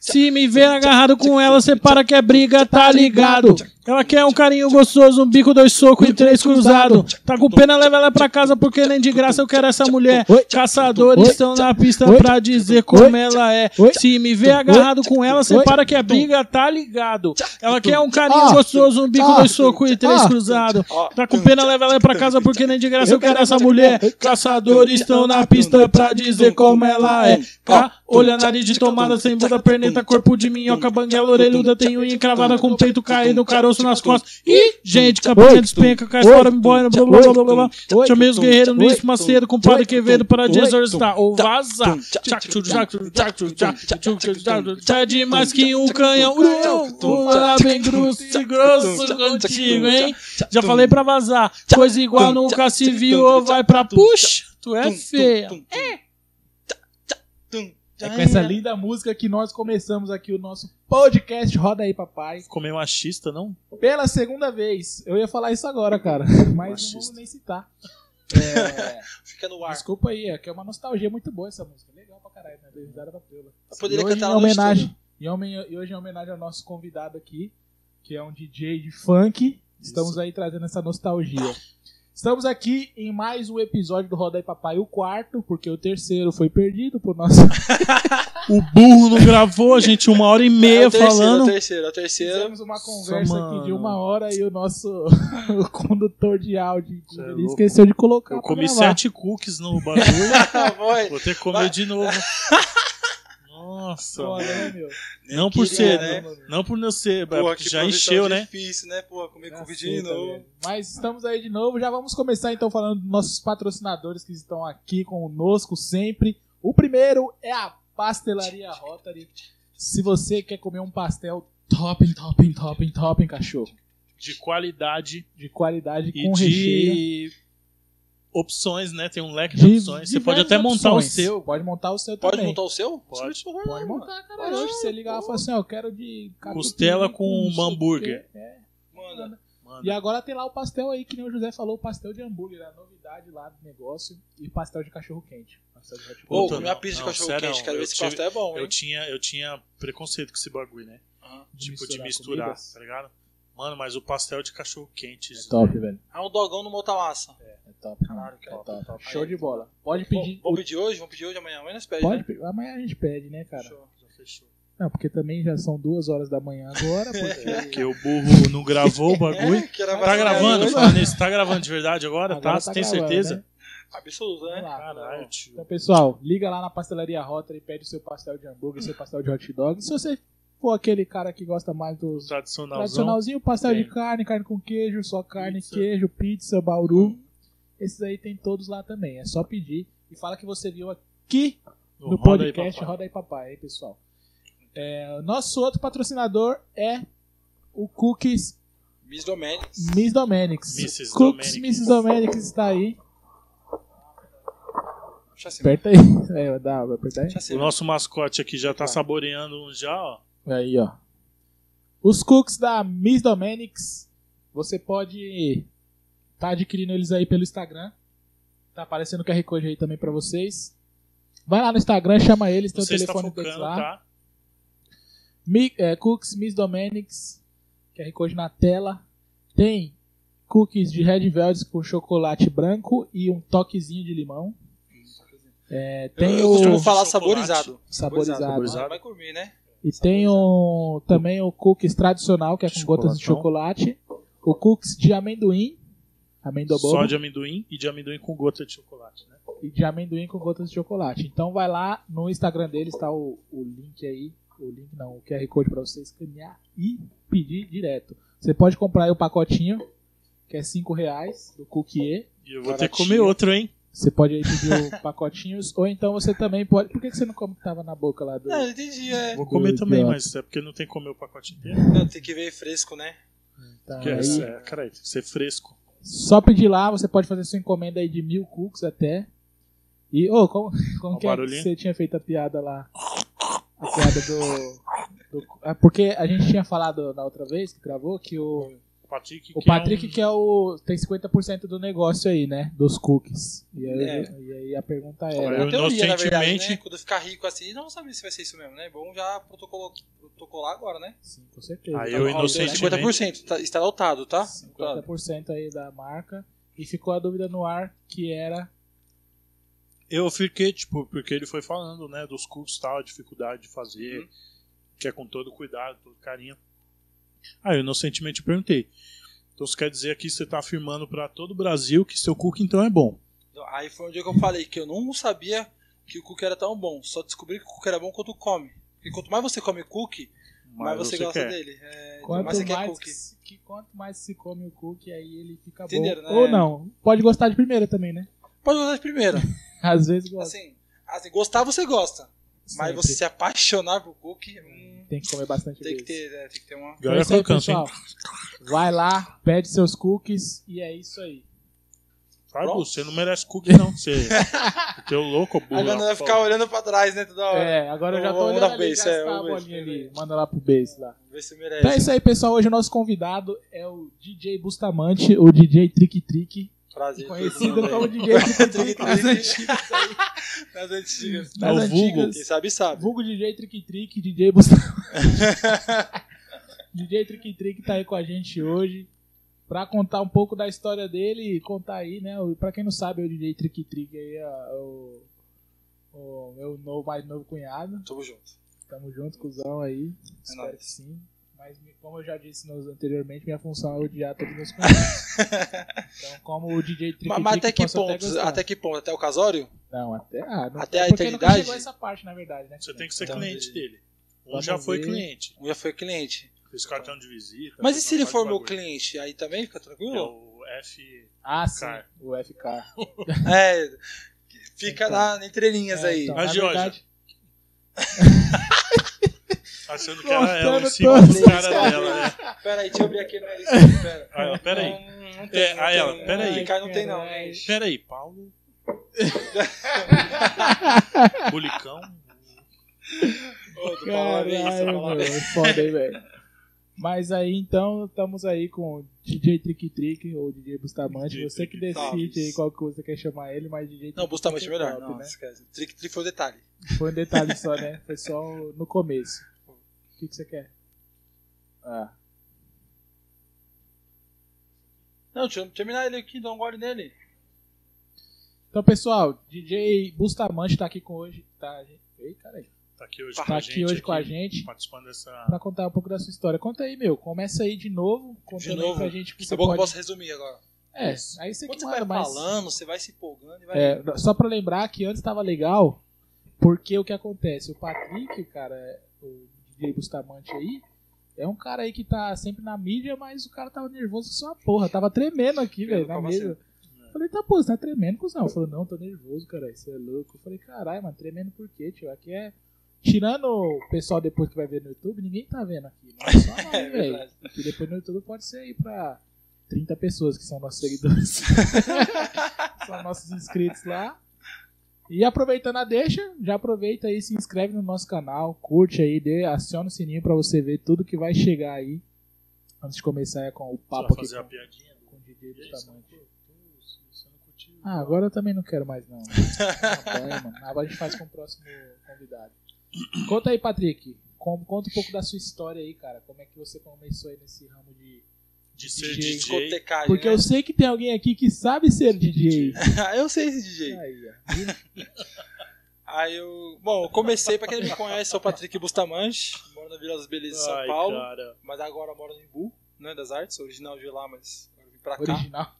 Se me ver agarrado com ela, você para que é briga, tá ligado? Ela quer um carinho gostoso, um bico, dois socos e três cruzado. Tá com pena, leva ela pra casa, porque nem de graça eu quero essa mulher. Caçadores estão na pista pra dizer como ela é. Se me ver agarrado com ela, você para que é briga, tá ligado? Ela quer um carinho gostoso, um bico, dois socos e três cruzado. Tá com pena, leva ela pra casa, porque nem de graça eu quero essa mulher. Caçadores estão na pista pra dizer como ela é. Cá, olha, nariz de tomada, sem bunda, perneta, corpo de minhoca, banguela, orelhuda, tem unha encravada com o peito caído, caroço nas costas. Ih, gente, campanha despenca, cai fora, me boia, blá blá blá blá blá. Chamei os guerreiros Luiz Macedo com Padre Quevedo para desorçar ou vazar. Tá demais que um canhão. Ura, bem grosso e grosso contigo, hein? Já falei pra vazar. Coisa igual nunca se viu ou vai pra puxa. Tu é feia. É com essa linda música que nós começamos aqui o nosso podcast Roda aí Papai. Comer machista, não? Pela segunda vez. Eu ia falar isso agora, cara. Mas não Machista. vou nem citar. É, Fica no ar. desculpa aí, é que é uma nostalgia muito boa essa música. Legal pra caralho, né? Deu risada pra pela. Eu poderia hoje, cantar em homenagem, e e hoje em homenagem ao nosso convidado aqui, que é um DJ de funk, estamos aí trazendo essa nostalgia. Estamos aqui em mais um episódio do Roda aí Papai, o quarto, porque o terceiro foi perdido por nosso. O burro não gravou, gente, uma hora e É meia o terceiro, falando. É o terceiro, é o terceiro. Fizemos uma conversa mano. aqui de uma hora e o nosso o condutor de áudio Cê é esqueceu de colocar. Eu comi gravar. sete cookies no bagulho. Vai. Vou ter que comer Vai. de novo. Nossa. Mano. né, meu? Não por ser, né? Não por não ser, Porra, porque que já encheu, né? difícil, né? Porra, comer cookie Caceta, de novo. Mas estamos aí de novo. Já vamos começar então falando dos nossos patrocinadores que estão aqui conosco sempre. O primeiro é a Pastelaria Rotary. Se você quer comer um pastel top, top, top, top, cachorro, De qualidade de qualidade e com recheio. de opções, né? Tem um leque de, De opções. Você pode até montar opções. o seu. Pode montar o seu Pode também. montar o seu? Pode. Pode não, montar, cara. Hoje você ligar e falar assim, ó, eu quero de Costela com sei o hambúrguer. É. Manda. Mano, E agora tem lá o pastel aí, que nem o José falou, o pastel de hambúrguer, a novidade lá do negócio. E pastel de cachorro quente. Pastel de hot Ô, Puta, comi uma pizza de não, cachorro sério, quente, quero eu ver se pastel é bom, eu hein? tinha, eu tinha preconceito com esse bagulho, né? Aham. Tipo, de misturar tá ligado? Mano, mas o pastel de cachorro quente. É top, velho. É um dogão no massa. É top. Caralho, é cara. top. top. Show de bola. Pode pedir. vamos pedir hoje? Vamos pedir hoje, amanhã? Amanhã nós pedimos, Pode né? pedir. Amanhã a gente pede, né, cara? Show. Já fechou. Não, porque também já são duas horas da manhã agora. Porque... Porque o burro não gravou o bagulho. É, que era Tá gravando? hoje. Fala nisso, tá gravando de verdade agora? Agora tá? Você tem gravando, certeza? né? Absoluto, né? Lá. Caralho, tio. Então, pessoal, liga lá na pastelaria Rotary e pede o seu pastel de hambúrguer, seu pastel de hot dog. Se você for aquele cara que gosta mais dos Tradicionalzão. tradicionalzinho, pastel de carne, carne com queijo, só carne, Pizza. queijo, pizza, bauru. Esses aí tem todos lá também. É só pedir e fala que você viu aqui no, Roda aí, podcast papai. Roda aí Papai, hein, pessoal. É, nosso outro patrocinador é o Cookies Miss Domenics. Miss Domenics. Mrs. Cookies Domenics. Mrs. Domenics está aí. Aperta aí. É, vai dar, vai apertar aí. O nosso mascote aqui já tá saboreando um já, ó. Aí, ó. Os cookies da Miss Domenics, você pode tá adquirindo eles aí pelo Instagram. Tá aparecendo o QR Code aí também pra vocês. Vai lá no Instagram, chama eles, tem Você o está telefone deles lá. tá? Mi, é, cookies Miss Domenics, QR Code na tela. Tem cookies de Red Velvet com chocolate branco e um toquezinho de limão. É, tem eu o costumo falar chocolate. saborizado. saborizado. Saborizado. Vai comer, né? E tem o, também o cookies tradicional, que é com gotas de chocolate. O cookies de amendoim, amendobobo, Só de amendoim e de amendoim com gota de chocolate, né? e de amendoim com gotas de chocolate. Então vai lá no Instagram deles, tá o, o link aí, o link não, o QR Code pra você escanear e pedir direto. Você pode comprar aí o pacotinho, que é 5 reais, do cookie. E eu vou ter que Baratinho. comer outro, hein? Você pode aí pedir o pacotinhos, ou então você também pode... Por que que você não come o que tava na boca lá do... Não, eu entendi, é. Vou comer Do também, idiota. mas é porque não tem que comer o pacote inteiro. Não, tem que ver fresco, né? Então, Porque aí- é, cara, tem que ser fresco. Só pedir lá, você pode fazer sua encomenda aí de mil cookies até. E, ô, como, como Ó o que é que você tinha feito a piada lá? A piada do. do- ah, porque a gente tinha falado na outra vez que gravou que o. Patrick O que Patrick é um... que é o. tem 50% do negócio aí, né? Dos cookies. E aí, É. e aí a pergunta Eu é. É uma teoria, na verdade, inocentemente- né? Quando eu ficar rico assim, não sabe se vai ser isso mesmo, né? Bom já protocolo- protocolar agora, né? Sim, com certeza. Aí Tá eu inocentemente- 50% tá, está lotado, tá? 50% aí da marca. E ficou a dúvida no ar que era. Eu fiquei, tipo, porque ele foi falando, né, dos e tal, a dificuldade de fazer, Uhum. que é com todo cuidado, todo carinho. Aí eu inocentemente perguntei. Então você quer dizer que você tá afirmando pra todo o Brasil que seu cookie então é bom. Aí foi um dia que eu falei que eu não sabia que o cookie era tão bom. Só descobri que o cookie era bom quando come. Porque quanto mais você come cookie, mais você, gosta quer. dele. É, Quanto mais você mais, quer cookie. que, quanto mais se come o cookie, aí ele fica Entenderam, bom. né? Ou não. Pode gostar de primeira também, né? Pode gostar de primeira. Às vezes gosta. Assim, assim, gostar você gosta. Mas você se apaixonar por cookie, hum, Tem que comer bastante tem que ter, né, tem que ter uma. Então é isso aí, pessoal. Vai lá, pede seus cookies e é isso aí. Pronto. você não merece cookie não. Você teu louco, burro. Agora não vai ficar olhando pra trás, né, toda hora. É, agora eu já tô Vamos olhando dar ali, base, é, está a bolinha ali. Manda lá pro base lá. Vê se merece. Então é isso aí, pessoal. Hoje o nosso convidado é o DJ Bustamante, o DJ Trick Trick, Prazer. conhecido como. DJ Trick nas antigas aí. Nas antigas. Nas É o vulgo. antigas. Quem sabe, sabe. Vulgo DJ Trick Trick, DJ Bustamante. DJ Trick Trick tá aí com a gente hoje pra contar um pouco da história dele e contar aí, né? o- Pra quem não sabe, o DJ Trick Trick aí é o, o meu novo, mais novo cunhado. Tamo junto. Tamo junto, cuzão aí. Espero nóis. que sim. Mas, como eu já disse nos- anteriormente, minha função é odiar todos os meus cunhados. então, como o DJ Trick Mas, mas até que até ponto? gostar. Até que ponto? Até o casório? Não, até. Ah, não, Até a porque nunca eternidade? chegou essa parte, na verdade, né? Você tem que ser Então, cliente ele- dele. Um Vamos já foi ver. cliente. Um já foi cliente. Fez cartão de visita. Mas e se ele for de meu cliente? Aí também fica É tranquilo? o F. Ah, sim. Car. O FK. É. Fica Então. na, entre linhas É, aí. então, Mas, na Jorge, verdade, Achando que era ela Mostrando em cima todos dos caras dela, né? Pera aí, deixa eu abrir aqui na lista. Pera. Aí ela, pera aí. Não, não tem, É, não aí ela, pera aí. Ricardo não tem não, Caralho. né? Pera aí, Paulo. Bulicão. É isso, Caralho, foda, hein, velho. Mas aí então, estamos aí com o DJ Trick Trick ou DJ Bustamante. DJ Você que decide aí qual que você quer chamar ele, mas DJ Não, Trick Bustamante é melhor. top, Não, né? Trick, trick foi o detalhe. Foi um detalhe só, né? Foi só no começo. O que, que você quer? Ah. Não, deixa eu terminar ele aqui, dá um gole nele. Então, pessoal, DJ Bustamante tá aqui com hoje. Tá, gente? Ei, caralho. Tá aqui hoje Tá com a aqui gente. hoje com a aqui, gente. Participando dessa. Pra contar um pouco da sua história. Conta aí, meu. Começa aí de novo. Contando novo. aí pra gente que Você é bom que eu pode... posso resumir agora. É, aí você Quando que você vai mais... falando, você vai se empolgando e vai. É, só pra lembrar que antes tava legal, porque o que acontece? O Patrick, cara, é- o DJ Bustamante aí, é um cara aí que tá sempre na mídia, mas o cara tava nervoso com sua porra. Tava tremendo aqui, velho, na mesa. Falei, tá, pô, você tá tremendo, cuzão? Falou, não, tô nervoso, cara, você é louco. Eu falei, caralho, mano, tremendo por quê, tio? Aqui é. Tirando o pessoal depois que vai ver no YouTube, ninguém tá vendo aqui. Mas só nós, É velho. Porque depois no YouTube pode ser aí pra 30 pessoas que são nossos seguidores. são nossos inscritos lá. E aproveitando a deixa, já aproveita aí, se inscreve no nosso canal, curte aí, dê, aciona o sininho pra você ver tudo que vai chegar aí. Antes de começar é com o papo aqui fazer a com, piadinha. com o DJ aí, não Bustamante. não? Ah, agora eu também não quero mais não. Mano. Agora a gente faz com o próximo convidado. Conta aí, Patrick. Conta um pouco da sua história aí, cara. Como é que você começou aí nesse ramo de. De ser DJ, DJ. Porque né? eu sei que tem alguém aqui que sabe ser DJ. eu sei esse DJ. Aí. Aí eu. Bom, eu comecei, pra quem não me conhece, sou o Patrick Bustamante, moro na Vila das Belezas de São Ai, Paulo, cara. mas agora moro em Imbu, né, das artes, original de lá, mas agora vim pra cá. Original.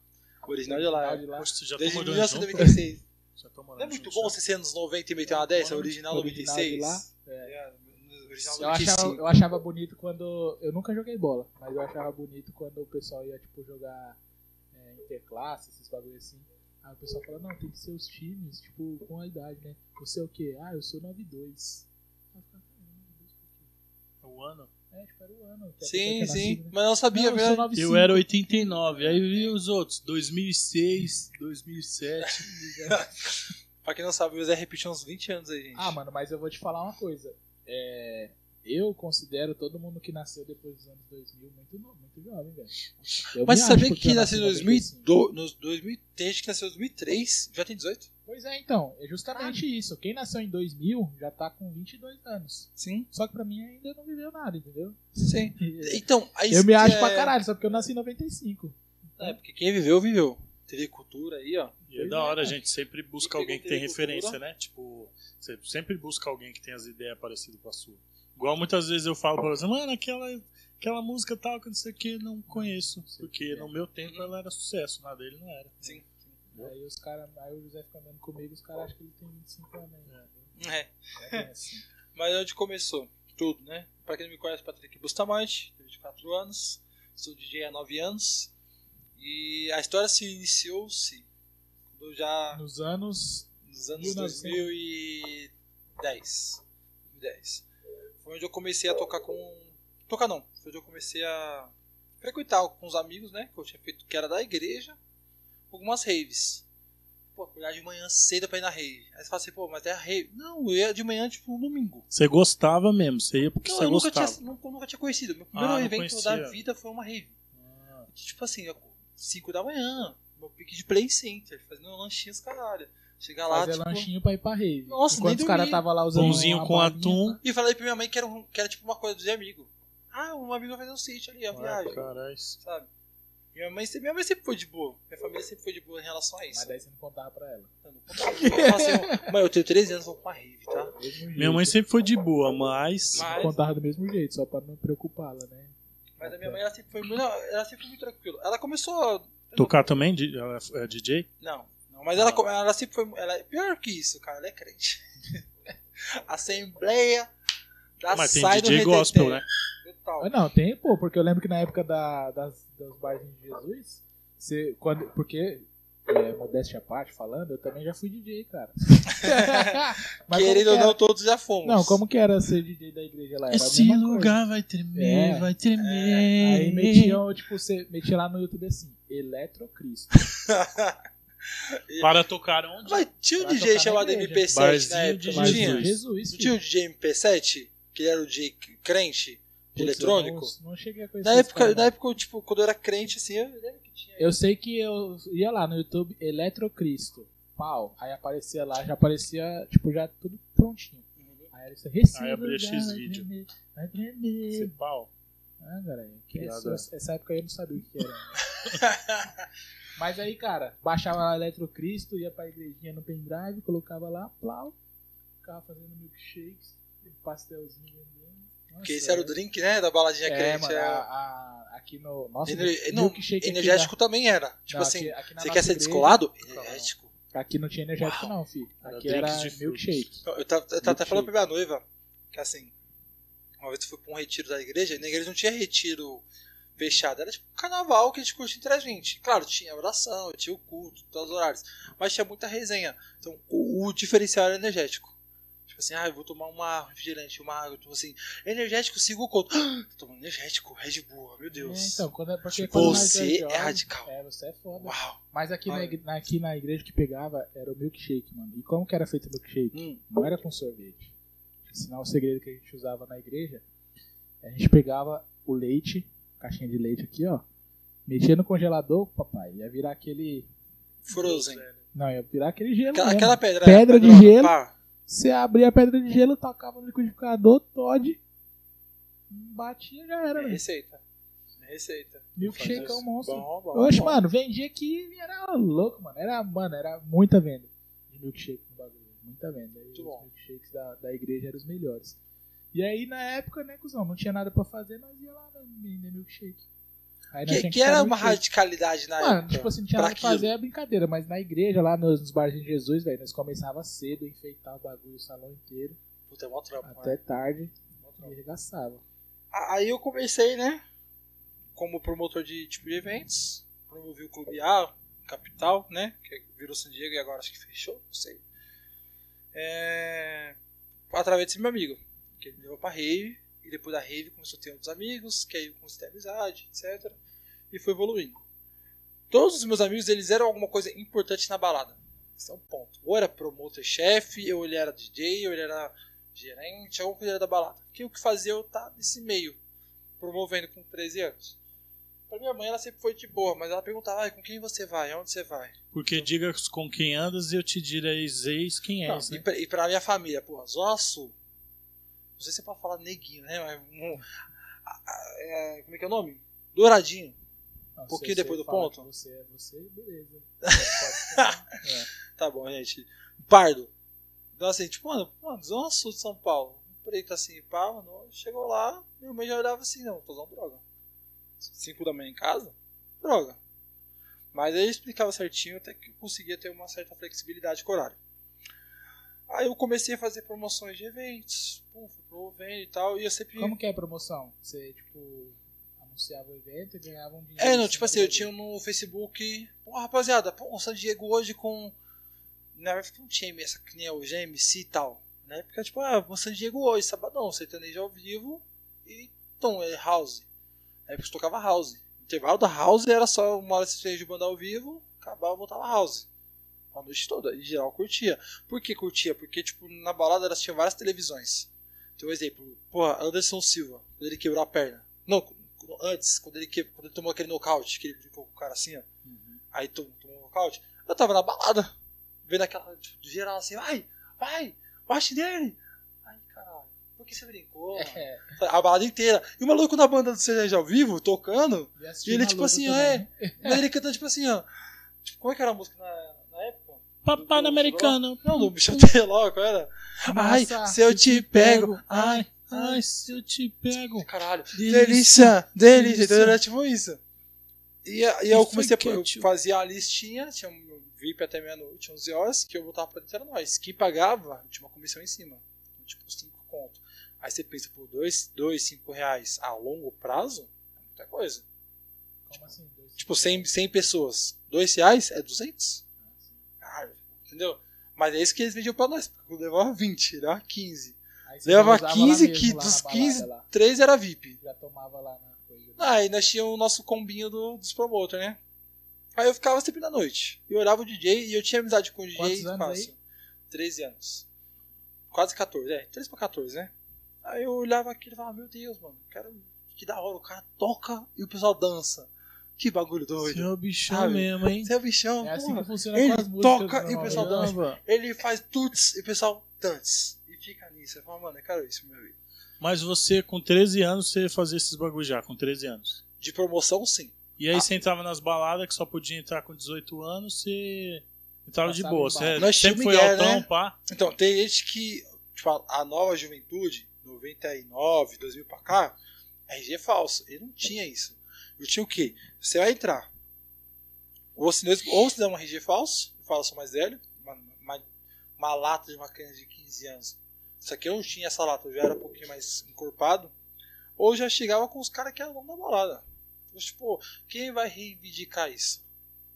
Original de lá. Original é. de lá. Poxa, já tá Desde morando 1996. junto? Já tá morando Não é muito junto, bom já? você ser anos 90 e meter uma dessa? Original Original 96. de lá? É. É, Eu achava, 95. eu achava bonito quando. Eu nunca joguei bola, mas eu achava bonito quando o pessoal ia, tipo, jogar é, interclasse, esses bagulho assim. Aí o pessoal fala, não, tem que ser os times, tipo, com a idade, né? Você é o quê? Ah, eu sou 92. Aí eu ficava, "Caramba, 92 por quê? O ano? É, tipo, era o ano. Sim, sim. nascido, né? Mas eu não sabia, Não, eu sou velho. 95. Eu era 89, aí vi os outros, 2006, 2007. Pra quem não sabe, o Zé repetiu uns 20 anos aí, gente. Ah, mano, mas eu vou te falar uma coisa. É, eu considero todo mundo que nasceu depois dos anos 2000 muito, muito jovem, velho. Mas porque que eu nasceu em nasci em 95. 2002, nos 2000, tem gente que nasceu em 2003, já tem 18? Pois é, então, é justamente isso. Quem nasceu em 2000 já tá com 22 anos. Sim, Só que pra mim ainda não viveu nada, entendeu? sim. Então, Eu me acho é... pra caralho, só porque eu nasci em 95. É, porque quem viveu, viveu. TV Cultura aí, ó. E é da hora, a gente sempre busca alguém que tem referência, né? Tipo, você sempre busca alguém que tem as ideias parecidas com a sua. Igual muitas vezes eu falo pra você, mano, aquela, aquela música tal, que não sei o que, não conheço. Porque no meu tempo ela era sucesso, na dele não era. Sim. Aí os caras, aí o José fica andando comigo, os caras acham que ele tem 25 anos ainda. É. É bem assim. Mas onde começou? Tudo, né? Pra quem não me conhece, Patrick Bustamante, tenho 24 anos, sou DJ há 9 anos. E a história se iniciou-se quando eu já Nos anos. nos anos 1900. 2010. 2010. Foi onde eu comecei a tocar com. Tocar não, foi onde eu comecei a frequentar com os amigos, né? Que eu tinha feito, que era da igreja, algumas raves. Pô, acordar de manhã cedo pra ir na rave. Aí você fala assim, pô, mas é a rave. Não, eu ia de manhã, tipo, no domingo. Você gostava mesmo, você ia porque Não, você eu nunca gostava. tinha, nunca, nunca tinha conhecido. Meu primeiro Ah, evento conhecia. da vida foi uma rave. Ah, Tipo assim, 5 da manhã, meu pique de play center, fazendo lanchinhos, caralho. Chegar lá, Fazer tipo. lanchinho pra ir pra rave. Nossa, Enquanto nem os caras tava lá usando Pãozinho com atum. tá? E falei pra minha mãe que era, um- que era tipo uma coisa de amigo. Ah, um amigo vai fazer um sítio ali, a ah, viagem. caralho. Sabe? Minha mãe, sempre- minha mãe sempre foi de boa. Minha família sempre foi de boa em relação a isso. Mas daí você não contava pra ela. Eu não contava. Eu assim, mãe, eu tenho 13 anos, vou pra rave, tá? Minha mãe sempre foi de boa, mas. Mas- contava do mesmo jeito, só pra não preocupá-la, né? Mas a minha mãe, ela sempre foi muito, não, ela sempre foi muito tranquila. Ela começou... Tocar também? Ela é DJ? Não, não, mas ela, ela sempre foi... Ela é pior que isso, cara, ela é crente. Assembleia da Mas tem Sai do DJ gospel, né? Total. Mas não, tem, pô, porque eu lembro que na época da, das, das bares de Jesus, você, quando, porque, é, modéstia à parte falando, eu também já fui DJ, cara. Querendo que ou era- não, todos já fomos. Não, como que era ser DJ da igreja lá? Era a Esse mesma coisa. lugar vai tremer, É. vai tremer. Aí metiam, tipo, você metia lá no YouTube assim, Eletrocristo. Para tocar onde? Mas tinha um Pra DJ chamado igreja. MP7 Barzinho na época, não Jesus. tinha? Jesus, Não tinha o DJ MP7? Que ele era o DJ crente? de eletrônico? Não, não cheguei a conhecer Na época, cara, na época, tipo, quando eu era crente, assim, eu que. Eu sei que eu ia lá no YouTube, Eletrocristo. Pau. Aí aparecia lá, já aparecia, tipo, já tudo prontinho. Aí era isso Recife. Aí abria X vai vídeo. tremer, Vai Esse tremer. pau. Ah, Nada. essa, essa época aí eu não sabia o que era. Mas aí, cara, baixava lá Eletrocristo, ia pra igrejinha no pendrive, colocava lá, plau, ficava fazendo milkshakes, pastelzinho vendendo. Porque esse era o drink, né? Da baladinha é, crente. mano, é. a- a- aqui no. Nossa, Ener- não, energético também era. Tipo Não, assim, aqui- aqui você quer ser igreja- descolado? Energético. Aqui não tinha energético, Uau. não, filho. Era Aqui era de frutas. milkshake. Eu tava, eu tava até falando pra minha noiva que assim, uma vez eu fui pra um retiro da igreja, e na igreja não tinha retiro fechado, era tipo um carnaval que a gente curte entre a gente. Claro, tinha oração, tinha o culto, todos os horários, mas tinha muita resenha. Então o, o diferencial era energético. Tipo assim, ah, eu vou tomar uma refrigerante, uma água, tipo assim, energético, siga o culto. Ah, tô tomando energético, Red Bull, meu É, Deus. então, quando, é- porque Tipo, quando você é é jovem- radical. É, você é foda. Uau. Mas aqui na, Olha. igre- na- aqui na igreja que pegava era o milkshake, mano. E como que era feito o milkshake? Hum, Não era com sorvete. Sinal o segredo que a gente usava na igreja, a gente pegava o leite, caixinha de leite aqui, ó, metia no congelador, papai, ia virar aquele. Frozen. Não, ia virar aquele gelo. Aquela, aquela pedra. Pedra de gelo. pá. Você abria a pedra de gelo, tacava no liquidificador, Todd, batia já era, É receita. É receita. Milkshake é um monstro. Bom, bom, Oxe, bom. mano, vendia aqui e era louco, mano. Era, mano, era muita venda de milkshake no bagulho. Muita venda. E Muito os bom. milkshakes da, da igreja eram os melhores. E aí, na época, né, cuzão, não tinha nada pra fazer, nós ia lá vender milkshake. Que, que ficar era uma radicalidade na Mano, época. tipo assim, não tinha nada pra fazer, é brincadeira. Mas na igreja, lá nos, nos bares de Jesus, velho, nós começava cedo, a enfeitar o bagulho, o salão inteiro, Puta, é mó trampo, até né? tarde, e arregaçava. A- Aí eu comecei, né? Como promotor de tipo de eventos. Promovi o Clube A, Capital, né? Que virou San Diego e agora acho que fechou, não sei. É... Através desse meu amigo. Que ele me levou pra rave. E depois da rave começou a ter outros amigos. Que aí eu comecei a ter amizade, etc. E foi evoluindo. Todos os meus amigos, eles eram alguma coisa importante na balada. Esse é um ponto. Ou era promotor chefe, ou ele era DJ, ou ele era gerente, algum cuidador da balada. Que o que fazia eu tá nesse meio, promovendo com 13 anos. Pra minha mãe, ela sempre foi de boa, mas ela perguntava, ah, com quem você vai? Aonde você vai? Porque diga com quem andas e eu te direis quem Não, és, e, né? pra, e pra minha família, porra, Zona Sul. Não sei se você pode falar neguinho, né? Mas, um, a- a- é, como é que é o nome? Douradinho. Não, Um pouquinho depois do ponto? Você é você, beleza. Pode- Tá bom, gente. Pardo. Então, assim, tipo, mano, mano Zona Sul de São Paulo. Preto assim, pá, mano. Chegou lá, meu mãe já olhava assim, não, tô usando droga. 5 da manhã em casa? Droga. Mas aí eu explicava certinho, até que eu conseguia ter uma certa flexibilidade com o horário. Aí eu comecei a fazer promoções de eventos, pum, fui promovendo e tal, e eu sempre. Como que é a promoção? Você, tipo, anunciava o evento e ganhava um dinheiro. É, não, tipo assim, eu tinha no Facebook, pô, rapaziada, pô, o San Diego hoje com. Na época não tinha essa que nem é hoje, é MC e tal. Na época, tipo, ah, o San Diego hoje, sabadão, sertanejo ao vivo e tom, é house. Na época eu tocava house. O intervalo da house era só uma hora de banda ao vivo, acabava, voltava house. A noite toda, em geral curtia. Por que curtia? Porque, tipo, na balada elas tinham várias televisões. Então, um exemplo, porra, Anderson Silva, quando ele quebrou a perna. Não, antes, quando ele, que- quando ele tomou aquele nocaute, que ele ficou com o cara assim, ó. Aí tomou, tomou um nocaute. Eu tava na balada, vendo aquela, tipo, geral assim, vai, vai, bate nele. Ai, caralho, por que você brincou? É, A balada inteira. E o maluco na banda do Cerveja ao vivo, tocando, e e ele, tipo assim, ó, também. é. Mas ele cantando, tipo assim, ó. Tipo, como é que era a música na, na época? Papai Do- americano. Não, do Michel Teló, qual era? Ai, se eu te pego, ai, Ai, se eu te pego. Caralho. Delícia. Delícia. Então era tipo isso. E, e eu comecei a foi eu ketchup. fazia a listinha, tinha um VIP até meia-noite, 11 horas, que eu botava pra dentro era nós. Quem pagava tinha uma comissão em cima. Então, tipo, 5 conto. Aí você pensa, por 2, 5 reais a longo prazo, é muita coisa. Como assim? Tipo, 100, 100 pessoas, 2 reais é 200. Entendeu? Mas é isso que eles vendiam pra nós. Porque levava 20, levava 15. Aí você Levava usava lá 15, mesmo, que dos na balada 15, lá. 3 era VIP. Já tomava lá na coisa. Aí nós tínhamos o nosso combinho do, dos promoters, né? Aí eu ficava sempre na noite. Eu olhava o DJ e eu tinha amizade com o DJ Quantos anos fácil. 13 anos. Quase 14, é. 13 pra 14, né? Aí eu olhava aquilo e falava, meu Deus, mano, cara, que da hora, o cara toca e o pessoal dança. Que bagulho doido. Seu bichão Sabe? mesmo, hein? Você é bichão, É assim porra. que funciona Ele com as músicas. toca e o pessoal dança. Ele faz tuts e o pessoal dança. E fica nisso. Eu falo, mano, eu quero isso pra minha vida. Mas você, com 13 anos, você fazia esses bagulho já, com 13 anos. De promoção, sim. E aí Ah. você entrava nas baladas que só podia entrar com 18 anos, você entrava de Passava boa. em Você. Nós sempre tínhamos foi Miguel, altão, né? pá. Então, tem gente que, tipo, a, a nova juventude, 99, 2000 pra cá, RG é falso. Ele não tinha isso. Eu tinha o quê? Você vai entrar. Ou se, ou se der um RG falso, eu falo, sou mais velho, uma, uma, uma lata de uma criança de 15 anos. Só que eu não tinha essa lata, eu já era um pouquinho mais encorpado. Ou já chegava com os caras que eram dono da balada. Então, Tipo, quem vai reivindicar isso?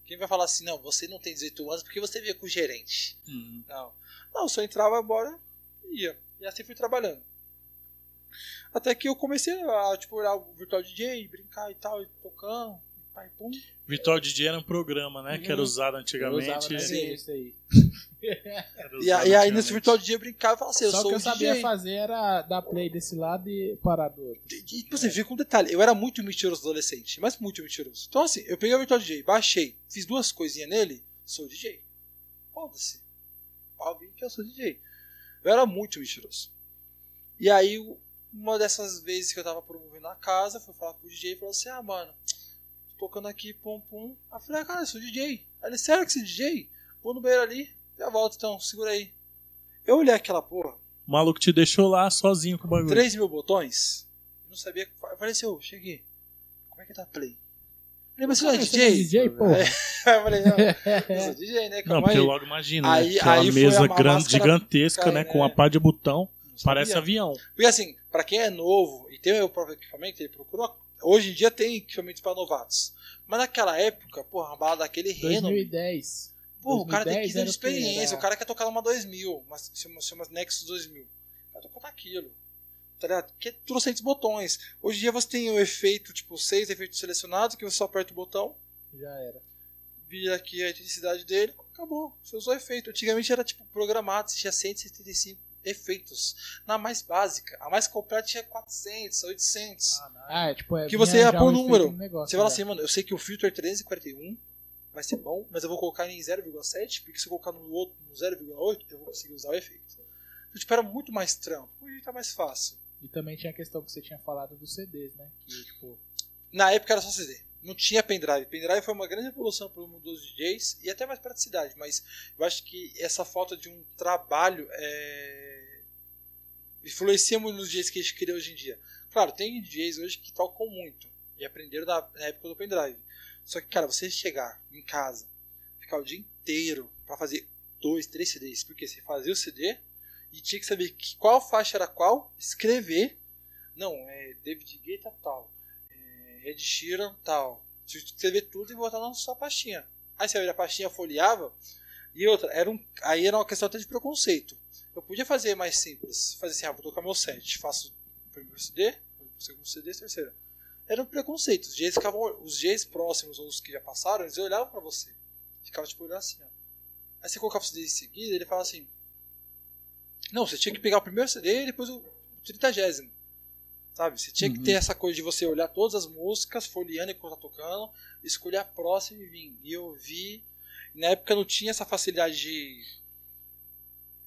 Quem vai falar assim, não, você não tem 18 anos porque você veio com o gerente. Uhum. Não. Não, só entrava embora e ia. E assim fui trabalhando. Até que eu comecei a tipo, olhar o Virtual DJ, brincar e tal, e tocando, e pai, pum. Virtual DJ era um programa, né? Que era Uhum. usado Eu antigamente. usava na Sim. isso aí. Era E, a- e aí nesse Virtual DJ eu brincava e falava assim, eu Só sou que eu o sabia DJ. fazer era dar play desse lado e parar do outro. E, e, tipo, você vê com um detalhe, eu era muito mentiroso adolescente, mas muito mentiroso. Então assim, eu peguei o Virtual DJ, baixei, fiz duas coisinhas nele, sou DJ. Foda-se. Pode vir que eu sou DJ. Eu era muito mentiroso. E aí, uma dessas vezes que eu tava promovendo a casa, fui falar com o DJ e falou assim: Ah, mano, tô tocando aqui, pum pum. Aí eu falei: Ah, cara, eu sou DJ. Aí ele, sério que você é DJ? Vou no banheiro ali, já volto então, segura aí. Eu olhei aquela porra, O maluco te deixou lá sozinho com o bagulho. 3 mil botões, eu não sabia. Eu falei assim: Ô, cheguei, como é que tá play? Ele, mas você não é Você não é DJ? DJ, pô. Aí eu falei: Não, eu sou DJ, né? Não, Calma porque aí. logo imagina, Aí- né? Aquela aí foi mesa a- a grande, máscara gigantesca, cai, né? né? Com uma pá de botão. Não Parece avião. Porque assim, pra quem é novo e tem o próprio equipamento, ele procura. Hoje em dia tem equipamentos pra novatos. Mas naquela época, porra, uma bala daquele reno. 2010. Porra, o cara tem 2010 15 anos de experiência. Era- O cara quer tocar numa 2000, uma, chama, chama Nexus 2000. O cara toca naquilo. Tá ligado? Que é trocentos botões. Hoje em dia você tem o efeito, tipo, seis efeitos selecionados, que você só aperta o botão, Já era. vira aqui a intensidade dele, acabou. Você usou efeito. Antigamente era tipo programado, você tinha 175 efeitos. Na mais básica, a mais completa tinha 400, 800. Ah, não. Ah, é, tipo, é, que você ia o número. negócio, Você fala né? assim, mano, eu sei que o filtro é 341 vai ser bom, mas eu vou colocar em 0,7, porque se eu colocar no outro no 0,8, eu vou conseguir usar o efeito. Então, tipo, era muito mais trampo. Hoje tá mais fácil. E também tinha a questão que você tinha falado dos CDs, né? Que, tipo, Na época era só CD. Não tinha pendrive. Pendrive foi uma grande evolução para o mundo dos DJs e até mais praticidade, mas eu acho que essa falta de um trabalho é... influencia muito nos DJs que a gente cria hoje em dia. Claro, tem DJs hoje que tocam muito e aprenderam na, época do pendrive. Só que, cara, você chegar em casa, ficar o dia inteiro para fazer dois, três CDs, porque você fazia o CD e tinha que saber que, qual faixa era qual, escrever. Não, é David Guetta tal. É Ed Sheeran tal. Tinha que escrever tudo e botar na sua pastinha. Aí você abria a pastinha, folheava. E outra, era um, aí era uma questão até de preconceito. Eu podia fazer mais simples. Fazer assim, ah, vou tocar meu set. Faço o primeiro CD, o segundo CD, o terceiro. Era um preconceito. Os DJs, ficavam, os DJs próximos ou os que já passaram, eles olhavam pra você. Ficavam tipo olhando assim, ó. Aí você colocava o CD em seguida, ele fala assim: Não, você tinha que pegar o primeiro CD e depois o tritagésimo. Sabe? Você tinha que Uhum. ter essa coisa de você olhar todas as músicas, folheando enquanto tá tocando, escolher a próxima e vir. E eu vi. Na época não tinha essa facilidade de.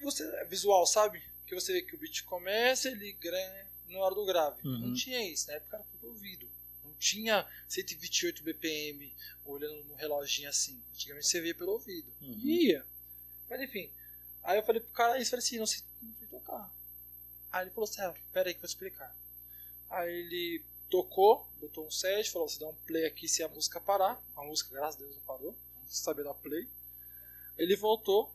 Você, visual, sabe? Que você vê que o beat começa, ele ganha na hora do grave. Uhum. Não tinha isso, na época era tudo ouvido. Não tinha 128 BPM olhando no reloginho assim. Antigamente você via pelo ouvido. Uhum. Ia. Mas enfim. Aí eu falei pro cara isso, falei assim, não sei, não sei tocar. Aí ele falou assim, ah, pera aí que eu vou explicar. Aí ele tocou, botou um set, falou, você dá um play aqui se a música parar. A música, graças a Deus, não parou. Vamos saber dar play. Ele voltou,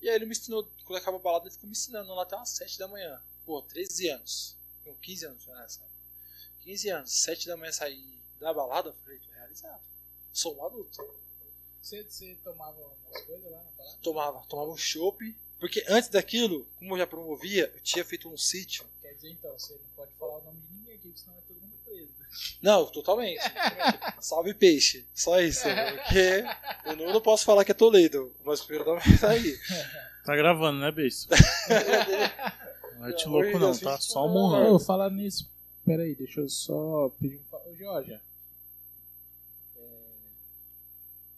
e aí ele me ensinou, quando acabou a balada, ele ficou me ensinando lá até umas 7 da manhã. Pô, 13 anos. Não, 15 anos, né? sabe? 15 anos, 7 da manhã sair da balada, eu falei, tô realizado. Sou um adulto. você, você tomava umas coisas lá na parada? Tomava, tomava um chopp. Porque antes daquilo, como eu já promovia, eu tinha feito um sítio. Quer dizer, então, você não pode falar o nome de ninguém aqui, porque senão vai todo mundo preso. Não, totalmente. Salve peixe. Só isso. Porque eu não, não posso falar que é Toledo, mas o primeiro nome tá aí. Tá gravando, né, beijo? Não é te louco não, tá? Só um não, morrão. Falar nisso, pera aí, deixa eu só pedir um... Ô, Georgia,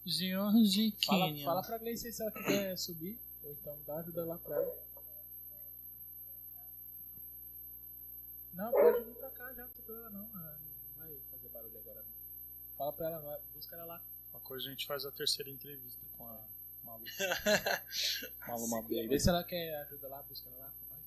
George fala, fala pra Gleice se ela quiser subir, ou então dá ajuda lá pra ela. Não, pode vir pra cá já, problema não. Não vai fazer barulho agora não. Fala pra ela, vai, busca ela lá. Uma coisa a gente faz a terceira entrevista com a Malu. Maluma Baby. Vê se ela quer ajuda lá, busca ela lá pra nós.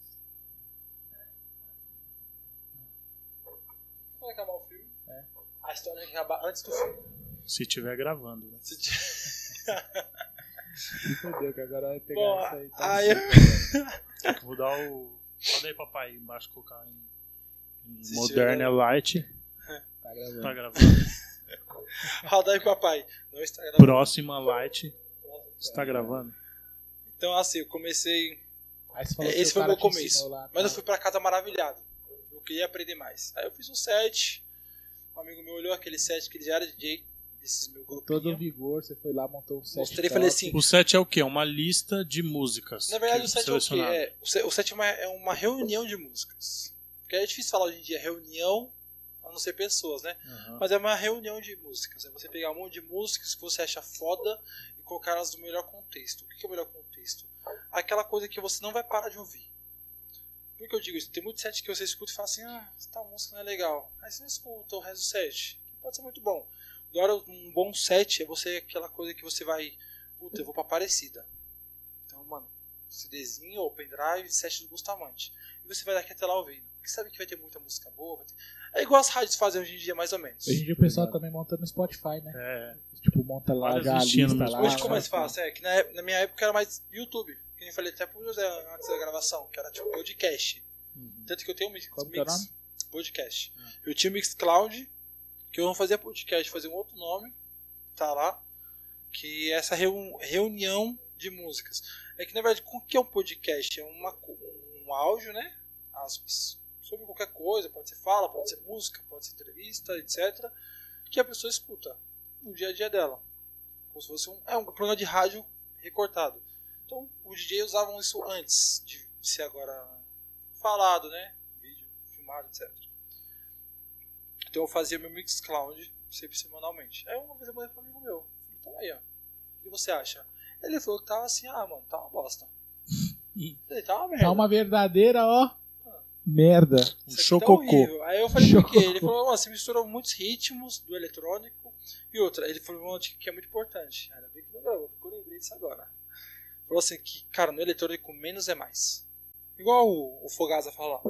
Quando acabar o filme, É. a história tem que acabar antes do filme. Se tiver gravando, né? Se t- Entendeu? Que agora vai pegar Bom, essa aí. Tá aí eu- Vou dar o. Roda aí, papai, embaixo colocar em, Moderna Light. Tá gravando. Tá gravando. Roda aí, papai. Não está gravando. Próxima Light. Está gravando? Então, assim, eu comecei. Esse foi o meu começo. lá, Mas eu tá? fui pra casa maravilhado. Eu queria aprender mais. Aí eu fiz um set. Um amigo meu olhou aquele set que ele já era DJ. Desses meu grupinho. todo vigor, você foi lá, montou um set. Mostrei e falei assim. O set é o quê? Uma lista de músicas. Na verdade, o set é o quê? É, o set, o é, uma, é uma reunião de músicas. Porque é difícil falar hoje em dia reunião, a não ser pessoas, né? Aham. Mas é uma reunião de músicas. É você pegar um monte de músicas que você acha foda e colocar elas no melhor contexto. O que que é o melhor contexto? Aquela coisa que você não vai parar de ouvir. Por que eu digo isso? Tem muito set que você escuta e fala assim: ah, essa música não é legal. Aí você não escuta o resto do set. Que pode ser muito bom. Agora, um bom set é você aquela coisa que você vai. Puta, eu vou pra Aparecida. Então, mano, CDzinho ou pendrive, set do Bustamante. E você vai daqui até lá ouvindo. Porque sabe que vai ter muita música boa. vai ter- É igual as rádios fazem hoje em dia, mais ou menos. Hoje em dia o pessoal também monta no Spotify, né? É, Tipo, monta lá Vários já a lista lá. Hoje ficou mais fácil, é que na, na minha época era mais YouTube. Que nem falei até pro José antes da gravação, que era tipo podcast. Uhum. Tanto que eu tenho um mix, é o mix nome? podcast. Eu tinha o Mixcloud, que eu não fazia podcast, fazia um outro nome, tá lá, que é essa reu- reunião de músicas. É que na verdade, o que é um podcast? É uma, um áudio, né? Aspas. Sobre qualquer coisa, pode ser fala, pode ser música, pode ser entrevista, etc. Que a pessoa escuta no dia a dia dela. Como se fosse um, é um programa de rádio recortado. Então, os DJs usavam isso antes de ser agora falado, né? Vídeo, filmado, etc. Então eu fazia meu Mixcloud sempre semanalmente. Aí uma vez eu mandei pra um amigo meu. Falei, então aí, ó. O que você acha? Ele falou que tava assim, ah, mano, tá uma bosta. Falei, tá uma merda. Tá uma verdadeira, ó. Merda. Um tá chococô. horrível. Aí eu falei, por quê? Ele falou, mano, você misturou muitos ritmos do eletrônico e outra. Ele falou uma dica que é muito importante. Ainda bem que não gravou, porque eu lembrei disso agora. Falou assim que, cara, no eletrônico menos é mais. Igual o, o Fogaza fala.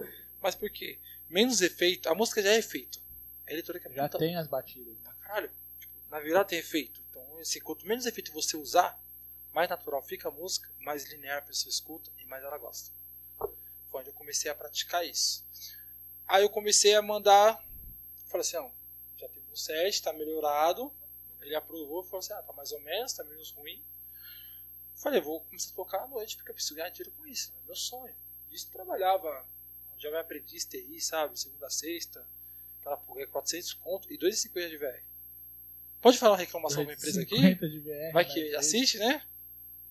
Mas por quê? Menos efeito, a música já é efeito. A eletrônica é Já tem as batidas. né? Caralho, tipo, na virada tem efeito. Então, assim, quanto menos efeito você usar, mais natural fica a música, mais linear a pessoa escuta e mais ela gosta. Foi onde eu comecei a praticar isso. Aí eu comecei a mandar. Falei assim: não, já teve um set, tá melhorado. Ele aprovou, falou assim: ah, tá mais ou menos, tá menos ruim. Falei: vou começar a tocar à noite porque eu preciso ganhar dinheiro com isso. É meu sonho. Isso trabalhava, já me aprendiz TI, sabe? Segunda a sexta. Porra, é 400 conto e 2,50 de VR. Pode falar uma reclamação pra empresa aqui? 50 de VR, Vai né? que assiste, né?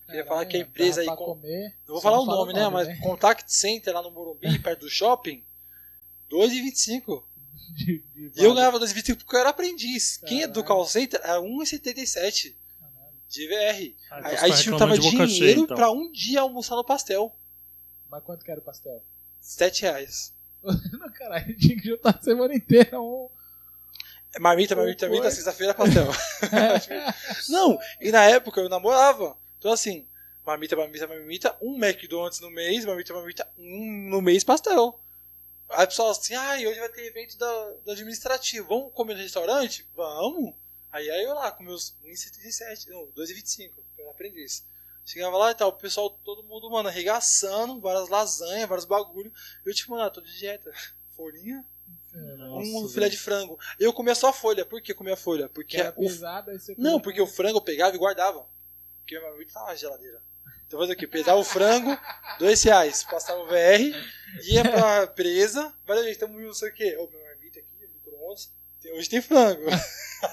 Queria Caralho, falar que a empresa aí. com- comer. Não vou falar não o nome, né? Mas Contact Center lá no Morumbi, perto do shopping, 2,25. De, de E eu ganhava 2,25 porque eu era aprendiz. Quem é do Caralho. call center era 1,77 Caralho. de VR. Ah, Aí, então aí a tá gente juntava de dinheiro cheia, então. pra um dia almoçar no pastel. Mas quanto que era o pastel? 7 reais. Não, caralho, tinha que juntar a semana inteira um. Marmita, marmita, Foi. marmita, sexta-feira pastel. Não, e na época eu namorava. Então assim, marmita, marmita, marmita, um McDonald's no mês, marmita, marmita, um no mês pastel. Aí o pessoal assim, ai, hoje vai ter evento da, do administrativo, vamos comer no restaurante? Vamos! Aí, aí eu lá, com meus 1,77, não, 2,25, eu era aprendiz. Chegava lá e tal, o pessoal, todo mundo, mano, arregaçando, várias lasanhas, vários bagulho. Eu tipo, mano, ah, tô de dieta. Folhinha, um Nossa, filé de frango. Eu comia só folha. Por que comia folha? Porque Que era o você não, porque o frango eu pegava e guardava. Porque meu marmita tava na geladeira. Então fazia o quê? Pesava o frango, dois reais. Passava o VR, ia pra presa. Valeu, gente, tamo não sei o quê. Ô, meu marmita aqui, micro-ondas. Hoje tem frango.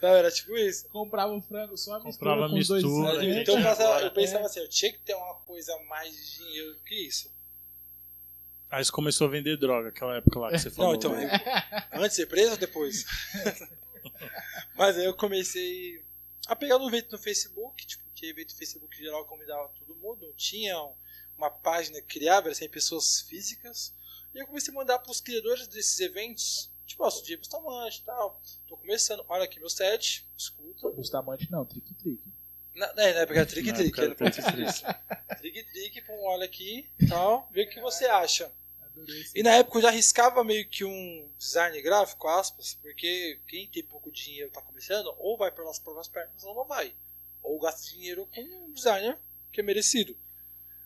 Sabe, era tipo isso. Comprava o frango só mistura Comprava com os dois mistura, ingredientes. Então eu, passava- eu pensava assim, eu tinha que ter uma coisa mais de dinheiro do que isso. Aí você começou a vender droga, aquela época lá que você falou. Não, então, né? eu- antes de ser preso ou depois? Mas aí eu comecei a pegar no evento no Facebook, tipo, que evento no Facebook em geral convidava todo mundo, não tinha uma página que criava, era sem pessoas físicas. E eu comecei a mandar para os criadores desses eventos, tipo, ó, sou Diego Bustamante e tal, tô começando, olha aqui meu set, escuta. Bustamante não, trick trick. Na, na época era trick Na trick, época era era trick-trick. trick trick, pum, olha aqui e tal, vê o que você acha. Adorei esse E na época eu já arriscava meio que um design gráfico, aspas, porque quem tem pouco dinheiro e tá começando, ou vai pelas próprias pernas ou não vai. Ou gasta dinheiro com um designer que é merecido.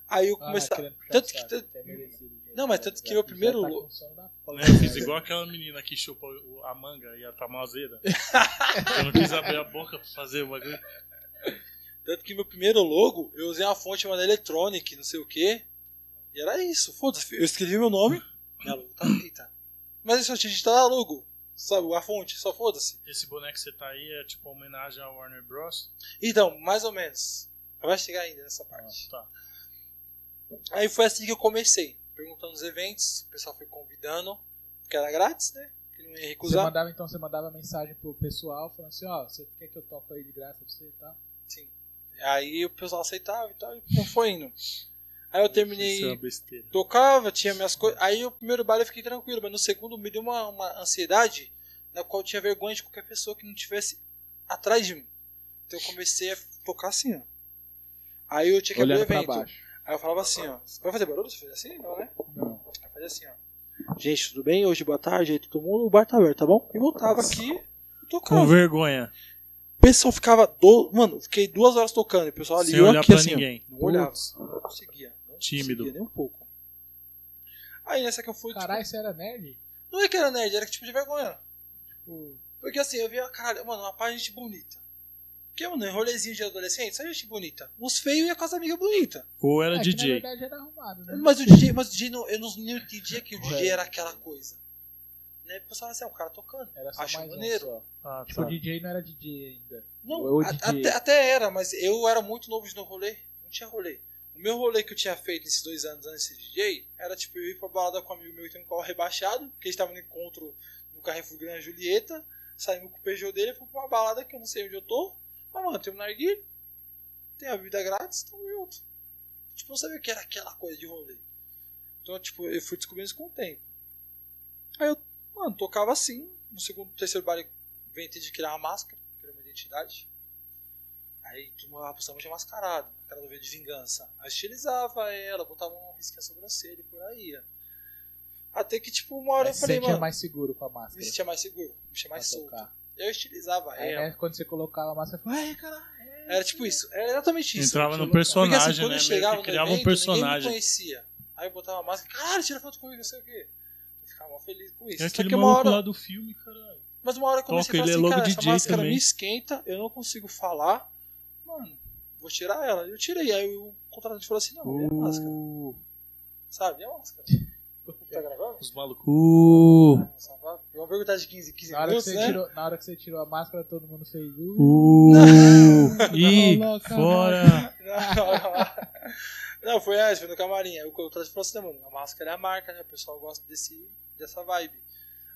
Aí eu Ah, comecei. puxar tanto que- tanto- é merecido. Não, mas tanto que já primeiro tá Né, Eu fiz igual aquela menina que chupa o- a manga e a tamazeira. Eu não quis abrir a boca pra fazer o bagulho. Tanto que meu primeiro logo, eu usei uma fonte chamada Electronic, não sei o que. E era isso, foda-se. Eu escrevi meu nome, minha logo tá feita. Mas eu só tinha digitado a logo, sabe? A fonte, só foda-se. Esse boneco que você tá aí é tipo uma homenagem ao Warner Bros. Então, mais ou menos. Vai chegar ainda nessa Ah, parte. tá. Aí foi assim que eu comecei. Perguntando nos eventos, o pessoal foi convidando, porque era grátis, né? Que não ia Você recusar. mandava, então, você mandava mensagem pro pessoal falando assim, ó, você quer que eu toque aí de graça pra você e tal? Sim. Aí o pessoal aceitava e tal, e não foi indo. Aí eu é terminei, besteira. tocava, tinha minhas coisas. Aí o primeiro baile eu fiquei tranquilo, mas no segundo me deu uma, uma ansiedade na qual eu tinha vergonha de qualquer pessoa que não tivesse atrás de mim. Então eu comecei a tocar assim, ó. Aí eu tinha que abrir o evento. Aí eu falava assim, ó. Vai fazer barulho? Você fez assim? Não, né? Não. Aí fazia assim, ó. Gente, tudo bem? Hoje, boa tarde, aí todo mundo, o bar tá aberto, tá bom? E voltava aqui e tocava. Com vergonha. O pessoal ficava. Do... Mano, fiquei duas horas tocando. E o pessoal ali Sem eu olhar aqui pra assim. ó. ninguém. Não olhava. Não conseguia. Não Tímido. conseguia nem um pouco. Aí nessa que eu fui. tipo, Caralho, você era nerd? não é que era nerd, era que tipo de vergonha. Tipo, Porque assim, eu via, caralho, mano, uma página de gente bonita. Porque, mano, em rolezinho de adolescente, só gente bonita. Os feios ia com as amigas bonitas. Ou era é, que, na DJ. verdade era arrumado, né? Mas o DJ, mas o DJ não, eu não, não entendia que o DJ É. era aquela coisa. Né? Porque eu falava assim, é um cara tocando. Era só Acho mais um maneiro. só. Ah, Tipo, tá. o DJ não era DJ ainda. Não, Ou a- DJ. até, até era, mas eu era muito novo no rolê. Não tinha rolê. O meu rolê que eu tinha feito esses dois anos antes de ser DJ era tipo eu ir pra balada com um amigo meu que tem um carro rebaixado, que a gente tava no encontro no Carrefour Grande Julieta, saímos com o Peugeot dele e fomos pra uma balada que eu não sei onde eu tô, mas mano, tem um narguilho, tem a bebida grátis, tamo junto. Tipo, não sabia o que era aquela coisa de rolê. Então, tipo, eu fui descobrindo isso com o tempo. Aí eu, mano, tocava assim, no segundo, terceiro bar eu inventei de criar uma máscara, criar uma identidade. Aí todo mundo apostava de mascarado, aquela do de vingança. Aí estilizava ela, botava um risquinho na sobrancelha e por aí. Até que, tipo, uma hora Aí eu você falei, sentia mano, mais seguro com a me máscara. sentia mais seguro, me sentia mais pra solto. tocar. Eu estilizava Aí, ela. né, quando você colocava a máscara, falava, ai, caralho. Era tipo isso, era exatamente isso. Entrava no Porque personagem, assim, quando né? eu Meio chegava que no criava um evento, ninguém me personagem. conhecia. Aí eu botava a máscara, caralho, tira foto comigo, não sei o quê. Eu ficava mal feliz com isso. É Só aquele que uma maluco hora, lá do filme, caralho. mas uma hora eu comecei Toca, a falar ele é assim, logo cara, essa DJ máscara também. me esquenta, eu não consigo falar. Mano, vou tirar ela. Eu tirei. Aí o contratante falou assim, não, e a máscara? Uh, Sabe, e a máscara? Tá gravando? os malucos. Uh, Vamos perguntar de 15, 15 Na hora, que minutos, você né? tirou, na hora que você tirou a máscara, todo mundo fez. Uh, uh. Ih, fora. Não, não, foi antes, foi no camarim. Aí o contratante falou assim, mano, a máscara é a marca, né? O pessoal gosta desse, dessa vibe.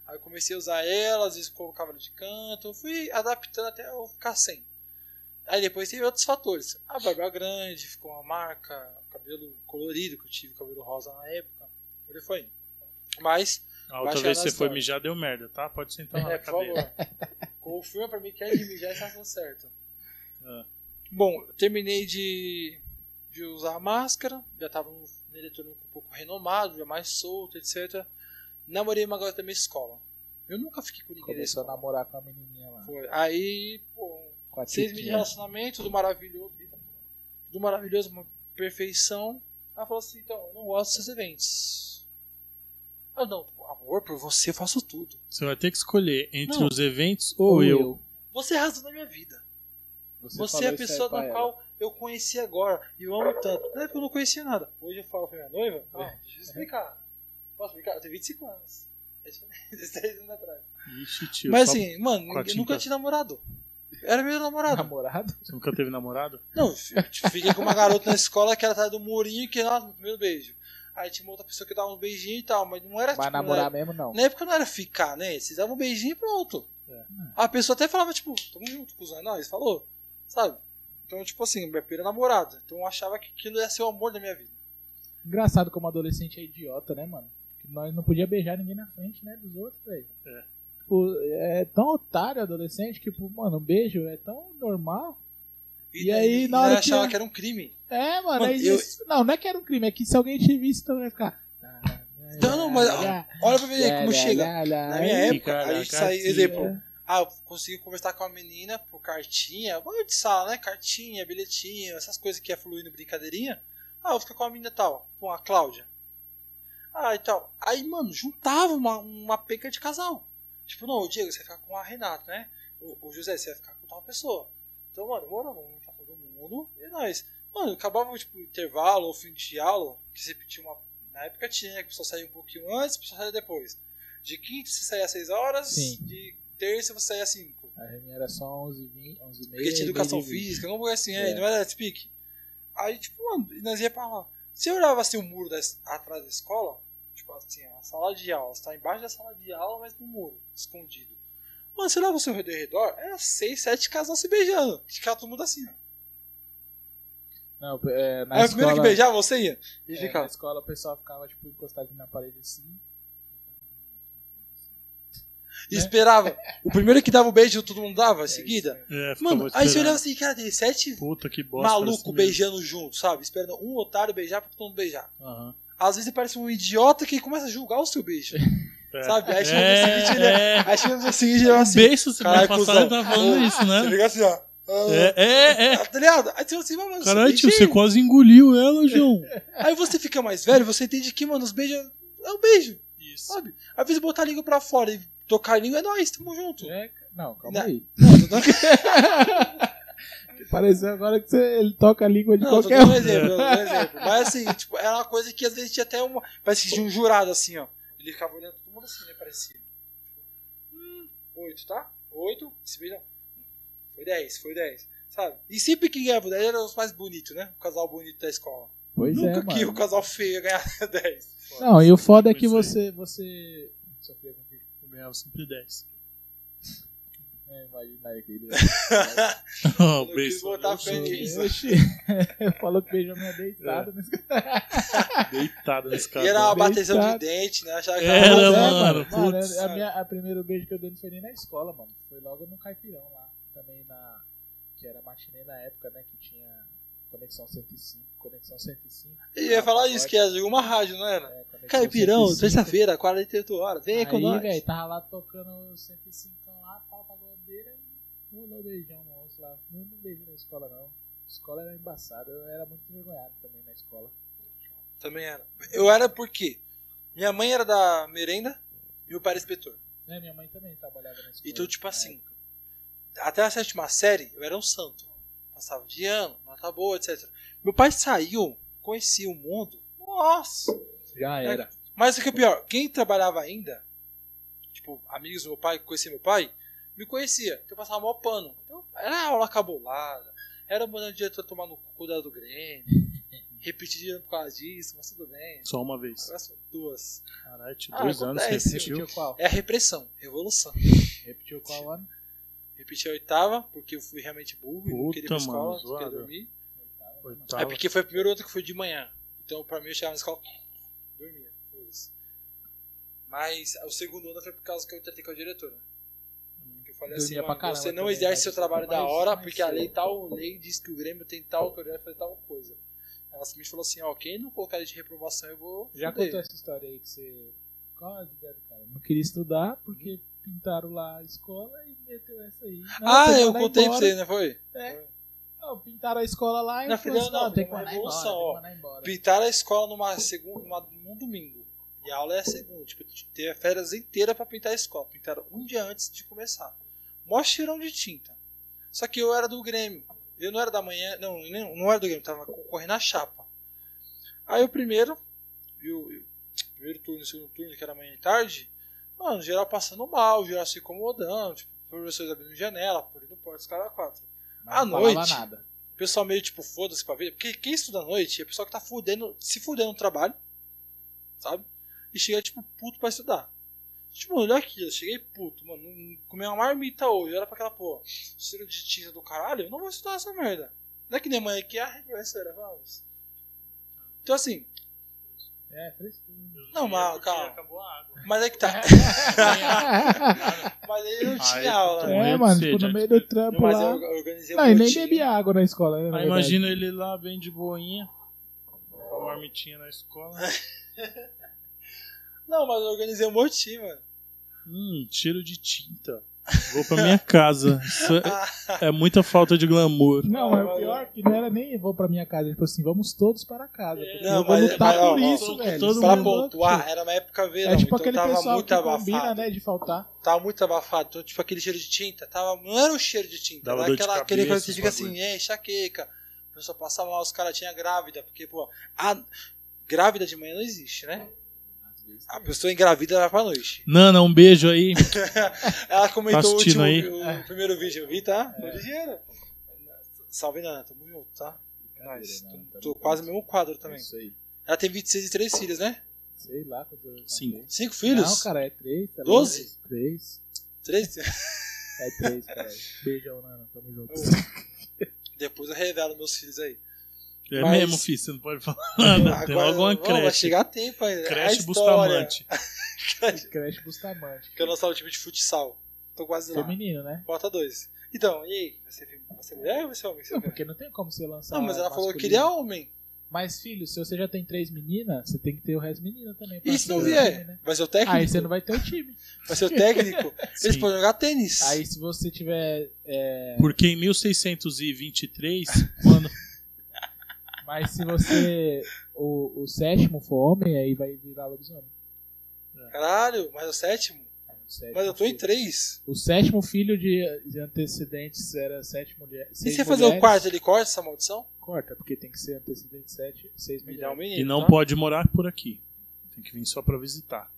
Aí eu comecei a usar ela, às vezes colocava ela de canto, eu fui adaptando até eu ficar sem. Aí depois teve outros fatores. A barba grande, ficou uma marca, o cabelo colorido, que eu tive cabelo rosa na época. Por aí foi. Mas, A outra vez chegar você foi mijar, deu merda, tá? Pode sentar lá é, na por favor. cadeira. Confirma pra mim que é de mijar está tudo certo. Ah. Bom, eu terminei de, de usar a máscara, já tava no, eletrônico um pouco renomado, já mais solto, etc. Namorei uma garota da minha escola. Eu nunca fiquei com ninguém Começou a namorar com a menininha lá. Foi. Aí, pô, seis meses de relacionamento, tudo maravilhoso. Tudo maravilhoso, uma perfeição. Ela falou assim, então, eu não gosto desses eventos. Ah, não, amor, por você eu faço tudo. Você vai ter que escolher entre Não. os eventos ou, eu. Você é a razão da minha vida. Você, falou é a pessoa da ela. qual eu conheci agora e eu amo tanto. Na época eu não conhecia nada. Hoje eu falo pra minha noiva. Ah, deixa eu explicar. Posso explicar? Eu tenho 25 anos. É diferente, 16 anos atrás. Ixi, tio. Mas assim, mano, eu nunca tinha namorado. Era meu namorado. Namorado? Você nunca teve namorado? Não, eu fiquei com uma garota na escola que era atrás do murinho que nossa, meu primeiro beijo. Aí tinha uma outra pessoa que dava uns beijinhos e tal, mas não era Vai tipo. namorar na, mesmo, não. na época não era ficar, né? Vocês davam um beijinho e pronto. É. A pessoa até falava, tipo, tamo junto, cuzão, é nóis, falou. Sabe? Então, tipo assim, minha primeira namorada. Então eu achava que aquilo ia ser o amor da minha vida. Engraçado como adolescente é idiota, né, mano? Que nós não podia beijar ninguém na frente, né, dos outros, velho. É. Tipo, é tão otário adolescente que, tipo, mano, um beijo é tão normal. E aí, na hora eu que achava é- que era um crime. É, mano, Mano, aí eu- isso- Não, não é que era um crime, é que se alguém te visse, então vai ficar. Então, não, mas olha pra ver como chega. Na minha época, a gente saía, exemplo, ah, eu consegui conversar com uma menina por cartinha, bagulho de sala, né? Cartinha, bilhetinho, essas coisas que é fluindo brincadeirinha. Ah, eu fico com a menina tal, com a Cláudia. Ah, e tal. Aí, mano, juntava uma, uma penca de casal. Tipo, não, o Diego, você vai ficar com a Renata, né? O, o José, você vai ficar com tal pessoa. Então, mano, bora, vamos todo mundo e nós. Mano, acabava, tipo, intervalo ou fim de aula, que você pedia uma. Na época tinha? Que a pessoa saía um pouquinho antes, a pessoa saía depois. De quinta você saía às 6 horas, Sim. de terça você saía às 5. A minha era só 11, 20, 11 e meia. Porque tinha educação física, não foi assim, é, É. não era speak. Aí, tipo, mano, nós ia pra lá. Se eu olhava assim o muro da, atrás da escola, tipo assim, a sala de aula, você tá embaixo da sala de aula, mas no muro, escondido. Mano, você olhava o seu redor, redor era seis, sete casais se beijando. Ficava todo mundo assim, ó. Não, é, na o escola, primeiro que beijava, você ia. E é, ficava. na escola o pessoal ficava, tipo, encostadinho na parede assim. E esperava. O primeiro que dava o beijo, todo mundo dava em seguida. É, ficava Mano, aí você olhava assim, cara, tem sete Puta que bosta. maluco mesmo. beijando junto, sabe? Esperando um otário beijar pra todo mundo beijar. Aham. Às vezes parece um idiota que começa a julgar o seu beijo. É. Sabe? Aí chega é, no seguinte, ele- é. Aí chega no seguinte, ele é assim. Beijo, você vai passar tá falando isso, Você né? assim, ó. É, é, é. Ah, Tá ligado? Aí você fala assim, mas, mano, Caralho, você tio, você quase engoliu ela, João. Aí você fica mais velho, você entende que, mano, os beijos é um beijo, Isso. sabe? Às vezes botar a língua pra fora e tocar a língua é nóis, tamo junto. É, não, calma Não. aí. Não, tô dando, Pareceu agora que você, ele toca a língua de não, qualquer um um. exemplo, um exemplo. Mas assim, tipo, era uma coisa que às vezes tinha até uma. Parece que tinha um jurado assim, ó. Ele ficava olhando todo mundo assim, né? Parecia. Hum, oito, tá? Oito, se beijam. Foi dez, foi dez. Sabe? E sempre que ganhava o 10 eram os mais bonitos, né? O casal bonito da escola. Pois Nunca é, que o mano. casal feio ia ganhar 10. Não, e o foda é que Pois você. é. você... Sofria com o quê? Eu ganhava sempre 10. É, imagina aí aquele. Oh, não quis beijo. botar eu fé nisso. Oxi. Falou que beijou minha deitada. nesse Deitado nesse cara. E era uma bateção de dente, né? Achava que Era, é, mano, mano, putz. a, minha, a primeiro beijo que eu dei não foi nem na escola, mano. Foi logo no Caipirão lá. Também na. Que era matinê na época, né? Que tinha Conexão 105. Conexão 105. Eu ia falar isso, que era de uma rádio, não era? É, Caipirão, 105. terça-feira, 48 horas. Vem aí com nós. velho, tava lá tocando o 105 lá, pau pra bandeira e rolou beijão monstro lá. Não, não beijei na escola, não. A escola era embaçada, eu era muito envergonhado também na escola. Também era. Eu era porque minha mãe era da merenda e meu pai era inspetor. É, minha mãe também trabalhava na escola. Então, tipo assim, época. Até a sétima série, eu era um santo. Passava de ano, nota boa, etc. Meu pai saiu, conhecia o mundo. Nossa! Já era. Mas o que é pior, quem trabalhava ainda, tipo, amigos do meu pai, que conhecia meu pai, me conhecia. Então eu passava mó pano. Então, era aula cabulada, era mandando o diretor tomar no cu do Grêmio, repetir dinheiro por causa disso, mas tudo bem. Só uma vez. Agora são duas. Caralho, Ah, dois anos, acontece, repetiu. Repetiu qual? É a repressão, revolução. Repetiu qual ano? Repeti a oitava, porque eu fui realmente burro e não Puta, queria ir pra escola, mano, queria dormir. Oitava. É porque foi a primeira outra que foi de manhã. Então pra mim eu chegava na escola, dormia, foda-se. Mas o segundo ano foi por causa que eu tratei com a diretora. Que eu falei assim, mano, caramba você não exerce seu trabalho foi da mais- hora, mais porque a lei tal lei diz que o Grêmio tem tal autoridade pra fazer tal coisa. Ela simplesmente falou assim, ó, quem não colocar ele de reprovação eu vou Já fuder. contou essa história aí que você. Qual a ideia do cara? Não queria estudar porque pintaram lá a escola e meteu essa aí. Não, Ah, eu contei pra embora. você, né, foi? É. Não, pintaram a escola lá e Não, falou assim, não, não, tem que mandar embora, tem embora. Pintaram a escola numa segunda, numa, num domingo. E a aula é segunda. Tipo, teve férias inteira pra pintar a escola. Pintaram um dia antes de começar. Mó cheirão de tinta. Só que eu era do Grêmio. Eu não era da manhã. Não, não era do Grêmio, tava concorrendo a chapa. Aí o primeiro. E o, e o primeiro turno e o segundo turno, que era manhã e tarde. Mano, geral passando mal, geral se incomodando. Tipo, professores abrindo janela, abrindo porta, os caras quatro. Não à falava noite. nada. O pessoal meio tipo, foda-se pra vida. Porque quem estuda à noite é o pessoal que tá fudendo, se fudendo no trabalho, sabe? E chega, tipo, puto pra estudar. Tipo, olha aqui, eu cheguei puto, mano. não- Comi uma marmita hoje, era pra aquela porra. Cheiro de tinta do caralho, eu não vou estudar essa merda. Não é que nem amanhã que, ah, professora, vamos. Então assim, É, frescura. Não, mas, calma. Acabou a água. mas é que tá. mas ele não tinha eu aula, né? é, mano, sede, tipo, no meio do trampo Mas lá. eu eu organizei Não, e nem bebia água na escola, né? na Aí imagina ele lá bem de boinha, com a marmitinha na escola. Não, mas eu organizei um motim, mano. Hum, cheiro de tinta. Vou pra minha casa. Isso é, é muita falta de glamour. Não, mas o pior é que não era nem vou pra minha casa. Ele falou assim, vamos todos para casa. porque Não, eu vou mas- lutar mas, ó, por ó, isso, todo- velho. todo Pra é pontuar, louco. era uma época verão, É tipo então aquele tava pessoal muito que abafado. combina, né, de faltar. Tava muito abafado, então, tipo aquele cheiro de tinta, tava, não era um cheiro de tinta, Dava era dor de aquela, aquele coisa cabeça, que fica assim, é, enxaqueca. A pessoa passava mal, os caras tinham grávida, porque, pô, a grávida de manhã não existe, né? A pessoa engravida vai pra noite. Nana, um beijo aí. Ela comentou Tá o, último, aí? o primeiro vídeo, eu vi, tá? Foi ligeiro. Salve, Nana, tamo junto, tá? Nice. Nana, Tô, tô quase no mesmo quadro também. Isso aí. Ela tem 26 e 3 filhos, né? Sei lá quantos anos. Cinco. Cinco filhos? Não, cara, é três. Tá Doze? louco? Três. Três? É três, cara. Beijão, Nana. Tamo junto. Depois eu revelo meus filhos aí. É Mas- mesmo, filho, você não pode falar nada. Tem logo uma não, Vai creche. chegar tempo ainda. É a Creche história. Bustamante. Creche Bustamante. Que eu lançar o time de futsal. Tô quase lá. Feminino, né? Falta dois. Então, e aí? Vai ser, vai ser mulher ou vai ser homem? Não, quer? porque não tem como você lançar. Não, mas ela falou que masculino. queria homem. Mas, filho, se você já tem três meninas, você tem que ter o resto menina também. E se não vier? né? Vai ser o técnico? Aí você não vai ter o time. Vai ser o técnico? Eles podem jogar tênis. Aí se você tiver. é, Porque em 1623, quando. Mas se você. O, o sétimo for homem, aí vai virar lobisomem. Caralho, mas é o sétimo? O sétimo Mas eu tô em filho. três. O sétimo filho de, de antecedentes era sete mulheres. E se você fazer o quarto, ele corta essa maldição? Corta, porque tem que ser antecedente sete, seis dá um menino. E não tá? pode morar por aqui. Tem que vir só pra visitar.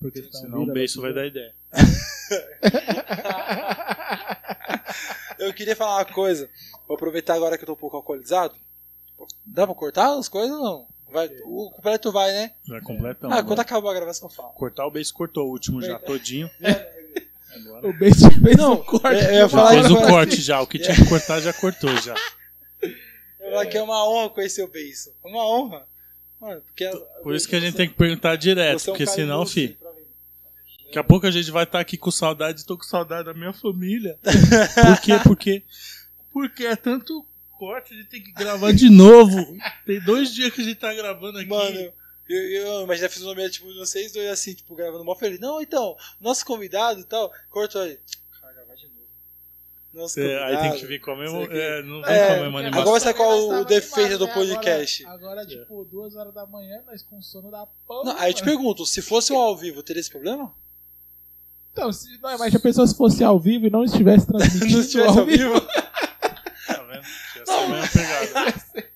Porque senão Senão o beijo vai dar ideia. Eu queria falar uma coisa. Vou aproveitar agora que eu tô um pouco alcoolizado. Dá pra cortar as coisas ou não? Vai, o completo vai, né? Já completão. ah, agora. quando acabar a gravação, fala. Cortar o beijo cortou o último já todinho. Agora. O beijo fez Não, um corte. é- eu ia falar Fez o agora- corte já, o que tinha que cortar já cortou já. Eu falo que é uma honra conhecer o Beiço. Uma honra. Mano, porque. Por isso que a gente tem que perguntar direto, é um porque senão, fi, daqui a pouco a gente vai estar aqui com saudade, tô com saudade da minha família. Por quê? Porque, porque é tanto corte, a gente tem que gravar de novo. Tem dois dias que a gente tá gravando aqui. Mano, eu, eu imagina a fisionomia, tipo, vocês dois assim, tipo, gravando mó feliz. Não, então, nosso convidado e tal, cortou aí. Cara, gravar de novo. Nosso Cê- aí tem que vir com a mesma. Que- É, não vem É, com a mesma agora animação. vai ser qual o defeito do podcast? Agora, agora, tipo, duas horas da manhã, nós com sono da porra. Não, aí eu te pergunto, se fosse um ao vivo, teria esse problema? Então, se, não, mas a pessoa se fosse ao vivo e não estivesse transmitindo Não estivesse ao vivo, Ia ser a mesma pegada.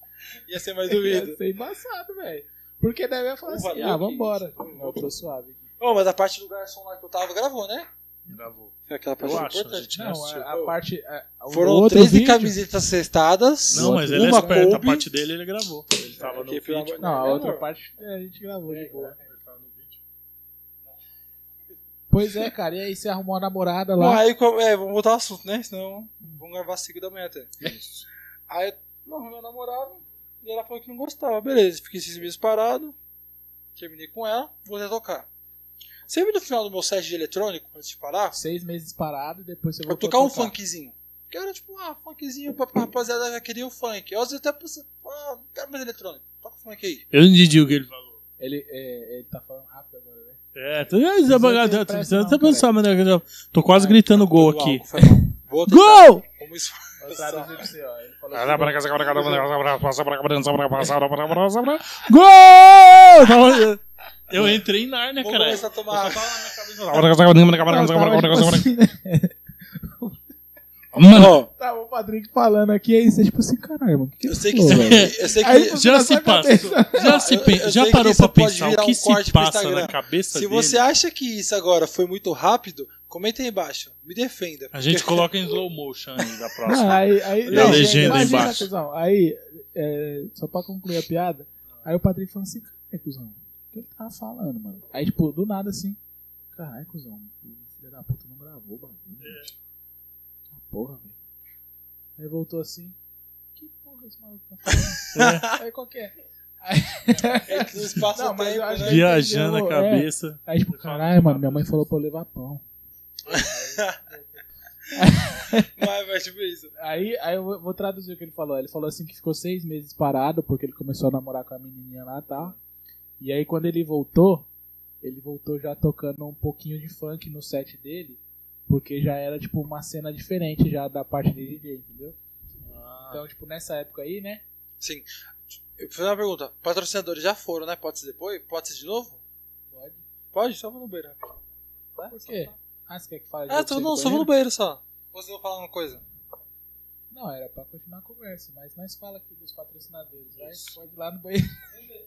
ia ser mais duvido. Ia ser embaçado, velho. Porque daí eu ia falar O assim, ah, que- vambora. Não, eu tô suave. Ô, mas a parte do garçom lá que eu tava gravou, né? Gravou. Aquela parte Eu acho, a importante. Não, assistiu. a, a parte... A, Foram outro 13 vídeo- camisetas cestadas. Não, mas ele é uma esperto. A coube. parte dele ele gravou. Ele tava no Porque, pelo vídeo. amor- Não, a É, outra amor. parte é, a gente gravou de boa. Ele tava no vídeo. Pois é, cara, e aí você arrumou uma namorada Bom, lá. aí, co- é, vamos voltar ao assunto, né? Senão vamos gravar às 5 da manhã até. Isso. Aí, não, meu namorado, e ela falou que não gostava. Beleza, fiquei seis meses parado, terminei com ela, voltei a tocar. Sempre no final do meu set de eletrônico, antes de parar, Seis meses parado e depois você eu voltou tocar um tocar. funkzinho. Que era tipo, ah, funkzinho, pra, pra rapaziada já queria o funk. Eu às vezes até pensei, ah, não quero mais eletrônico, toca o funk aí. Eu não entendi o que ele falou. Ele, é, ele tá falando rápido agora, né? É, tô Tô pensando, mano. eu Tô quase gritando gol Foi aqui. mal, Gol! como isso Gol! Eu entrei em Narnia, Vou cara. a tomar. Mano, Tava o Patrick falando aqui, aí você tipo assim, caralho, mano. Que que eu sei que, velho? eu sei que Aí você já na se passa. Já, se eu- eu já parou isso pra pensar o que um se passa na cabeça Se dele? você acha que isso agora foi muito rápido, comenta aí embaixo. Me defenda. A gente coloca em slow motion aí da próxima. aí, aí, E a não, legenda imagina, embaixo? Cuzão, aí, é, só pra concluir a piada, aí o Patrick falou assim, caralho, cuzão, o que ele tava falando, mano? Aí, tipo, do nada assim, caralho, cuzão, o filho da puta não gravou o bagulho. bicho. Ah, porra, velho. Aí voltou assim, que porra esse maluco tá falando? Aí qual que é? Não, acho né? que- Viajando a É. cabeça. Aí, tipo, caralho, mano, minha mãe falou pra eu levar pão. Vai, vai, tipo isso. Aí, aí eu vou- traduzir o que ele falou. Ele falou assim que ficou seis meses parado porque ele começou a namorar com a menininha lá e tal. E aí quando ele voltou, ele voltou já tocando um pouquinho de funk no set dele, porque já era tipo uma cena diferente já da parte de DJ, entendeu? Então, tipo, nessa época aí, né? Sim. Eu vou fazer uma pergunta. Patrocinadores já foram, né? Pode ser depois? Pode ser de novo? Pode. Pode? Só vou no. Vai? Por quê? Ah, você quer que fale de Ah, não, só vou no banheiro? só. Ou você vai falar uma coisa? Não, era pra continuar a conversa, mas nós fala aqui dos patrocinadores. Vai, pode ir lá no banheiro.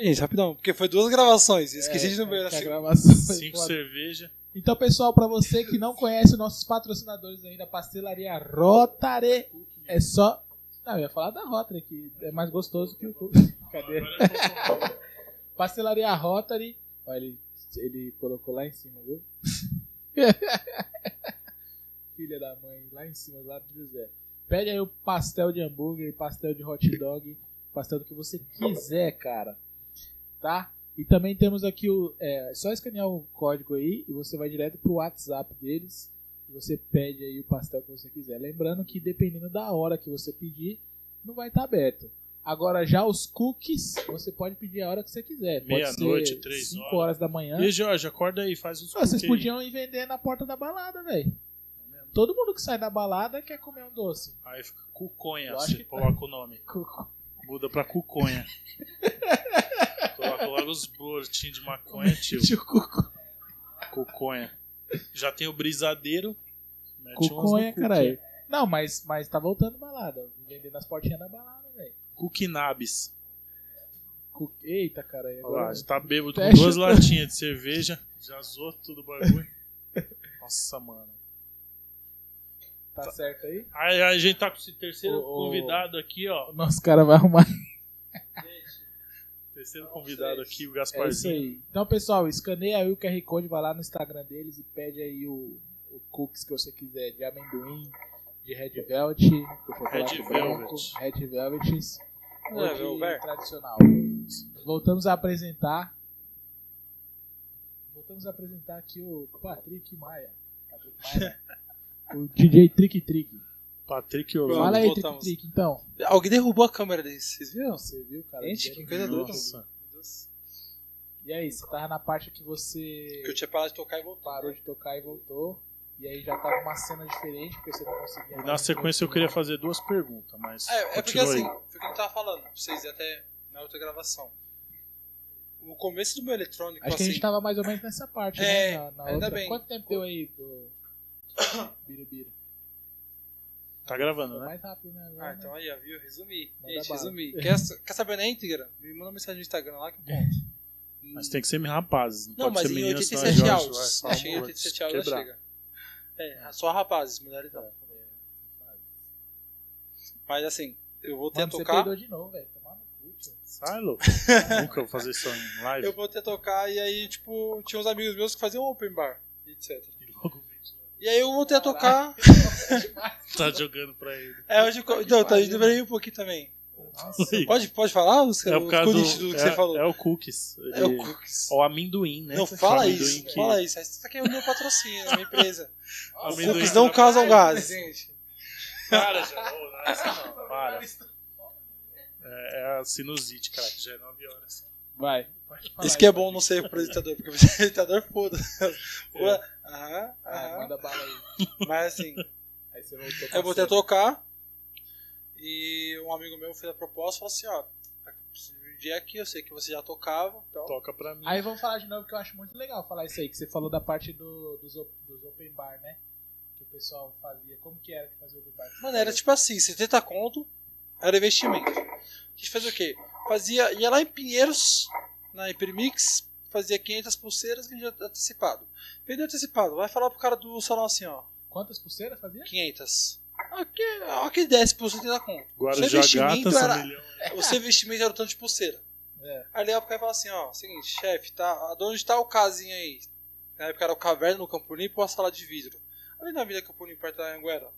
Gente, rapidão. Porque foi duas gravações. Esqueci É, de ir no banheiro assim. gravação foi Cinco foda. cerveja. Então, pessoal, pra você que não conhece os nossos patrocinadores ainda, Pastelaria Rotary, é só. Não, eu ia falar da Rotary, que é mais gostoso que o. Cadê? Pastelaria Rotary. Olha, ele, ele colocou lá em cima, viu? Filha da mãe, lá em cima, lado do José. Pede aí o pastel de hambúrguer, pastel de hot dog, pastel do que você quiser, cara. Tá? E também temos aqui o. É só escanear o código aí e você vai direto pro WhatsApp deles. E você pede aí o pastel que você quiser. Lembrando que dependendo da hora que você pedir, não vai estar aberto. Agora já os cookies, você pode pedir a hora que você quiser. Meia-noite, três 5 horas. horas da manhã. E Jorge, acorda aí, faz os Ah, Vocês cookies aí. podiam ir vender na porta da balada, velho. Todo mundo que sai da balada quer comer um doce. Aí fica cuconha, Eu você que tá. coloca o nome. Cuco. Muda pra cuconha. coloca logo os brotinhos de maconha, tio. Tio Cuco. Cuconha. Já tem o brisadeiro. Mete Cuconha, caralho. Não, mas, mas tá voltando balada. Vender nas portinhas da balada, velho. Cuquinabis. Cu- Eita, cara. Olha lá, Agora... já tá bêbado com duas latinhas de cerveja. Já zoou tudo o bagulho. Nossa, mano. Tá certo aí? Aí a gente tá com esse terceiro Ô, ô. convidado aqui, ó. O nosso cara vai arrumar. Terceiro convidado aqui, o É isso Gasparzinho. aí. Então, pessoal, escaneia aí o QR Code, vai lá no Instagram deles e pede aí o, o cookies que você quiser, de amendoim, de Red Velvet, de chocolate Red branco, Velvet. Red Velvets, É, de Velvet. tradicional. Voltamos a apresentar. Voltamos a apresentar aqui o Patrick Maia. Patrick Maia. o DJ Trick Trick. Patrick. Orlando. Fala aí, Trick. Trick, então. Alguém derrubou a câmera dele, vocês viram? Você viu, cara? Gente, que coisa doida. E aí, você tava na parte que você Que eu tinha parado de tocar e voltou. parou de tocar e voltou. E aí já tava uma cena diferente, porque você não conseguia. E na sequência eu queria fazer duas perguntas, mas. É, é porque assim, foi o que a gente tava falando, pra vocês até na outra gravação. O começo do meu eletrônico, Acho que a assim, gente tava mais ou menos nessa parte, É, né? Na, na ainda outra. bem. Quanto tempo deu aí pro Biribira? Tá gravando, Foi né? mais rápido, né? Agora, Ah, então aí, ó, viu? Resumi. Manda Gente, bala. resumi. Quer, quer saber na íntegra? Me manda uma mensagem no Instagram lá que eu conto. Mas tem que ser rapazes. Não, Não, pode mas ser em menino, senão a 87 Jorge áudios. vai- Achei em vai 87 áudios já quebrar. chega. É, só rapazes, mulheres não. Mas assim, eu a você tocar. peidou de novo, velho. Tomar no cu, tio. Sai, louco. Nunca vou fazer isso em live. Eu voltei a tocar e aí, tipo, tinha uns amigos meus que faziam open bar, etc. E logo E aí eu voltei a tocar. tá jogando pra ele. É, hoje. Não, tá indo pra mim um pouquinho também. Nossa, Pode, pode falar os, É causa cookies do. que é, você falou? é o cookies. É o cookies. O amendoim, né? Não, O fala isso, que- fala isso. Aí Você tá querendo meu patrocínio na minha empresa. Os cookies não causam gases, gente. Para, já. Não é. Para. É, é a sinusite, cara, que já é 9 horas. Vai. Isso que é bom não ser apresentador, porque o apresentador foda. Ué, Aham, aham. manda bala aí. Mas assim, Aí você voltou eu pra voltei a cena. tocar e um amigo meu fez a proposta e falou assim, ó, preciso de um dia aqui, eu sei que você já tocava, então... Toca pra mim. Aí vamos falar de novo que eu acho muito legal falar isso aí, que você falou da parte do, dos, op- dos open bar, né? Que o pessoal fazia. Como que era que fazia open bar? Mano, era tipo assim, 70 conto era investimento. A gente fazia o quê? Fazia, ia lá em Pinheiros, na Hypermix, fazia 500 pulseiras e vendia antecipado. Vendeu antecipado, vai falar pro cara do salão assim, ó, Quantas pulseiras fazia? 500. Aqui, aqui 10 por 70 conto. Guarujá Seu investimento Gata, era- milhão. O seu investimento era o tanto de pulseira. É. Aí ele ia pro cara e fala assim, ó, seguinte, chefe, tá, de onde tá o casinho aí? Na época era o Caverna no Campo Limpo ou a Sala de Vidro? Ali na Vila Campo Limpo, perto da Anguera,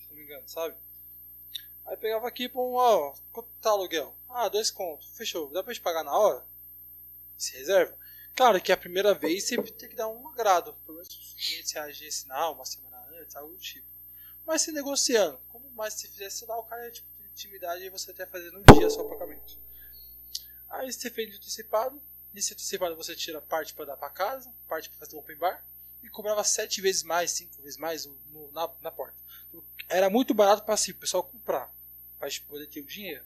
se não me engano, sabe? Aí pegava aqui, pô, ó, quanto tá o aluguel? Ah, dois contos, fechou, dá pra gente pagar na hora? Se reserva? Claro que a primeira vez sempre tem que dar um agrado, pelo menos uns 500 reais de sinal, uma semana antes, algo do tipo. Mas se negociando, como mais se fizesse lá, o cara é tipo de intimidade e você até fazer no dia só o pagamento. Aí você fez de antecipado, nesse antecipado você tira parte para dar para casa, parte para fazer o open bar, e cobrava sete vezes mais, cinco vezes mais no- na, na porta. Então, Era muito barato para si, o pessoal comprar, para poder ter o dinheiro.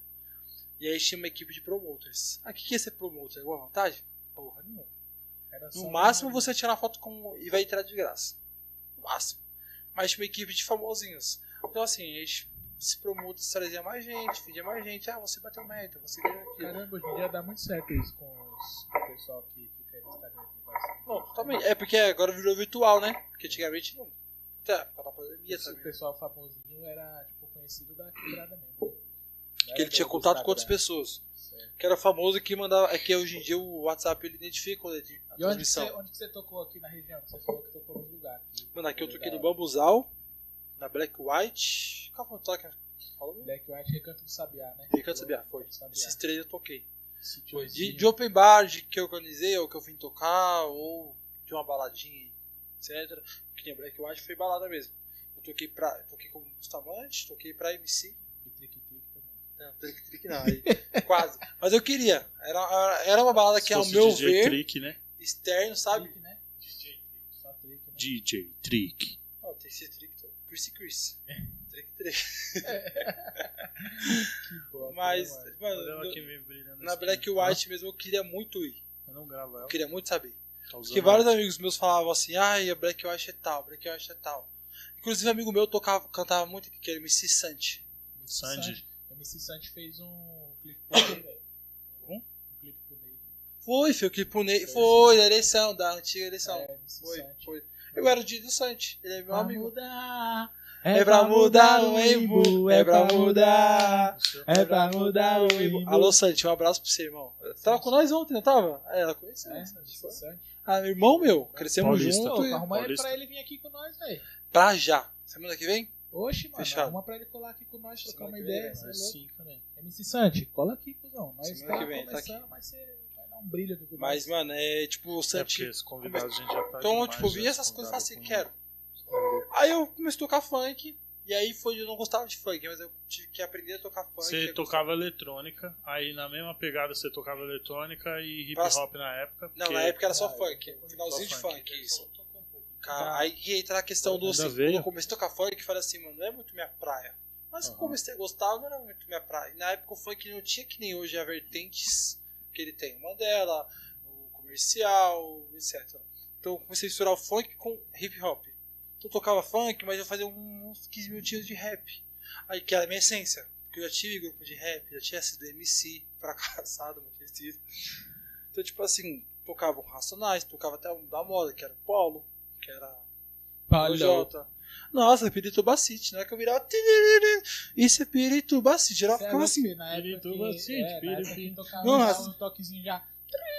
E aí tinha uma equipe de promoters. Ah, o que que é ser promoter? Alguma vantagem? Porra nenhuma. No um- máximo você tira uma foto com e vai entrar de graça. No máximo. Mas tinha uma equipe de famosinhos. Então assim, eles se promoters trazia mais gente, pedia mais gente. Ah, você bateu meta, você ganhou aquilo. Caramba, hoje em dia dá muito certo isso com, os, com o pessoal que fica aí no Instagram. Não, totalmente. É porque agora virou virtual, né? Porque antigamente não. Até causa da pandemia também. pessoal famosinho era tipo conhecido da quebrada mesmo. Que ele tinha contato com outras pessoas. Certo. Que era famoso que mandava. É que hoje em dia o WhatsApp ele identifica a E onde que, você, transmissão. onde que você tocou aqui na região? Você falou que tocou nos lugares. Mano, aqui eu toquei no Bambuzal, na Black White. Qual foi o toque? Black White Recanto do Sabiá, né? Recanto do Sabiá, foi. Sabiá. Esses três eu toquei. Foi de, de open bar de que eu organizei, ou que eu vim tocar, ou de uma baladinha, etc. Que nem Black White foi balada mesmo. Eu toquei pra. eu toquei com Bustamante, toquei pra MC. Não, trick trick não, aí, quase. Mas eu queria. Era, era uma balada que, ao meu DJ ver, Trick, né? externo, sabe? Trick, né? DJ Trick. Só trick, né? DJ Trick. Ó, tem esse trick todo. Chris e Chris. Trick trick. Que bosta, Mas, né, mano? mano, no- que na assim. Black White mesmo eu queria muito ir. Eu não gravo ela. Eu queria muito saber. Tá Porque vários amigos meus falavam assim, ai, a Black White é tal, Black White é tal. Inclusive um amigo meu tocava, cantava muito que era MC. MC Sandy. MC Santi fez um clipe pro Ney, velho. Um? Um clipe pro Ney. Foi, foi o clipe pro Ney. Foi, Foi, da eleição, da antiga eleição. É, MC Foi, Santi. foi. Eu era o dia do Santi, ele é meu Pra amigo. mudar É pra mudar o embu, é pra mudar. É pra mudar o embu. Alô, Santi, um abraço pra você, irmão. Tava com nós ontem, não tava? É, ela conheceu. É, né, Santi? Ah, meu irmão meu, crescemos Paulista. junto. Ô, e- arruma ele pra ele vir aqui com nós, velho. Pra já. Semana que vem? Oxe, mano, Fechado. arruma pra ele colar aqui com nós, trocar uma vem, ideia. cê é Mas sim, cara. MC Santi, cola aqui, cuzão. Nós Semana tá que vem, tá começando, mas você vai dar um brilho aqui com Mas, mano, é tipo, o É Santi. convidado a gente já tá Então, demais, tipo, vi essas coisas e assim, quero. Aí eu comecei a tocar funk. E aí foi, eu não gostava de funk, mas eu tive que aprender a tocar funk. Você Eu tocava eletrônica, aí na mesma pegada você tocava eletrônica e hip hop na época. Não, porque- na época era só Ah, funk. Finalzinho de funk, isso. Cara, aí que entra a questão do Ainda assim, quando eu comecei a tocar funk, eu falei assim, mano, não é muito minha praia. Mas eu Aham. comecei a gostar, não era muito minha praia. E na época o funk não tinha que nem hoje a vertentes que ele tem. Uma dela, o comercial, etc. Então eu comecei a misturar o funk com hip hop. Então eu tocava funk, mas eu fazia uns 15 minutinhos de rap. Aí que era a minha essência. Porque eu já tive grupo de rap, já tinha sido MC, fracassado, sido. Então, tipo assim, tocava um Racionais, tocava até um da moda, que era o Polo, que era o Jota. Nossa, Pirituba City, não é que eu virava. Isso é Pirituba City. É ficava louco, assim. na Pirituba que- City, é, Pirituba. mas- um toquezinho já.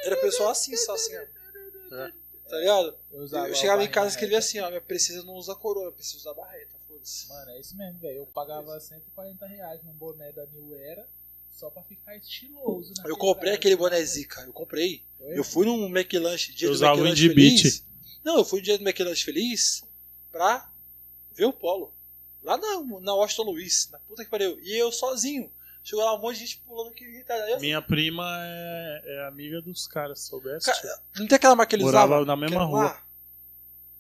Era pessoal assim, só assim, ó. É. Tá ligado? Eu, Eu chegava em casa e escrevia reta. assim, ó. Minha princesa não usa coroa, precisa usar barreta, foda-se. Mano, é isso mesmo, velho. Eu pagava 140 reais num boné da New Era só pra ficar estiloso. Eu comprei cara. aquele boné Zica, eu comprei. Foi? Eu fui num McLanche, dia Eu do usava o Indie Feliz. Beat. Não, eu fui no dia do McLanche Feliz pra ver o Polo. Lá na, na Washington Luiz, na puta que pariu. E eu sozinho. Chegou lá um monte de gente pulando que eu- Minha prima é, é amiga dos caras, soubesse? Cara, Não tem aquela marca que eles Morava usavam? na mesma rua. lá?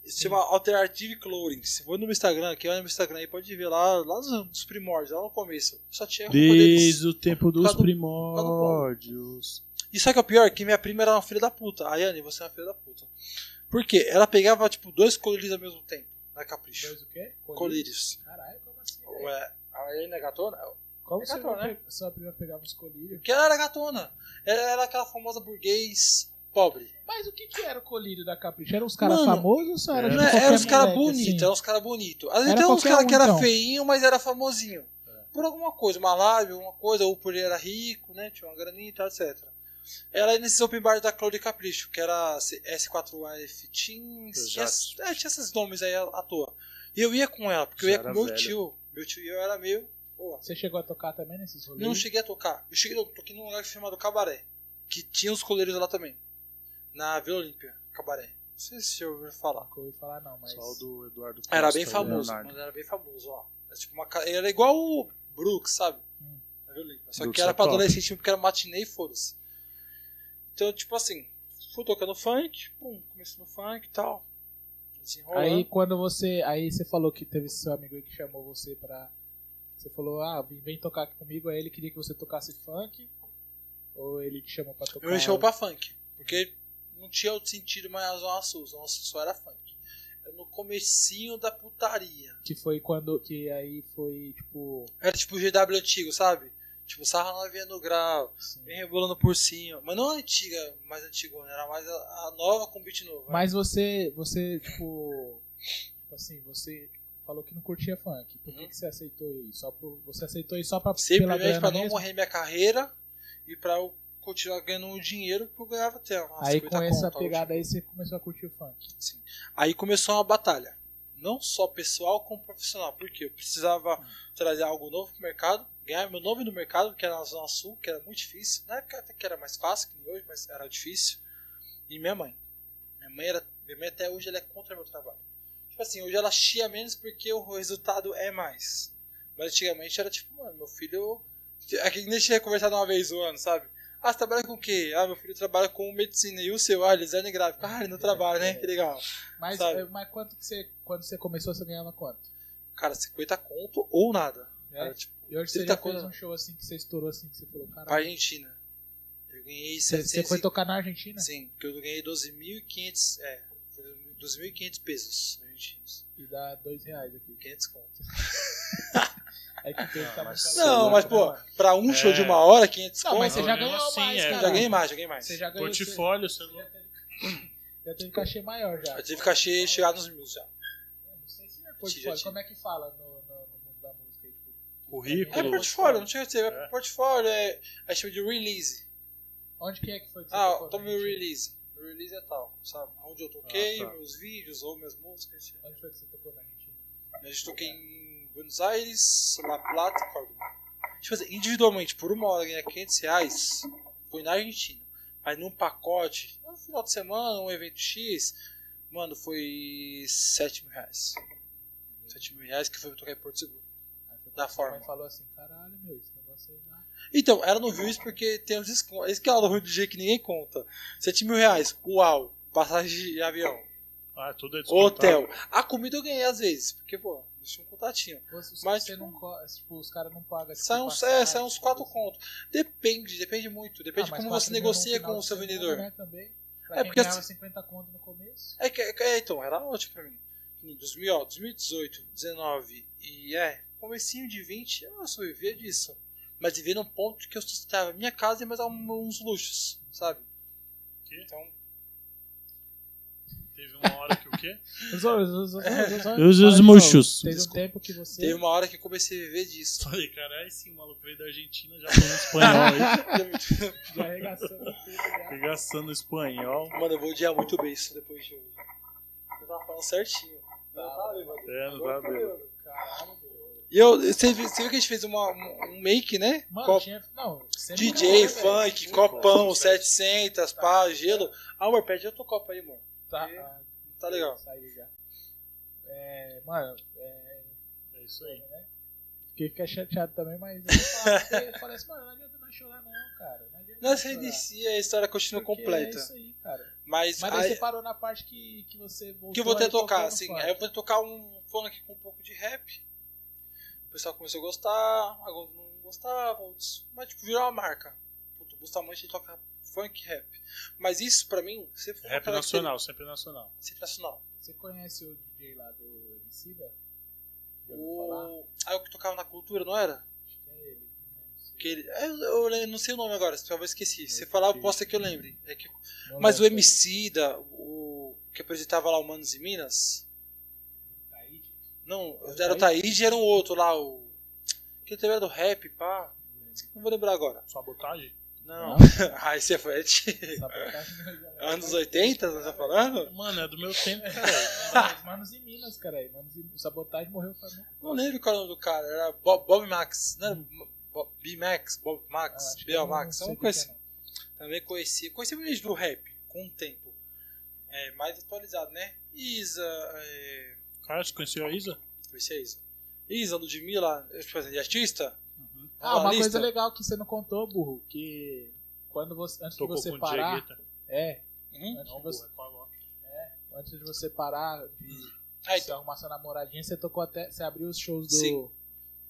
Se chama Alternative Clothing. Se for no meu Instagram, aqui olha no meu Instagram aí, pode ver lá, lá nos, primórdios, lá no começo. Só tinha roupa deles. Desde o tempo dos do- primórdios. E sabe o que é o pior? Que minha prima era uma filha da puta. A Yane, você é uma filha da puta. Por quê? Ela pegava, tipo, dois colírios ao mesmo tempo. Na Capricho. Dois o quê? Colírios. Caralho, como assim? Ué, a Yane é gatona? Como É gatona, né? sua prima pegava uns colírios? Porque ela era gatona. Ela era aquela famosa burguês pobre. Mas o que que era o colírio da Capricho? Eram os caras famosos ou só era era- tipo, Não é- qualquer eram os caras bonitos, assim? eram os caras bonitos. Às vezes Era tem uns caras um, que era então. feinho, mas era famosinho. Por alguma coisa, uma live, alguma coisa, ou por ele era rico, né? Tinha uma graninha e tal, etc. Ela ia nesses open bar da Claudia Capricho, que era S4F Teens, Eu tinha, é, tinha esses nomes aí à, toa. E eu ia com ela, porque eu Já ia com era meu velha. tio. Meu tio e eu era meio. Pô, Você chegou a tocar também nesses rolês? não cheguei a tocar. Eu cheguei, eu toquei num lugar chamado Cabaré, que tinha os coleiros lá também. Na Vila Olímpia, Cabaré. Não sei se você já ouviu falar. Nunca ouvi falar não, mas... Só o do Eduardo Costa. Era bem famoso, Leonardo. mano, era bem famoso, ó. Era, tipo uma, era igual o Brooks, sabe? Hum. Na Vila Olímpia. Só Brooks que era é pra top. adolescente, porque era matinê e foda-se. Então, tipo assim, fui tocando funk, pum, comecei no funk e tal. Aí quando você... Aí você falou que teve seu amigo aí que chamou você pra... Você falou, ah, vem, vem tocar aqui comigo, aí ele queria que você tocasse funk? Ou ele te chamou pra tocar... Eu me chamou pra funk, porque não tinha outro sentido mais a Zona Sul, Zona Sul só era funk. Era no comecinho da putaria. Que foi quando... Que aí foi, tipo... Era tipo o GW antigo, sabe? Tipo, sarra novinha no grau, vem rebolando por cima. Mas não a antiga, mais antigona, era mais a, a nova com beat novo. né? Mas você, você, tipo, tipo assim, você falou que não curtia funk. Por que, Uhum. que você aceitou isso? Só por, você aceitou isso só pra, Simplesmente pra não mesmo? morrer minha carreira e pra eu continuar ganhando o dinheiro que eu ganhava até. Aí 50 com essa conto, pegada aí você começou a curtir o funk. Sim. Aí começou uma batalha. Não só pessoal como profissional. Porque eu precisava trazer algo novo pro mercado, ganhar meu nome no mercado, que era na Zona Sul, que era muito difícil. Na época até que era mais fácil que nem hoje, mas era difícil. E minha mãe. Minha mãe, era, minha mãe até hoje ela é contra meu trabalho. Tipo assim, hoje ela chia menos porque o resultado é mais. Mas antigamente era tipo, mano, meu filho. É que nem tinha conversado uma vez o ano, sabe? Ah, você trabalha com o quê? Ah, meu filho trabalha com medicina. E o seu? Ah, design gráfico. Ah, ele não trabalha, né? Que legal. Mas, Sabe? eh, mas quanto que você, quando você começou, você ganhava quanto? Cara, 50 conto ou nada. É? Era tipo, E hoje você 30 já fez um show assim que você estourou assim, que você falou, pra caralho. Argentina. Eu ganhei Você, 700 você foi tocar na Argentina? Sim, que eu ganhei 12.500, é, foi 12.500 pesos argentinos. E dá dois reais aqui. 500 conto. É que tem que tá Sei Não, mas pô, pra um É. show de uma hora, 500 Não, conto. mas você já ganhou assim, mais, é. cara. Já ganhei mais, já ganhei mais. Você já ganhou. Portfólio, você Você não... já teve, já teve cachê maior já. Eu tive cachê chegar nos mil já. Não sei se já portfólio, como é que fala no, no- no mundo da música? aí, Tipo, É Currículo. portfólio, não tinha que ser. É É. portfólio, é. A gente chama de release. onde que é que foi que você Ah, tocou meu release. O release é tal, sabe? Onde eu toquei, Ah, tá. meus vídeos ou minhas músicas. Onde foi que você tocou na Argentina? A gente toquei em Buenos Aires, La Plata e Córdoba. Tipo assim, individualmente, por uma hora ganhar 500 reais, foi na Argentina. Mas num pacote, no final de semana, um evento X, mano, foi 7 mil reais. 7 mil reais que foi pra tocar em Porto Seguro. Da forma. falou assim, caralho, meu, esse negócio aí dá. Então, ela não viu isso porque tem uns descontos. Esse que é o ruim do jeito que ninguém conta. 7 mil reais, uau, passagem de avião, Ah, tudo é descontado. hotel. A comida eu ganhei às vezes, porque, pô, tinha um contatinho. Você, Mas, você tipo, não co- tipo, os caras não pagam. Tipo, Sai uns, passagem, é, sai uns 4 tipo, contos. Depende, depende muito. Depende Ah, de como você negocia com o seu vendedor. Né, também. Pra É, porque ganhava assim- 50 conto no começo. É que, é, então, era ótimo pra mim. Em 2000, ó, 2018, 19 e é, comecinho de 20, eu só vivia disso. Mas vivia num ponto que eu sustentava minha casa e mais uns luxos, sabe? Quê? Então, Teve uma hora que o quê? Os, os, os, os, murchos. Teve um Desculpa. tempo que você. teve uma hora que eu comecei a viver disso. Falei, caralho, sim, o maluco veio da Argentina já falando espanhol aí. Já arregaçando tudo. Pegaçando espanhol. Mano, eu vou odiar muito bem isso depois de hoje. Eu tava falando certinho. Tá, Não tava bêbado. É, não Agora tava eu tô bêbado. bêbado. Caralho, meu. E eu, você viu, você viu que a gente fez uma, um make, né? Mano, Copo- tinha. Não, sempre DJ, rolou, velho. funk, Sim, copão, pô, 700, pá, gelo. Ah, amor, pede outro copo aí, amor. Tá, ah, Tá legal. Saiu já. É, mano, é, É isso aí. fiquei, fiquei chateado também, mas eu falei assim, mano, não adianta não chorar não, cara. Não adianta chorar. inicia a história continua Porque completa. É isso aí, cara. Mas, Mas aí, você parou na parte que, que você voltou. que eu vou ter tocar, assim. Aí eu vou tocar um funk com um pouco de rap. O pessoal começou a gostar, alguns não gostavam, outros. Mas tipo, virou uma marca. Puto, o Bustamante toca funk rap. Mas isso pra mim, você for Rap nacional, sempre nacional. Sempre nacional. Você conhece o DJ lá do Emicida? O... Ah, o que tocava na cultura, não era? Acho que é ele. Não lembro se- Que ele... é, Eu, eu não sei o nome agora, talvez esqueci. Se você falar, eu posso que eu lembre. É que Mas o Emicida, o que apresentava lá o Manos e Minas? Não, Era o o Taíde e era um outro lá, o. Que também era do rap, pá. Não. Não vou lembrar agora. Sabotagem? Não. Não? ah, esse é foi Sabotagem não é- anos 80, você tá falando? Mano, é do meu tempo, cara. Mas Manos em Minas, cara. Manos em... O Sabotagem morreu faz muito Não lembro qual é o nome do cara, era Bob, Bob Max, não era Bob, B Max, Bob Ah, Max, eu não Max, o que é, assim. Também conheci, conheci muito do rap, com o tempo. É, mais atualizado, né? Isa, é, Cara, você conheceu a Isa? conheci a Isa. Isa, Ludmilla, tipo assim, de artista? Uhum. Ah, uma lista. coisa legal que você não contou, burro, que quando você antes Tocou de você parar, é, Uhum. antes Não, de você, Loki. antes de você parar de Ah, você então, arrumar sua namoradinha, você tocou até, você abriu os shows do Sim.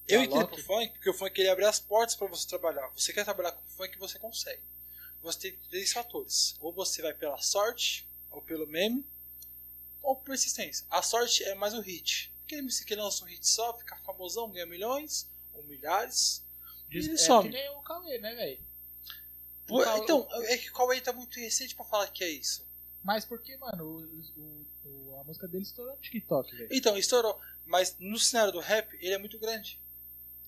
eu entrei pro funk porque o funk ele abre as portas pra você trabalhar. Você quer trabalhar com funk, você consegue. Você tem três fatores. Ou você vai pela sorte, ou pelo meme, ou persistência. A sorte é mais o hit. Aquele MC que lança um hit só, fica famosão, ganha milhões ou milhares. E ele é some. que o Cauê, né, velho? Então, é que o Cauê tá muito recente pra falar que é isso. Mas porque, mano, o, o- a música dele estourou no TikTok, velho. Então, estourou. Mas no cenário do rap, ele é muito grande,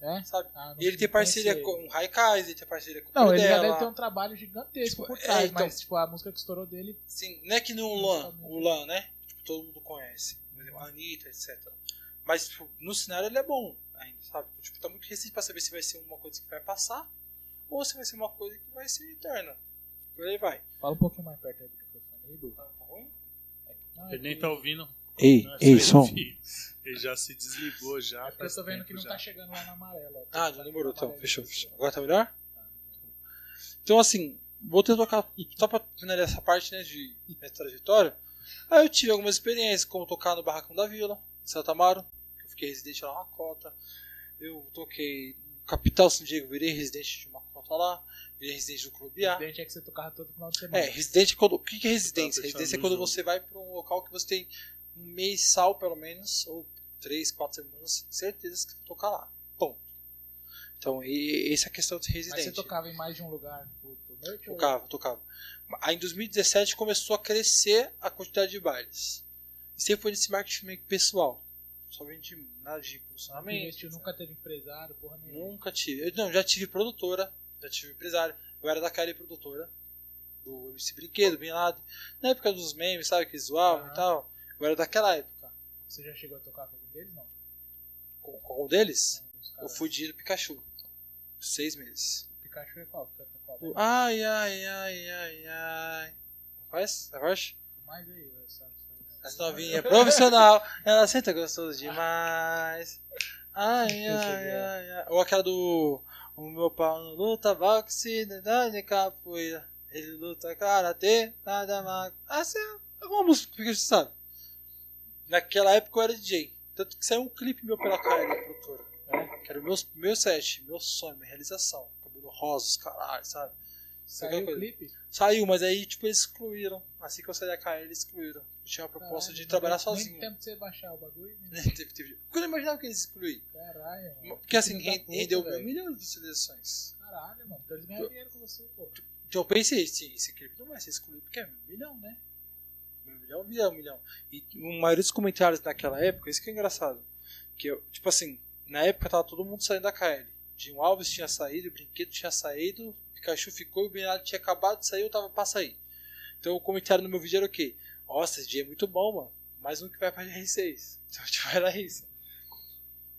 É? sabe? Ah, E ele tem parceria ele. com o Raikais, ele tem parceria com o Não, ele já deve ter um trabalho gigantesco Tipo, por é, trás, então- mas tipo, a música que estourou dele. Sim, não é que nem o Lan, o Lan, né? Tipo, todo mundo conhece. Por exemplo, a Anitta, etc. Mas tipo, no cenário ele é bom ainda, sabe? Então, tipo, tá muito recente pra saber se vai ser uma coisa que vai passar ou se vai ser uma coisa que vai ser eterna. Por aí vai. Fala um pouquinho mais perto aí do microfone aí. Tá, tá ruim? É Ele nem tá ouvindo. Ei, Não, é só ele. Ele já se desligou já. É porque eu tô vendo que não já. tá chegando lá na amarela. ó. Ah, Tá já demorou, então. Fechou, fechou. Agora tá melhor? Então, assim, vou ter tocar só pra finalizar essa parte, né, de minha trajetória. Aí eu tive algumas experiências, como tocar no Barracão da Vila, em Santa Amaro, que eu fiquei residente lá na cota. Eu toquei no Capital São Diego, virei residente de uma cota lá, virei residente do Clube A. Residente é que você tocava todo final de semana. É, residente é quando. O que que é residência? Tá fechando Residência é quando jogo. você vai pra um local que você tem um mensal, pelo menos, ou três, quatro semanas, certeza que você vai tocar lá. Ponto. Então, e, essa é a questão de Mas residente. você tocava em mais de um lugar por, por noite? ou- Tocava, tocava. Aí em 2017 começou a crescer a quantidade de bailes. E sempre foi nesse marketing meio pessoal. só vendi nada de impulsionamento. investiu, nunca teve empresário, porra nenhuma. Nunca tive. Eu, não, já tive produtora, já tive empresário. Eu era da Kylie produtora, do MC Brinquedo, Bin Laden. Na época dos memes, sabe, que zoavam Aham. e tal. Eu era daquela época. Você já chegou a tocar com algum deles? Não. Com, com um deles, os eu fui de Pikachu. Seis meses. O Pikachu é qual? Canta qual? Do Ai, ai, ai, ai, ai. Faz? Essa parte? Mais aí, essa. essa- Essa novinha é profissional, ela senta gostoso demais. Ai, ai, ai, ai. Ou aquela do. O meu pau não luta boxe, de capoeira. Ele luta karatê, nada mais. Essa é alguma música que você sabe. Naquela época eu era DJ. Tanto que saiu um clipe meu pela Kylie, produtora. Que era o meu, meu set, meu sonho, minha realização. Rosa, os caralho, sabe? Saiu o clipe? Saiu, mas aí, tipo, eles excluíram. Assim que eu saí da KL, eles excluíram. Eu tinha uma proposta Caralho, de trabalhar deu sozinho. Nem tempo de você baixar o bagulho. né? Teve, teve. Porque eu não imaginava que eles excluíram. Caralho, mano. Porque assim, rendeu um milhão de visualizações. Caralho, mano. Então eles ganham dinheiro com você, pô. Então eu pensei, esse, esse clipe não vai ser excluído porque é um milhão, né? Um milhão vira um milhão. E a maioria dos comentários naquela época, isso que é engraçado. Que eu, tipo assim, na época tava todo mundo saindo da KL. Dinho Alves tinha saído, o Brinquedo tinha saído, o Pikachu ficou e o Bernardo tinha acabado de sair, eu tava pra sair. Então o comentário no meu vídeo era o quê? Nossa, esse dia é muito bom, mano. Mais um que vai pra GR6. Então tipo, era isso.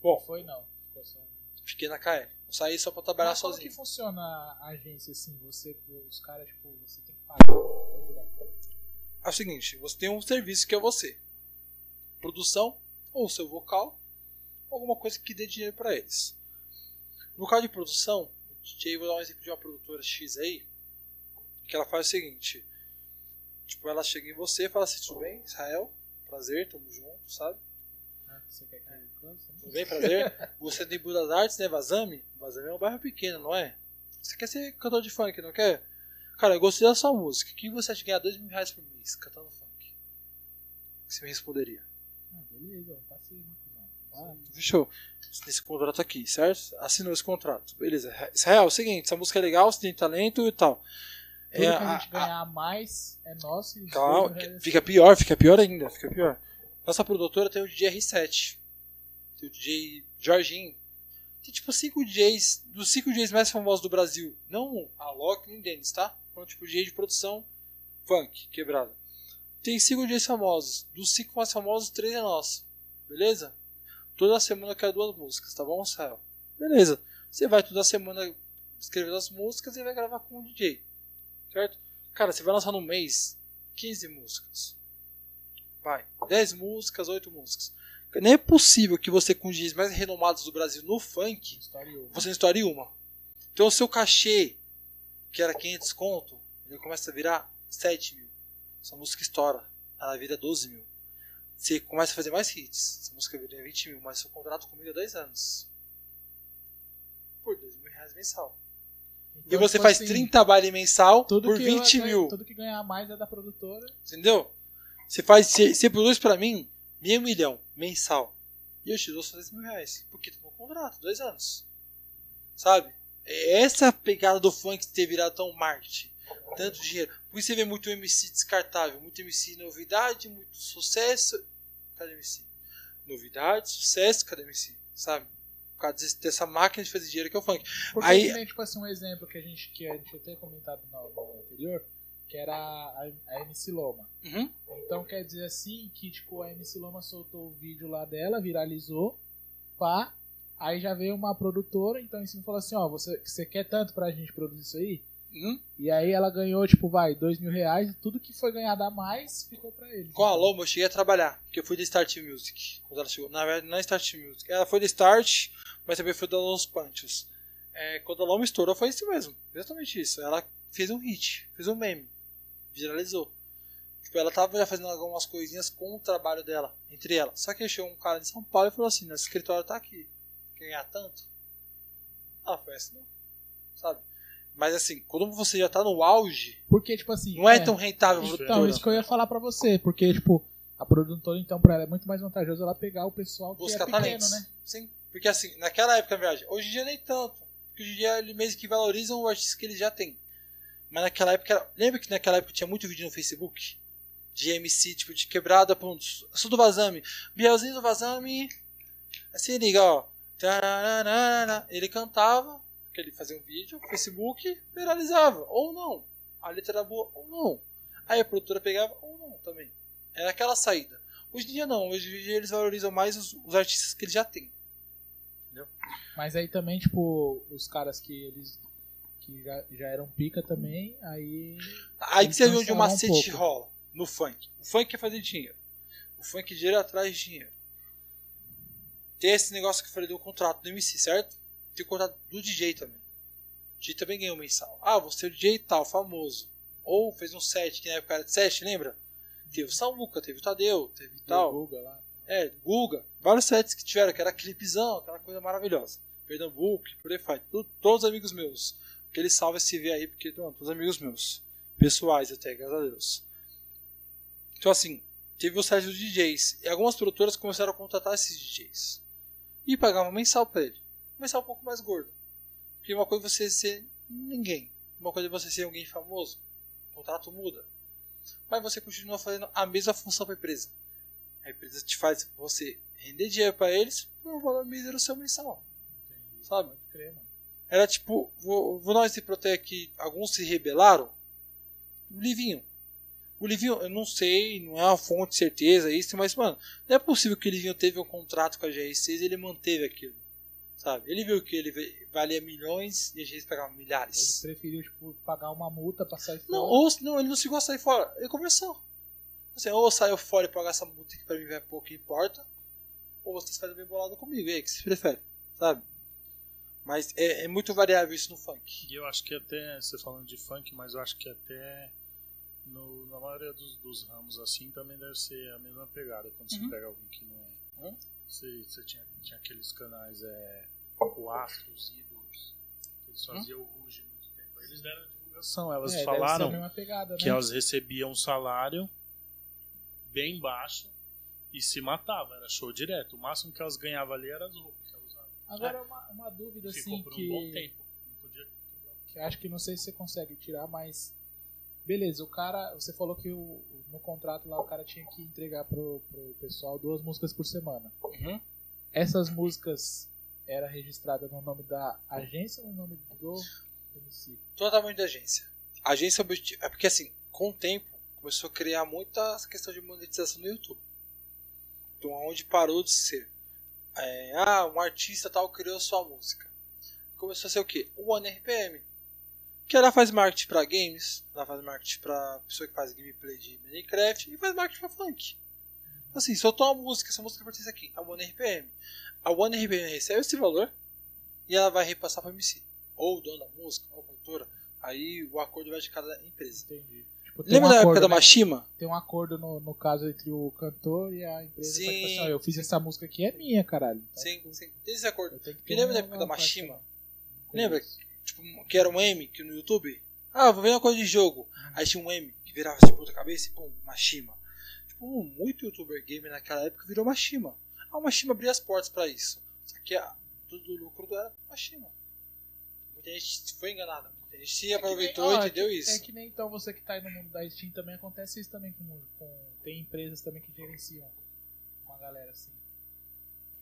Bom, Foi não. Ficou só. fiquei na KL. Eu saí só pra trabalhar Mas como sozinho. que funciona a agência assim? Você, os caras, tipo, você tem que pagar coisa da é o seguinte, você tem um serviço que é você. Produção, ou seu vocal, alguma coisa que dê dinheiro pra eles. No caso de produção, DJ, vou dar um exemplo de uma produtora X aí, que ela faz o seguinte, tipo, ela chega em você e fala assim, tudo bem, Israel, prazer, tamo junto, sabe? Ah, Você quer que eu canse? Tudo bem, prazer. Você tem Budas Artes, né, Vazame? Vazame é um bairro pequeno, não é? Você quer ser cantor de funk, não quer? Cara, eu gostei da sua música. O que você acha de ganhar dois mil reais por mês cantando funk? Você me responderia? Ah, beleza, ó, passei, né, cuzão. Ah, fechou. Esse contrato aqui, certo? Assinou esse contrato. Beleza. Israel, é o seguinte, essa música é legal, você tem talento e tal. Tudo É, que a a- gente ganhar mais é nosso e Calma, fica pior, fica pior ainda, fica pior. Nossa produtora tem o DJ R7, tem o DJ Jorginho, tem tipo 5 DJs, dos 5 DJs mais famosos do Brasil, não a Loki nem Dennis, tá? Então, tipo, DJ de produção funk, quebrada. Tem 5 DJs famosos, dos 5 mais famosos, 3 é nosso, beleza? Toda semana eu quero duas músicas, tá bom, Israel? Beleza. Você vai toda semana escrever as músicas e vai gravar com o DJ, certo? Cara, você vai lançar no mês 15 músicas. Vai. 10 músicas, 8 músicas. Nem é possível que você, com os DJs mais renomados do Brasil no funk, História você não estoure uma. Então o seu cachê, que era 500 conto, ele começa a virar 7 mil. Essa música estoura. Ela vira 12 mil. Você começa a fazer mais hits. Essa música vira 20 mil, mas seu contrato comigo é 2 anos. Por 2 mil reais mensal. E Então, você tipo faz assim, 30 baile mensal por que 20 eu- mil. Tudo que ganhar mais é da produtora. Entendeu? Você faz, você, você produz pra mim meio milhão mensal. E eu te dou só 10 mil reais. Porque tô no contrato, dois anos. Sabe? É essa pegada do funk ter virado tão marketing. Tanto dinheiro. Por isso você vê muito MC descartável, muito MC novidade, muito sucesso. Cadê MC? Novidade, sucesso, cadê MC? Sabe? Por causa desse- dessa máquina de fazer dinheiro que é o funk. Porque Aí- nem, tipo assim, um exemplo que a gente, que a gente até comentado no, no anterior, que era a, a MC Loma. Uhum. Então quer dizer assim que tipo a MC Loma soltou o vídeo lá dela, viralizou, pá. Aí já veio uma produtora, então em cima falou assim, ó, você, você quer tanto pra gente produzir isso aí? Uhum. E aí ela ganhou, tipo, vai, dois mil reais e tudo que foi ganhado a mais ficou pra ele. Com a Loma eu cheguei a trabalhar, porque eu fui da Start Music. Quando ela chegou. Na verdade, não é Start Music. Ela foi da Start, mas também foi da Los Panchos. É, quando a Loma estourou, foi isso mesmo. Exatamente isso. Ela fez um hit, fez um meme. Viralizou. Tipo, ela tava já fazendo algumas coisinhas com o trabalho dela, entre ela. Só que chegou um cara de São Paulo e falou assim: nosso escritório tá aqui. Quer ganhar tanto? Ah, foi assim não. Sabe? Mas assim, quando você já tá no auge, Porque, tipo assim. não é, tão rentável a Então, produtora. isso que eu ia falar pra você, porque, tipo, a produtora, então, pra ela é muito mais vantajoso ela pegar o pessoal que buscar é pequeno, talentos. né? Sim. Porque assim, naquela época, na verdade, hoje em dia nem tanto. Porque hoje em dia eles meio que valorizam o artista que eles já têm. Mas naquela época, era- lembra que naquela época tinha muito vídeo no Facebook? De MC, tipo, de quebrada, pronto. Sou do Vazame. Bielzinho do Vazame, você liga, ó. Ele cantava, porque ele fazia um vídeo, Facebook, viralizava. Ou não. A letra era boa, ou não. Aí a produtora pegava, ou não também. Era aquela saída. Hoje em dia não, hoje em dia eles valorizam mais os, os artistas que eles já têm. Mas aí também, tipo, os caras que eles que já, já eram pica também, aí. Aí que você vê onde o um macete pouco. rola. No funk. O funk quer fazer dinheiro. O funk dinheiro atrás de dinheiro. Tem esse negócio que eu falei do contrato do MC, certo? Tem o contrato do DJ também. O DJ também ganhou mensal. Ah, você é o DJ tal, famoso. Ou fez um set, que na época era de set, lembra? Teve o Samuca, teve o Tadeu, teve o tal. Guga lá. É, Guga. Vários sets que tiveram, que era clipezão, aquela coisa maravilhosa. Pernambuco, por aí vai. Todos amigos meus. Aquele salve esse V aí, porque não, todos amigos meus. Pessoais até, graças a Deus. Então assim, teve o set dos DJs. E algumas produtoras começaram a contratar esses DJs. E pagavam mensal pra ele. Mensal um pouco mais gordo. Porque uma coisa é você ser ninguém. Uma coisa é você ser alguém famoso. O contrato muda. Mas você continua fazendo a mesma função pra empresa. A empresa te faz você render dinheiro pra eles por um valor mísero seu mensal. Entendi. Sabe? Crer, mano. Era tipo, vou, vou dar exemplo até que alguns se rebelaram. O Livinho. O Livinho, eu não sei, não é uma fonte de certeza isso, mas, mano, não é possível que o Livinho teve um contrato com a GR6 e ele manteve aquilo. Sabe? Ele viu que ele valia milhões e a GR6 pagava Ele milhares. preferiu, tipo, pagar uma multa pra sair Não, fora. ou não, ele não chegou a sair fora. Ele conversou. Assim, ou saiu fora e pagar essa multa que pra mim vai pouco importa, ou vocês fazem bem bolado comigo. E aí, o que vocês preferem? Sabe? Mas é, é muito variável isso no funk. E eu acho que até, você falando de funk, mas eu acho que até no, na maioria dos, dos ramos assim também deve ser a mesma pegada quando Uhum. você pega alguém que não é. Uhum. Você, você tinha, tinha aqueles canais, é, o Astro, os Ídolos, que eles faziam o Ruge muito tempo. Aí Eles deram divulgação, elas É, falaram pegada, que né? elas recebiam um salário bem baixo e se matavam, era show direto. O máximo que elas ganhavam ali era as roupas que elas usavam. Agora, uma, uma dúvida, Ficou assim, por um que... bom tempo. Não podia que acho que não sei se você consegue tirar, mas beleza, o cara, você falou que o, no contrato lá o cara tinha que entregar pro, pro pessoal duas músicas por semana. Uhum. Essas músicas era registrada no nome da agência ou no nome do MC? Totalmente da agência. A agência é porque assim, com o tempo, começou a criar muita essa questão de monetização no YouTube. Então, onde parou de ser. é, ah, um artista tal criou sua música. Começou a ser o quê? O One RPM. Que ela faz marketing pra games, ela faz marketing pra pessoa que faz gameplay de Minecraft e faz marketing pra funk. Então, Assim, soltou uma música, essa música pertence aqui, a One RPM. A One RPM recebe esse valor e ela vai repassar para MC. Ou o dono da música, ou a produtora. Aí o acordo vai de cada empresa. Entendi. Tipo, Lembra um da época acordo, da né? Mashima? Tem um acordo no, no caso entre o cantor e a empresa. pra, tipo Sim. assim, ó, eu fiz essa música aqui, é minha, caralho. Então, Sim, tipo, sim. Tem esse acordo. lembra da época da Mashima? Lembra? Tipo, que era um M que no YouTube. Ah, vou ver uma coisa de jogo. Aí tinha um M que virava tipo outra cabeça e pum, Mashima. Tipo, muito youtuber gamer naquela época virou Mashima. Ah, o Mashima abria as portas pra isso. Só que a, todo o lucro era Mashima. Muita gente foi enganada. Muita gente se É nem- aproveitou ó, e é entendeu que- isso. É que nem então você que tá aí no mundo da Steam também acontece isso também com, com tem empresas também que gerenciam uma galera assim.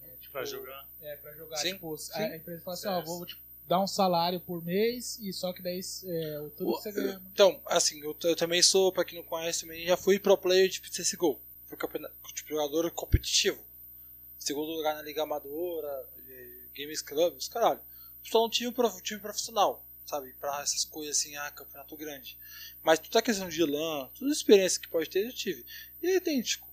É, tipo, pra jogar. É, pra jogar. Sim, Tipo, sim. a empresa fala assim, ó, Certo. vou te dar um salário por mês e só que daí é, o tudo que você ganha. Então, assim, eu, eu também sou, pra quem não conhece, também já fui pro player de CSGO. Fui campeona- tipo, jogador competitivo. Segundo lugar na Liga Amadora, Games Club, os caralho. Só não tinha um prof- time profissional, sabe? Pra essas coisas assim, ah, campeonato grande. Mas toda a questão de LAN, toda a experiência que pode ter, eu tive. E é idêntico.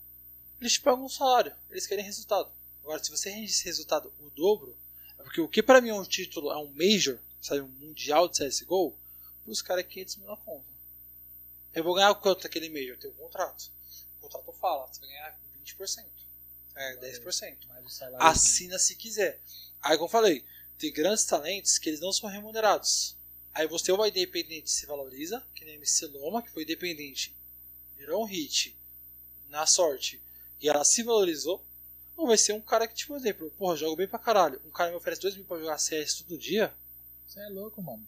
Eles te pagam um salário, eles querem resultado. Agora, se você rende esse resultado o dobro, porque o que pra mim é um título, é um Major, sabe? Um Mundial de CSGO, os caras é 500 mil na conta. Eu vou ganhar quanto daquele Major? Tenho um contrato. O contrato fala, você vai ganhar 20%. É, 10%. Mas o salário Assina se quiser. Aí, como eu falei, tem grandes talentos que eles não são remunerados. Aí você ou vai independente se valoriza, que nem a MC Loma, que foi independente, virou um hit na sorte, e ela se valorizou, ou vai ser um cara que, tipo, por exemplo, porra, jogo bem pra caralho. Um cara me oferece 2 mil pra jogar CS todo dia. Você é louco, mano.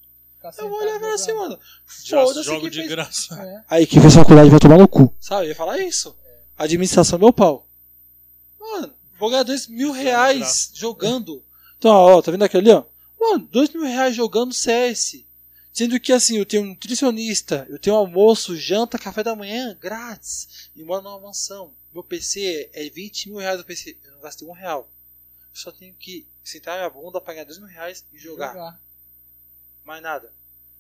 Eu vou olhar e falar assim, mano. Foda-se jogo de fez graça. É. Aí quem fez faculdade vai tomar no cu. Sabe? Eu ia falar isso. Administração é meu pau. Mano, Vou ganhar dois mil Isso é reais graça. jogando. Então, ó, tá vendo aqui ali, ó? Mano, dois mil reais jogando CS. Sendo que assim, eu tenho um nutricionista, eu tenho almoço, janta, café da manhã, grátis. E moro numa mansão. Meu PC é 20 mil reais o PC. Eu não gastei um real. Eu só tenho que sentar minha bunda, pagar dois mil reais e jogar. Mais nada.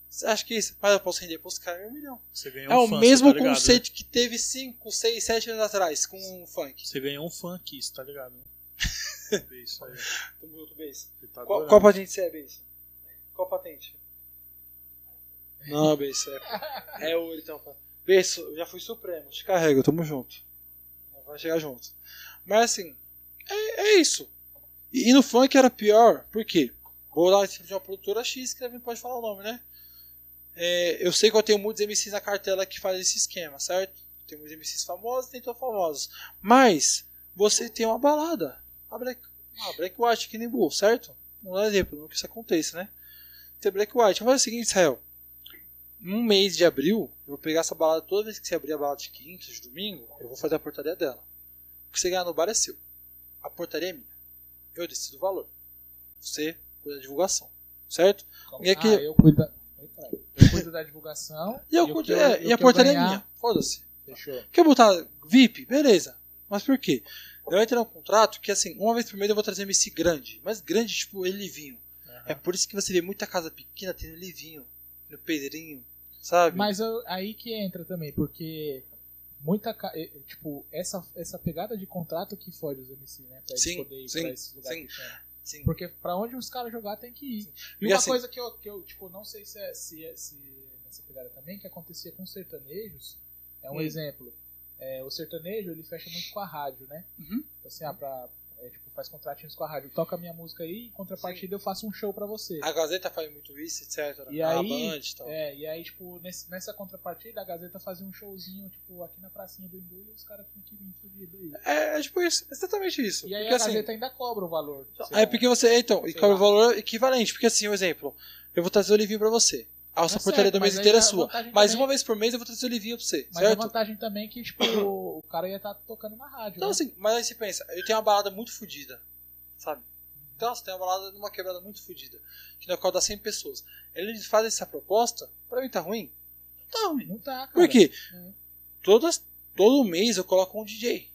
Você acha que isso? Mas eu posso render pros caras meio milhão. Você ganhou É um o fã, mesmo tá ligado, conceito que teve 5, 6, 7 anos atrás com o funk. Né? Você ganhou um aqui, cê tá ligado? Né? Vê isso aí. Tamo junto, tá Qual, adorando. qual patente você é, Base? Qual patente? Não, Base, é, é ouro então. Base, eu já fui supremo, te carrego, tamo junto. Vai chegar junto. Mas assim, é, é isso. E, e no funk era pior, por quê? Vou dar exemplo de uma produtora X que também pode falar o nome, né? É, eu sei que eu tenho muitos MCs na cartela que fazem esse esquema, certo? Tem muitos MCs famosos, tem tão famosos. Mas você tem uma balada. A Black, a Black White aqui nem Bull, certo? Vamos dar exemplo, não que isso aconteça, né? Tem Black White. Vamos fazer o seguinte, Israel. Um mês de abril, eu vou pegar essa balada toda vez que você abrir a balada de quinta, de domingo, eu vou fazer a portaria dela. O que você ganhar no bar é seu. A portaria é minha. Eu decido o valor. Você cuida da divulgação. Certo? E aqui- Ah, eu cuido da... Eu cuido da divulgação. E, eu, cuido- eu- é, e a portaria é ganhar- minha. Foda-se. Fechou. Quer botar VIP? Beleza. Mas por quê? Eu entro num contrato que, assim, uma vez por mês eu vou trazer MC grande. Mas grande, tipo, ele livinho. É por isso que você vê muita casa pequena tendo livinho. No pedrinho. Sabe? Mas eu- aí que entra também, porque muita. Tipo, essa, essa pegada de contrato que fode os MC, né? Pra eles Sim, poderem ir sim, pra esses lugares sim. Sim. Porque pra onde os caras jogar tem que ir. E Porque uma assim- coisa que eu, que eu, tipo, não sei se é, se é- se nessa pegada também, que acontecia com sertanejos, é um Hum. exemplo. É, o sertanejo, ele fecha muito com a rádio, né? Uhum. Assim, ah, pra, é, tipo, faz contratinhos com a rádio. Toca a minha música aí, em contrapartida eu faço um show pra você. A Gazeta faz muito isso, etc. E a aí, Band e tal. É, e aí, tipo, nesse- nessa contrapartida, a Gazeta fazia um showzinho, tipo, aqui na pracinha do Imbu e os caras tinham que vir fudido aí. É, é tipo isso, exatamente isso. E aí porque a assim, Gazeta ainda cobra o valor. é porque você, então, e cobra o lá. valor equivalente, porque assim, um exemplo, eu vou trazer o livinho pra você. A nossa Tá portaria certo, do mês inteiro é a sua. Mas também- uma vez por mês eu vou trazer o livinho pra você, Mas a certo? vantagem também é que, tipo, o cara ia estar tocando na rádio. Então né? assim, mas aí você pensa, eu tenho uma balada muito fodida, sabe? Então você tem uma balada numa quebrada muito fodida, que na qual dá 100 pessoas. Eles fazem essa proposta, pra mim tá ruim? Não tá ruim. Não tá, cara. Por quê? É. Todas, todo mês eu coloco um DJ.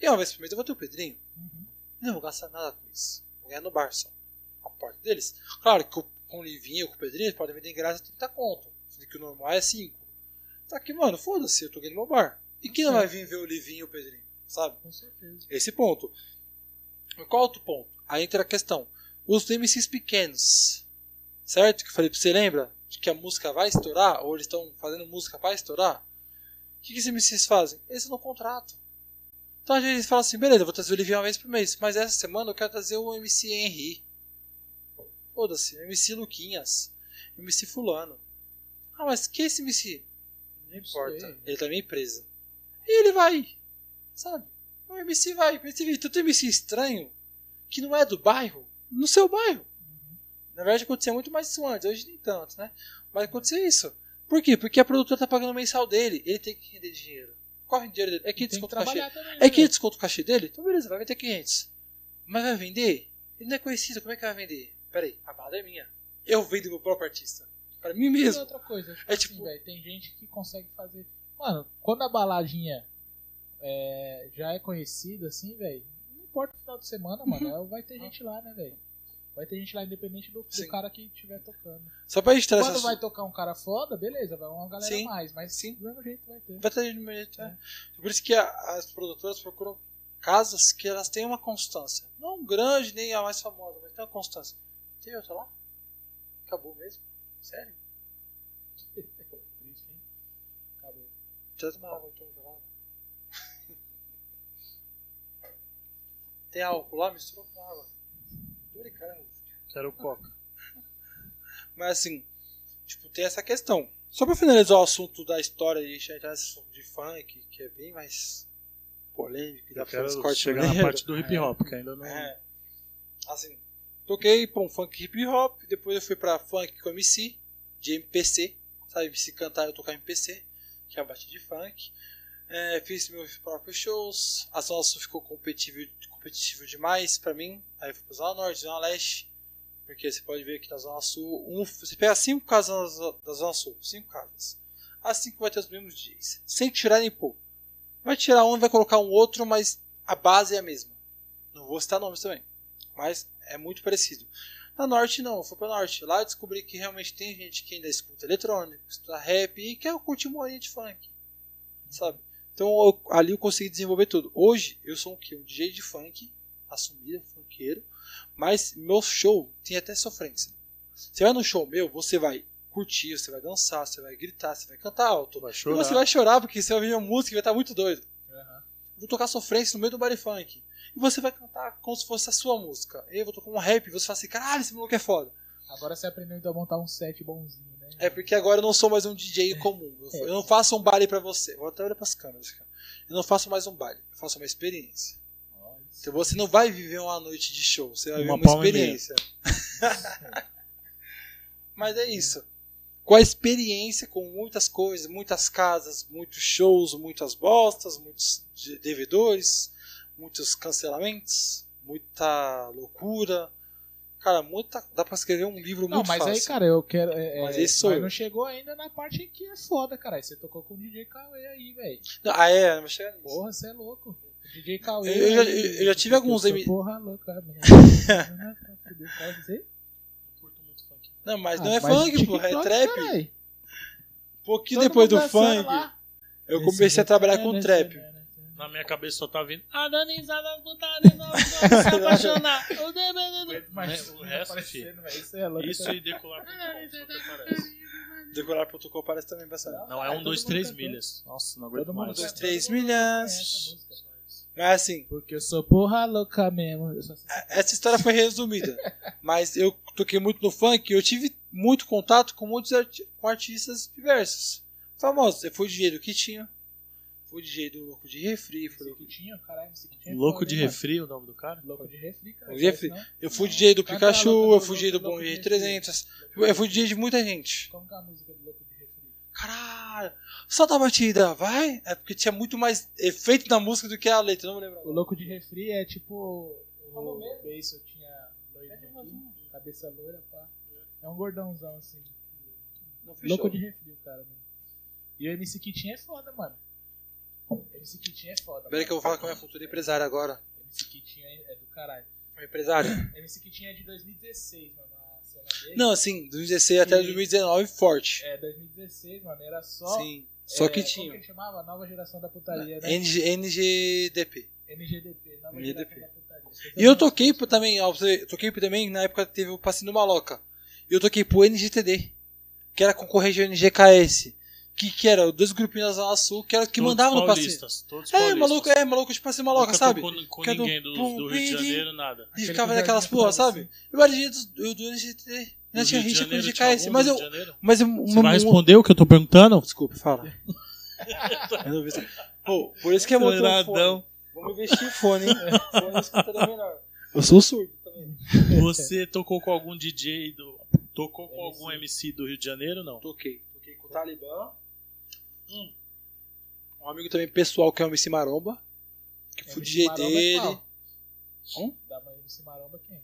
E uma vez por mês eu vou ter o Pedrinho. Uhum. Não vou gastar nada com isso. Vou ganhar no bar só. A parte deles. Claro que com com o Livinho, com o Pedrinho, eles podem vender em graça 30 conto. Sendo que o normal é 5. Tá aqui, mano, foda-se, eu tô ganhando meu bar. E quem não vai vir ver o Livinho e o Pedrinho? Sabe? Com certeza. Esse ponto. Qual outro ponto? Aí entra a questão. Os MCs pequenos. Certo? Que eu falei pra você, lembra? De que a música vai estourar? Ou eles estão fazendo música para estourar? O que, que esses MCs fazem? Eles não contrato. Então às vezes eles falam assim, beleza, vou trazer o Livinho uma vez por mês. Mas essa semana eu quero trazer o MC Henry. Foda-se, MC Luquinhas. MC Fulano. Ah, mas que esse MC? Não importa. sei. Ele tá na minha empresa. E ele vai. Sabe? O MC vai. Você vê tanto MC estranho que não é do bairro, no seu bairro. Uhum. Na verdade acontecia muito mais isso antes, hoje nem tanto, né? Mas acontecia isso. Por quê? Porque a produtora tá pagando o mensal dele, ele tem que render dinheiro. É o dinheiro dele? É que Tem que desconto o cachê. também. É né, que velho? desconto o cachê dele? Então beleza, vai vender 500. Mas vai vender? Ele não é conhecido, como é que vai vender? Pera aí, a balada é minha. Eu vendo meu próprio artista. Pra mim E mesmo. outra coisa, tipo É assim, tipo- tem gente que consegue fazer. Mano, quando a baladinha é, já é conhecida, assim, velho, não importa o final de semana, mano, é, vai ter gente lá, né, velho? Vai ter gente lá, independente do, do cara que estiver tocando. Só pra gente trazer Quando vai tocar um cara foda, beleza, vai uma galera Sim, mais, mas sim. do mesmo jeito vai ter. Vai trazer do meu jeito, é. Por isso que a- as produtoras procuram casas que elas tenham uma constância. Não grande, nem a mais famosa, mas tem uma constância. Tem outra lá? Acabou mesmo? Sério? Acabou. Traz uma água então gelada. Tem álcool lá? Misturou com água. Tô brincando. Quero coca. Mas assim, tipo, tem essa questão. Só pra finalizar o assunto da história e já entrar nesse assunto de funk, que é bem mais polêmico, dá pra quero chegar na parte do hip hop, que ainda não. É. Assim, toquei pra um funk hip hop, depois eu fui pra funk com MC, de MPC, sabe? MC cantar eu tocar MPC, que é a batida de funk. É, fiz meus próprios shows. A Zona Sul ficou competitivo, competitivo demais pra mim. Aí fui pra Zona Norte, Zona Leste. Porque você pode ver que na Zona Sul. Um, você pega cinco casas da- da Zona Sul. Cinco casas. As cinco vai ter os mesmos dias. Sem tirar nem pôr. Vai tirar um vai colocar um outro, mas a base é a mesma. Não vou citar nomes também. Mas é muito parecido. Na Norte não, eu fui pra Norte. Lá eu descobri que realmente tem gente que ainda escuta eletrônico, escuta rap e quer curtir uma horinha de funk. Sabe? Então eu- ali eu consegui desenvolver tudo. Hoje eu sou um, quê? um DJ de funk, assumido, funkeiro, mas meu show tem até sofrência. Você vai no show meu, você vai curtir, você vai dançar, você vai gritar, você vai cantar alto. Vai E chorar. você vai chorar porque você vai ouvir uma música e vai estar muito doido. Aham. Vou tocar sofrência no meio do baile funk. E você vai cantar como se fosse a sua música. E eu vou tocar um rap e você fala assim, caralho, esse maluco é foda. Agora você aprendeu então a montar um set bonzinho, né? É porque agora eu não sou mais um DJ comum. Eu, eu não faço um baile pra você. Vou até olhar pras câmeras, cara. Eu não faço mais um baile. Eu faço uma experiência. Olha Então você não vai viver uma noite de show. Você vai Uma viver uma experiência. Mas é isso. Com a experiência, com muitas coisas, muitas casas, muitos shows, muitas bostas, muitos de- devedores, muitos cancelamentos, muita loucura. Cara, muita. Dá pra escrever um livro Não, muito mas fácil. aí, cara, eu quero. É, Mas é, esse sou mas eu. não chegou ainda na parte que é foda, cara. Você tocou com o DJ Cauê aí, velho. Não, ah, é, mas chega nisso. Porra, você é louco. O DJ Cauê. Eu- eu já- aí, eu já tive alguns eu M- Porra louca, mesmo. Ser? Não curto muito funk. Não, mas Ah, não é mas funk, porra, é TikTok, trap. carai. Um pouquinho Todo depois do funk, lá. eu comecei a trabalhar com trap. Na minha cabeça só tá vindo. A danizada putaria não se apaixonar. O debendo. Mas O resto, Isso é louco. Isso e decolar pro parece. Decorar.com parece também bastante. Não, é um, dois, três milhas. Nossa, não aguento mais. dois, canta, três milhas. Mas assim, Porque eu sou porra louca mesmo. Assim. essa história foi resumida. Mas eu toquei muito no funk e eu tive muito contato com muitos arti- com artistas diversos. Famosos. Eu fui do Kitinho, fui DJ do Louco de Refri, fui Esse que tinha, caralho, esse que tinha. é Louco de refri, o nome do cara? Louco de refri, cara. Louco de refri. Eu fui DJ do Pikachu, louco eu fui DJ do louco Bom de de refri. 300. Eu fui DJ de muita gente. Como que é a música do Louco de refri? Caralho, solta a batida, vai. É porque tinha muito mais efeito na música do que a letra, não me lembro. O louco de refri é tipo. O beijo eu tinha É aqui, cabeça loira, pá. É um gordãozão assim. Não fechou. Louco de refri, o cara. Mano. E o MC Kitinho é foda, mano. MC Kitinho é foda. Peraí que eu vou falar com a minha futura empresária agora. MC Kitinho é, é do caralho. Minha empresária? MC Kitinho é de 2016, mano. A cena dele. Não, assim, 2016 até E- 2019, forte. É, 2016, mano. Era só. Sim, só é, que Como tinha. que ele chamava? Nova geração da putaria, né? NG, NGDP. NGDP, Nova NGDP. geração da putaria. E eu toquei pro- também, ó, toquei pro- também, na época teve o Passinho do Maloca. E eu toquei pro NGTD, que era concorrente ao NGKS. Que, que era dois grupinhos da Zona Sul, que era que Todos mandavam no paulistas, Todos É, maluco, é, maluco de Passinho Maloca, Nunca sabe? com Que é do ninguém do, pum, do Rio de Janeiro, nada. E Aquele ficava naquelas porra, sabe? Eu era DJ do, do NGTD. Não tinha rixa com o algum mas do eu. Rio de Janeiro? Mas eu. Você vai responder o que eu tô perguntando? Desculpa, fala. Eu não vi isso. Pô, por isso que é muito fone. Vamos investir em fone, hein? Fone escutaria melhor. Eu sou surdo também. Você tocou com algum DJ do. Tocou com algum MC do Rio de Janeiro, não? Toquei. Toquei com o Talibã. Hum. Um amigo também pessoal que é o MC Maromba. Que fui MC DJ Maromba é dele. qual? Hum? Da MC Maromba quem?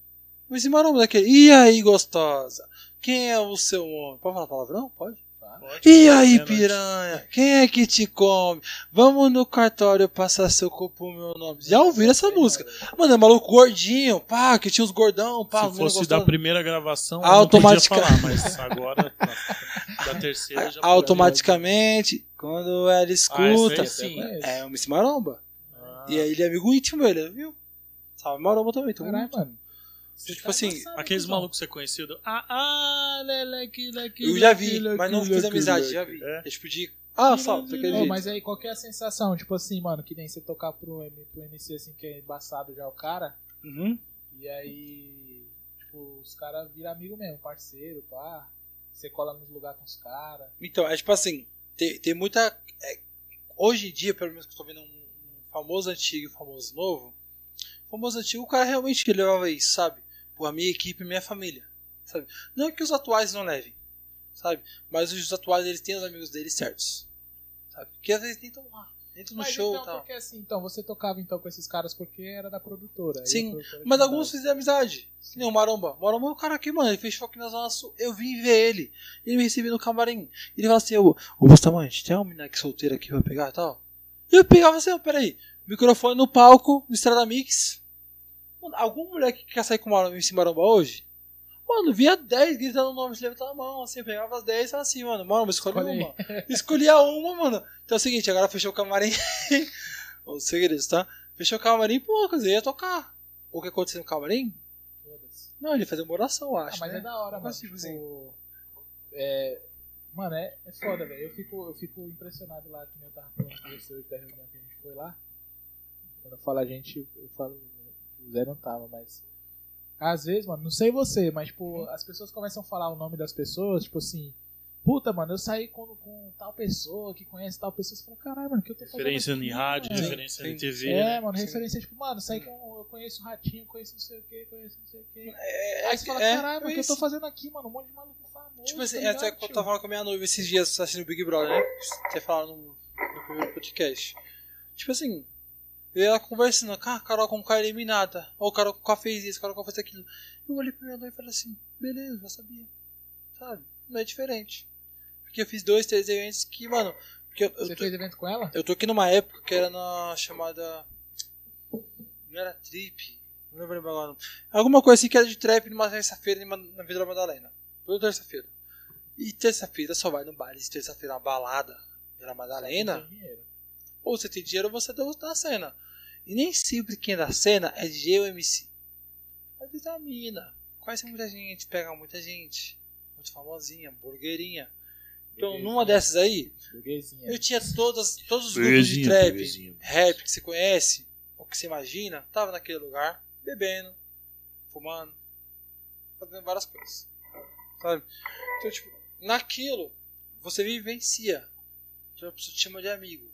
O MC Maromba daquele. E aí, gostosa? Quem é o seu homem? Pode falar palavrão? Pode? Pode. E aí, É nóis. piranha? Quem é que te come? Vamos no cartório passar seu corpo no meu nome. Já ouviram essa música? Mano, é maluco gordinho, pá, que tinha uns gordão, pá. Se fosse da primeira gravação, eu Automatica- não podia falar, mas agora, da terceira, já Automaticamente, quando ela Ah, escuta, sim. é o MC Maromba. Ah, E aí ele é amigo íntimo, ele, viu? Salve Maromba também, então. Caralho, mano. Você Tipo tá assim, avançado, Aqueles malucos que você conheceu do. Ah, ah, leleque, leque, Eu já vi, leque, mas não fiz amizade, leque. já vi. É? É tipo de. Ah, salve, Ô, jeito. mas aí qual que é a sensação? Tipo assim, mano, que nem você tocar pro, M- pro MC assim, que é embaçado já o cara, Uhum. e aí, tipo, os caras viram amigo mesmo, parceiro, pá. Você cola nos lugares com os caras. Então, é tipo assim, tem, tem muita. é, hoje em dia, pelo menos que eu tô vendo um, famoso antigo e um famoso novo. Famoso antigo, o cara realmente que levava isso, sabe? A minha equipe, minha família. Sabe? Não que os atuais não levem, sabe? Mas os atuais eles têm os amigos deles certos. Sabe? Que às vezes nem tão lá. Entro no Mas show então, tal. porque assim, então, você tocava então com esses caras porque era da produtora. Sim, produtora Mas alguns fizeram amizade. Que Nem o Maromba. O Maromba é um cara aqui, mano. Ele fez show aqui na Zona Sul. Eu vim ver ele. Ele me recebeu no camarim. Ele falou assim: Ô, Bustamante, tem uma menina aqui solteira aqui pra pegar e tal? Eu pegava assim: ó, peraí. Microfone no palco, no Estrada Mix. Mano, algum moleque que quer sair com o Maromba, esse Maromba hoje? Mano, via 10 gritando o nome, se levantando a mão, assim, eu pegava as 10 e falava assim, mano, Escolhe aí. uma. Escolhia uma, mano. Então é o seguinte, agora fechou o camarim. Os segredos, tá? Fechou o camarim, pô, quer dizer, ia tocar. O que aconteceu no camarim? Não, ele ia fazer uma oração, eu Ah, acho. mas né? é da hora, mano. Tipo, assim. é, mano, é, é foda, velho. Eu fico, eu fico impressionado lá, que nem eu tava falando com você hoje da reunião que a gente foi lá. Quando eu falo a gente, eu falo. O Zé não tava, mas. Às vezes, mano, não sei você, mas, tipo, as pessoas começam a falar o nome das pessoas, tipo assim. Puta, mano, eu saí com, com tal pessoa que conhece tal pessoa. Você fala, caralho, mano, o que eu tô fazendo? Referência aqui, em rádio, mano?" referência sim. em TV. É, né? mano, Sim. referência, tipo, mano, saí com. Eu conheço o Ratinho, conheço não sei o que, conheço não sei o que. É, Aí você fala, é, caralho, é mano, o que eu tô fazendo aqui, mano? Um monte de maluco famoso. Tipo assim, tá é até que eu tava falando com a minha noiva esses dias assistindo o Big Brother, né? Você falado no, no primeiro podcast. Tipo assim, eu ia conversando, ah, Carol com K eliminada. Ou Carol com K fez isso, Carol com K fez aquilo. Eu olhei pra minha noiva e falei assim, beleza, já sabia. Sabe? Não é diferente. Porque eu fiz dois, três eventos que, mano. Porque eu, eu, Você tô, fez evento com ela? eu tô aqui numa época que era na chamada. Não era trip. Não lembro agora. não. Alguma coisa assim que era de trap numa terça-feira na Vila Madalena. Toda terça-feira. E terça-feira só vai no bar. E terça-feira uma balada. Vila Madalena. Tem dinheiro. Ou você tem dinheiro ou você dá da cena. E nem sempre quem é da cena é DJ ou MC. É uma mina. Conhece muita gente, pega muita gente. Muito famosinha, burgueirinha. Então, numa dessas aí, eu tinha todas, todos os grupos de trap, rap que você conhece, ou que você imagina, tava naquele lugar, bebendo, fumando, fazendo várias coisas. Sabe? Então, tipo, naquilo, você vivencia. Então, a pessoa te chama de amigo.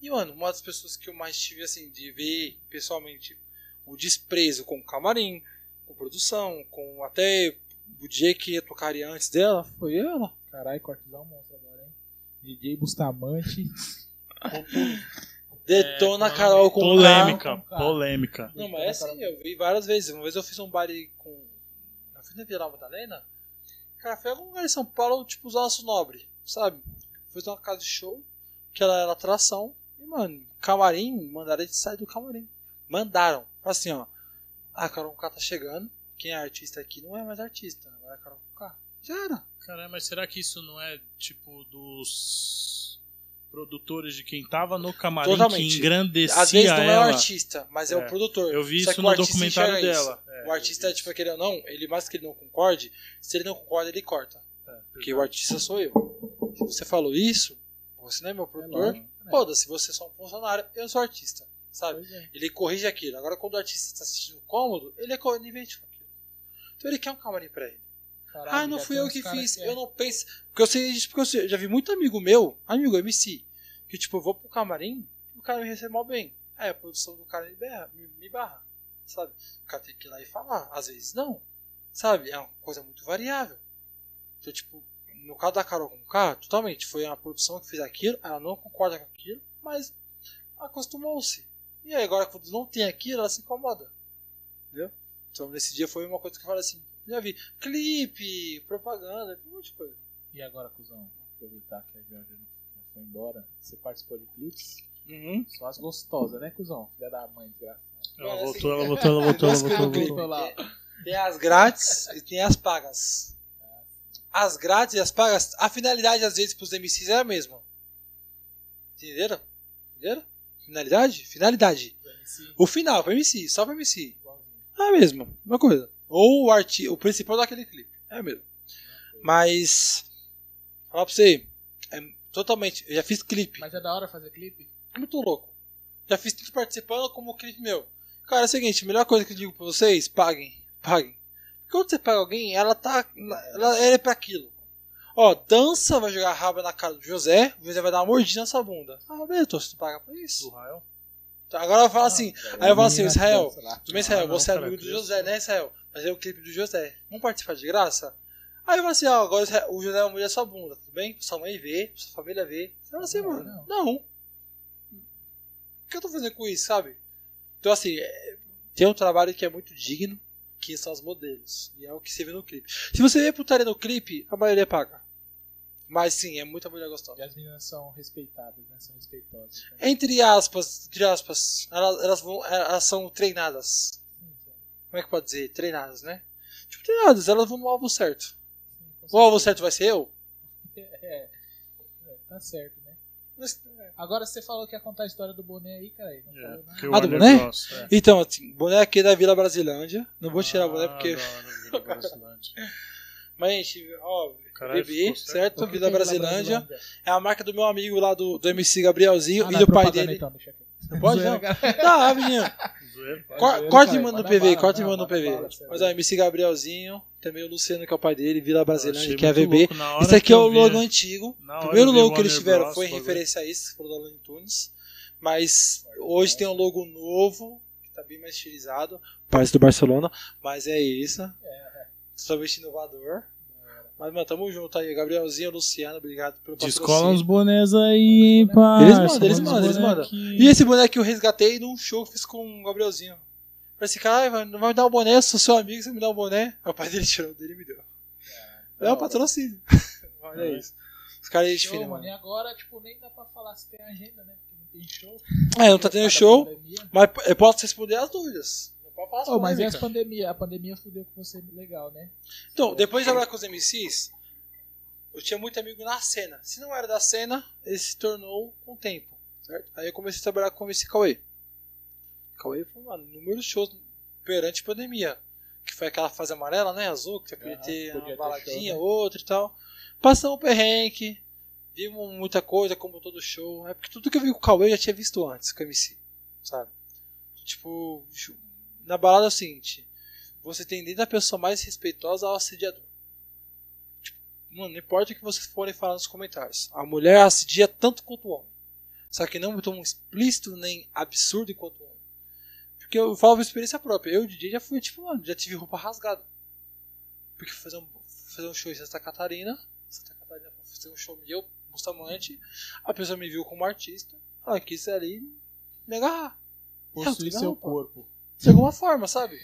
E, mano, uma das pessoas que eu mais tive, assim, de ver pessoalmente o desprezo com o camarim, com produção, com até o DJ que ia tocaria antes dela, foi ela. Caralho, cortizão monstro agora, hein? DJ Bustamante. Detona É, a Carol com polêmica, carro. polêmica. Não, mas é assim, eu vi várias vezes. Uma vez eu fiz um baile com. Na frente da Vila Madalena. Cara, foi algum lugar em São Paulo, tipo, os nossos nobres, sabe? Fiz uma casa de show, que ela era atração. E, mano, camarim, mandaram a gente sair do camarim. Mandaram. Assim, ó. A Carol K tá chegando. Quem é artista aqui não é mais artista. Agora é a Carol K. Já era. Caramba, mas será que isso não é tipo dos produtores de quem tava no camarim Totalmente. que engrandecia Às vezes não é o ela? artista, mas é, o É, produtor. Eu vi Só isso no o documentário dela. É, o artista, eu vi tipo, querendo ou não, ele mais que ele não concorde, se ele não concorda, ele corta. É, Porque o artista sou eu. Se você falou isso, você não é meu É produtor, né? foda-se, você é só um funcionário, eu sou artista. Sabe? É. Ele corrige aquilo. Agora, quando o artista está se sentindo cômodo, ele é conivente com aquilo. Então ele quer um camarim pra ele. Caralho, ah, não fui eu que fiz, é. eu não penso. Porque eu sei disso, porque eu sei- já vi muito amigo meu, amigo MC, que tipo, eu vou pro camarim, o cara me recebe mal bem. Aí a produção do cara me, berra, me, me barra. Sabe? O cara tem que ir lá e falar. Às vezes não. Sabe? É uma coisa muito variável. Então, tipo, no caso da Carol com K, totalmente. Foi a produção que fez aquilo, ela não concorda com aquilo, mas acostumou-se. E aí, agora quando não tem aquilo, ela se incomoda. Entendeu? Então, nesse dia foi uma coisa que eu falei assim: já vi clipe, propaganda, um monte de coisa. E agora, cuzão, aproveitar que a Jorge já foi embora, você participou de clipes? Uhum. Só as gostosas, né, cuzão? Filha da mãe, desgraçada. Ela voltou, assim, ela voltou, ela voltou, ela voltou, clipe. voltou. Tem as grátis e tem as pagas. As grátis e as pagas, a finalidade às vezes pros MCs é a mesma. Entenderam? Entenderam? Finalidade? Finalidade. O final, pra MC, só pra MC. É a mesma, uma coisa. Ou o, arti o principal daquele clipe. É a mesma. Mas. Falar pra você. É totalmente. Eu já fiz clipe. Mas é da hora fazer clipe? Muito louco. Já fiz tudo participando como clipe meu. Cara, é o seguinte, a melhor coisa que eu digo pra vocês, paguem. Paguem. Quando você paga alguém, ela tá. Ela, ela é pra aquilo. Ó, dança, vai jogar a raba na cara do José, o José vai dar uma mordida nessa bunda. Ah, beleza, tô, você paga pra Do isso. Rael? Tá, agora eu falo assim, aí eu falo assim, Israel, tudo bem, Israel, Ah, não, você é amigo do José, né, Israel? Mas é o clipe do José. Vamos participar de graça? Aí eu falo assim, ó, agora o Israel- o José vai molhar sua bunda, tudo bem? Sua mãe vê, sua família vê. Você fala assim, Não, mano, não. que eu tô fazendo com isso, sabe? Então, assim, é- tem um trabalho que é muito digno, que são os modelos. E é o que você vê no clipe. Se você vê putaria no clipe, a maioria paga. Mas sim, é muita mulher E gostosa. as meninas são respeitadas, né? São respeitosas. né? Entre aspas, entre aspas, elas, elas, vão, elas são treinadas. Sim, sim, Como é que pode dizer? Treinadas, né? Tipo, treinadas, elas vão no alvo certo. sim, O alvo certo vai ser eu? É, é, tá certo, Agora você falou que ia contar a história do boné aí, cara. Não É, nada. o Ah, do boné? Bros, é. Então, assim, boné aqui é da Vila Brasilândia. Não vou tirar o boné Ah, porque. da Vila Brasilândia. Mas, gente, ó, Caralho, bebê, certo? Vila é Brasilândia. É a marca do meu amigo lá do, do MC Gabrielzinho Ah, e não, do pai dele. Então, deixa aqui. Não pode, não? Tá, menino. Corta e cara, manda no PV, corta e manda no PV. Mas é o MC Gabrielzinho, também o Luciano, que é o pai dele, Vila Brasilândia, que é a VB. Esse aqui é o logo antigo. na hora O primeiro logo que eles tiveram foi em referência a isso, foram da Looney Tunes. Mas hoje tem um logo novo, que tá bem mais estilizado. Parece do Barcelona, mas é isso. Totalmente inovador. Mas, mano, tamo junto aí. Gabrielzinho, Luciano, obrigado pelo Descola uns patrocínio. bonés aí, hein, parça. Eles mandam, eles mandam, eles mandam. E esse boné que eu resgatei num show que fiz com o Gabrielzinho. Falei assim, cara, não vai me dar um boné, eu sou seu amigo, você me dá um boné. Aí o pai dele tirou dele e me deu. É o patrocínio. Olha É. isso. Os caras aí fina, mano. E agora, tipo, nem dá pra falar se tem agenda, né? Porque não tem show. É, não tá tendo show, pandemia. mas eu posso responder as dúvidas. Não pode falar as Ô, mas e as pandemia? A pandemia fudeu com você legal, né? Então, depois de trabalhar com os MCs, eu tinha muito amigo na cena. Se não era da cena, ele se tornou com o tempo, certo? Aí eu comecei a trabalhar com o MC Cauê. Cauê foi, mano, número de shows perante a pandemia. Que foi aquela fase amarela, né? Azul, que você podia Aham, ter podia uma ter baladinha, show, né? outra e tal. Passamos o perrengue, vimos muita coisa, como todo show. É porque tudo que eu vi com o Cauê eu já tinha visto antes com o MC, sabe? Tipo, na balada é o seguinte: você tem desde a pessoa mais respeitosa ao assediador. Tipo, mano, não importa o que vocês forem falar nos comentários. A mulher assedia tanto quanto o homem. Só que não tão explícito nem absurdo quanto o homem. Porque eu falo por experiência própria. Eu, DJ, já fui, tipo, mano, já tive roupa rasgada. Porque fui fazer um, fui fazer um show em Santa Catarina. Santa Catarina, fui fazer um show meu, Bustamante. A pessoa me viu como artista. Ela quis ali me agarrar. Possui legal, seu pô. corpo. De alguma forma, sabe?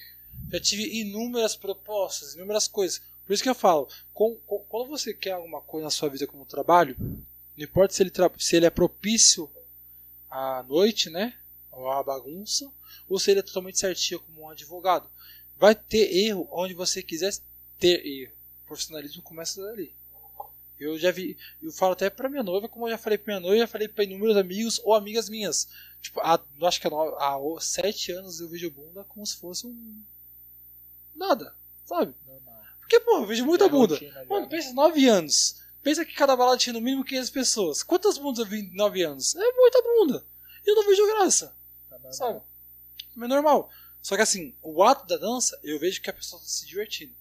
Já tive inúmeras propostas, inúmeras coisas. Por isso que eu falo, com- com- quando você quer alguma coisa na sua vida como trabalho, não importa se ele, se ele é propício à noite, né? Ou à bagunça, ou se ele é totalmente certinho como um advogado. Vai ter erro onde você quiser ter erro. O profissionalismo começa dali. Eu já vi, eu falo até pra minha noiva, como eu já falei pra minha noiva, já falei pra inúmeros amigos ou amigas minhas. Tipo, há, eu acho que há, no- há sete anos eu vejo bunda como se fosse um. Nada, sabe? Normal. Porque, pô, eu vejo muita É bunda. rotina Mano, né? pensa, nove anos. Pensa que cada balada tinha no mínimo 500 pessoas. Quantas bundas eu vi em nove anos? É muita bunda. E eu não vejo graça, Tá sabe? É normal. Só que assim, o ato da dança, eu vejo que a pessoa tá se divertindo.